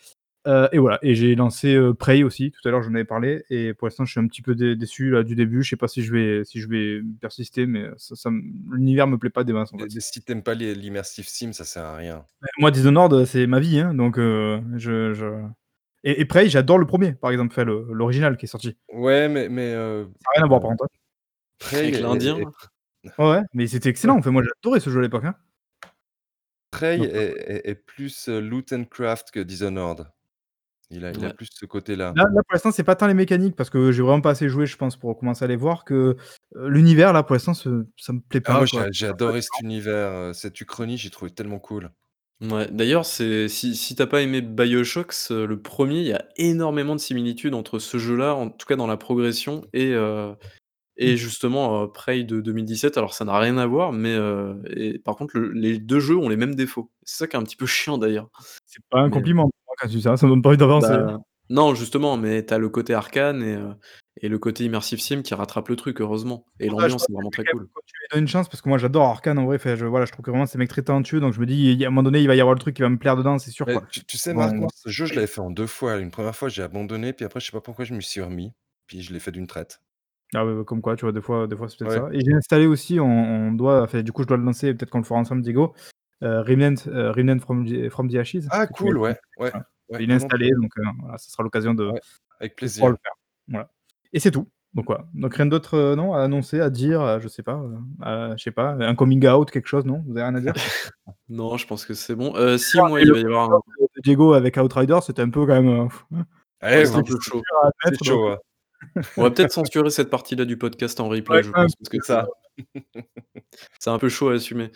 Heu et voilà et j'ai lancé, heu, Prey aussi, tout à l'heure j'en avais parlé et pour l'instant je suis un petit peu dé déçu là du début. Je sais pas si je vais si je vais persister, mais ça ça me l'univers me plaît pas des masses en fait. si tu aimes pas les l'immersive sim, ça sert à rien. Bah, moi Dishonored, c'est ma vie, hein, donc je je et et Prey, j'adore le 1er par exemple, enfin le l'original qui est sorti. Ouais, mais mais Ça rien à voir par contre, hein. Prey Avec l'Indien? Ouais, mais c'était excellent, enfin moi j'ai adoré ce jeu à l'époque, hein. Prey est est est plus, loot and craft que Dishonored. Il a il a Ouais. plus ce côté-là. Là là, pour l'instant, c'est pas tant les mécaniques parce que j'ai vraiment pas assez joué, je pense, pour commencer à les voir que, heu, l'univers là, pour l'instant, ça me plaît Ah moi pas j'ai adoré cet univers, heu, cette uchronie, j'ai trouvé tellement cool. Mouais, d'ailleurs, c'est si si tu as pas aimé BioShock, ce le 1er, il y a énormément de similitudes entre ce jeu-là, en tout cas dans la progression et et Mmh. justement, Prey de 2017. Alors ça n'a rien à voir, mais et par contre le les 2 jeux ont les mêmes défauts. C'est ça qui est un petit peu chiant d'ailleurs. C'est pas un Mais compliment quand tu dis ça, ça me donne pas envie d'avancer. bah, non justement, mais tu as le côté arcane et et le côté immersive sim qui rattrape le truc heureusement et l'ambiance pense est que vraiment très cool. continuer de donner une chance parce que moi j'adore Arcane en vrai, enfin je voilà, je trouve que vraiment c'est mec très talentueux donc je me dis: «Il y a un moment donné, il va y avoir le truc qui va me plaire dedans, c'est sûr quoi». tu tu sais Marc, moi ce jeu je l'avais fait en 2 fois. Une 1re fois j'ai abandonné, puis après je sais pas pourquoi je m'y suis remis, puis je l'ai fait d'une traite. Ah ouais, bah, comme quoi, tu vois, des fois des fois c'est peut-être Ouais. ça et j'ai installé aussi, on on doit enfin du coup je dois le lancer, peut-être qu'on le fera ensemble Diego, Remnant, heu, Remnant from the from the Ashes Ah cool, ouais, ouais, voilà. ouais, Il est installé donc heu, voilà, ça sera l'occasion de avec pouvoir le plaisir. faire. Voilà et c'est tout. Donc voilà, donc rien d'autre, non, à annoncer, à dire, je sais pas, je sais pas, un coming out, quelque chose, non? Vous avez rien à dire? Non, je pense que c'est bon. Si moi, il va y avoir un Diego avec Outriders, c'était un peu quand même, Ouais, c'est un peu chaud. donc. On va peut-être censurer cette partie-là du podcast en replay, je pense, parce que ça. c'est un peu chaud à assumer.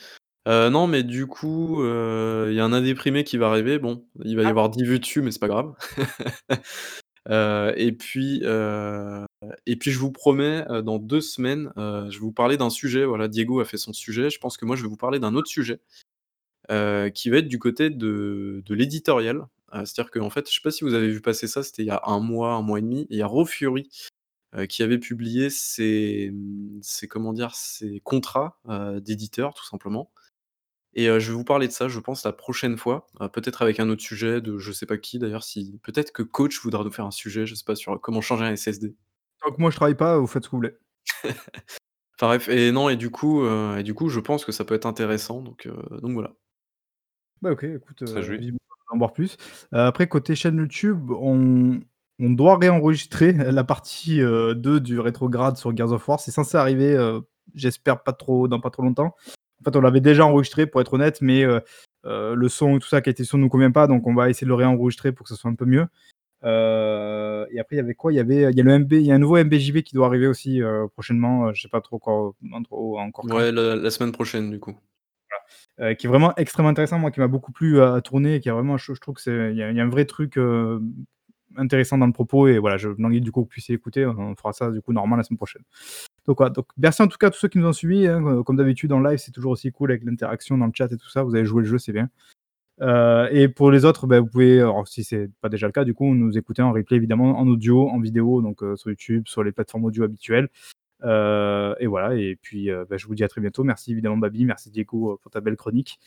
Heu, non, mais du coup, heu, il y a un indéprimé qui va arriver. Bon, il va y Ah! avoir 10 vues dessus, mais c'est pas grave. Heu et puis, heu et puis je vous promets, heu, dans 2 semaines, heu, je vais vous parler d'un sujet. Voilà, Diego a fait son sujet, je pense que moi je vais vous parler d'un autre sujet, heu, qui va être du côté de de l'éditorial. Heu, c'est-à-dire qu'en fait, je sais pas si vous avez vu passer ça, c'était il y a 1 mois, 1 mois et demi, il y a Raw Fury, heu, qui avait publié ses, mmh, ses comment dire? Ses contrats, heu, d'éditeur tout simplement et je vais vous parler de ça, je pense la prochaine fois, peut-être avec un autre sujet de je sais pas qui d'ailleurs, si peut-être que Coach voudra nous faire un sujet, je sais pas, sur comment changer un SSD. Tant que moi je travaille pas, vous faites ce que vous voulez. Enfin bref et non et du coup, et du coup, je pense que ça peut être intéressant donc donc voilà. Bah OK, écoute, vivement d'en voir plus. Après côté chaîne YouTube, on on doit réenregistrer la partie, heu, 2 du rétrograde sur Gears of War. C'est censé arriver, j'espère pas trop dans pas trop longtemps. En fait, on l'avait déjà enregistré pour être honnête, mais heu heu, le son et tout ça, qualité son nous convient pas, donc on va essayer de le réenregistrer pour que ça soit un peu mieux. Heu et après il y avait quoi? Il y avait il y a le MB il y a un nouveau MBJV qui doit arriver aussi, prochainement, je sais pas trop trop encore. Ouais, la la semaine prochaine, du coup. Voilà, qui est vraiment extrêmement intéressant, moi qui m'a beaucoup plu à à tourner et qui a vraiment je je trouve que c'est il y a y a un vrai truc, intéressant dans le propos et voilà, je m'ennuie du coup que vous puissiez écouter, on on fera ça du coup normalement la semaine prochaine. Donc voilà, donc merci en tout cas à tous ceux qui nous ont suivis, hein, heu, comme d'habitude en live, c'est toujours aussi cool avec l'interaction dans le chat et tout ça, vous avez joué le jeu, c'est bien. Heu et pour les autres, bah, vous pouvez, alors si c'est pas déjà le cas du coup, nous écouter en replay évidemment, en audio, en vidéo, donc sur YouTube, sur les plateformes audio habituelles. Et voilà et puis, bah, je vous dis à très bientôt. Merci évidemment Babi, merci Diego, pour ta belle chronique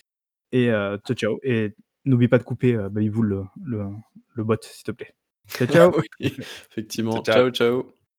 et ciao, ciao et n'oublie pas de couper, Bull le le le bot s'il te plaît. Ciao, ciao. Oui, effectivement. Ciao, ciao.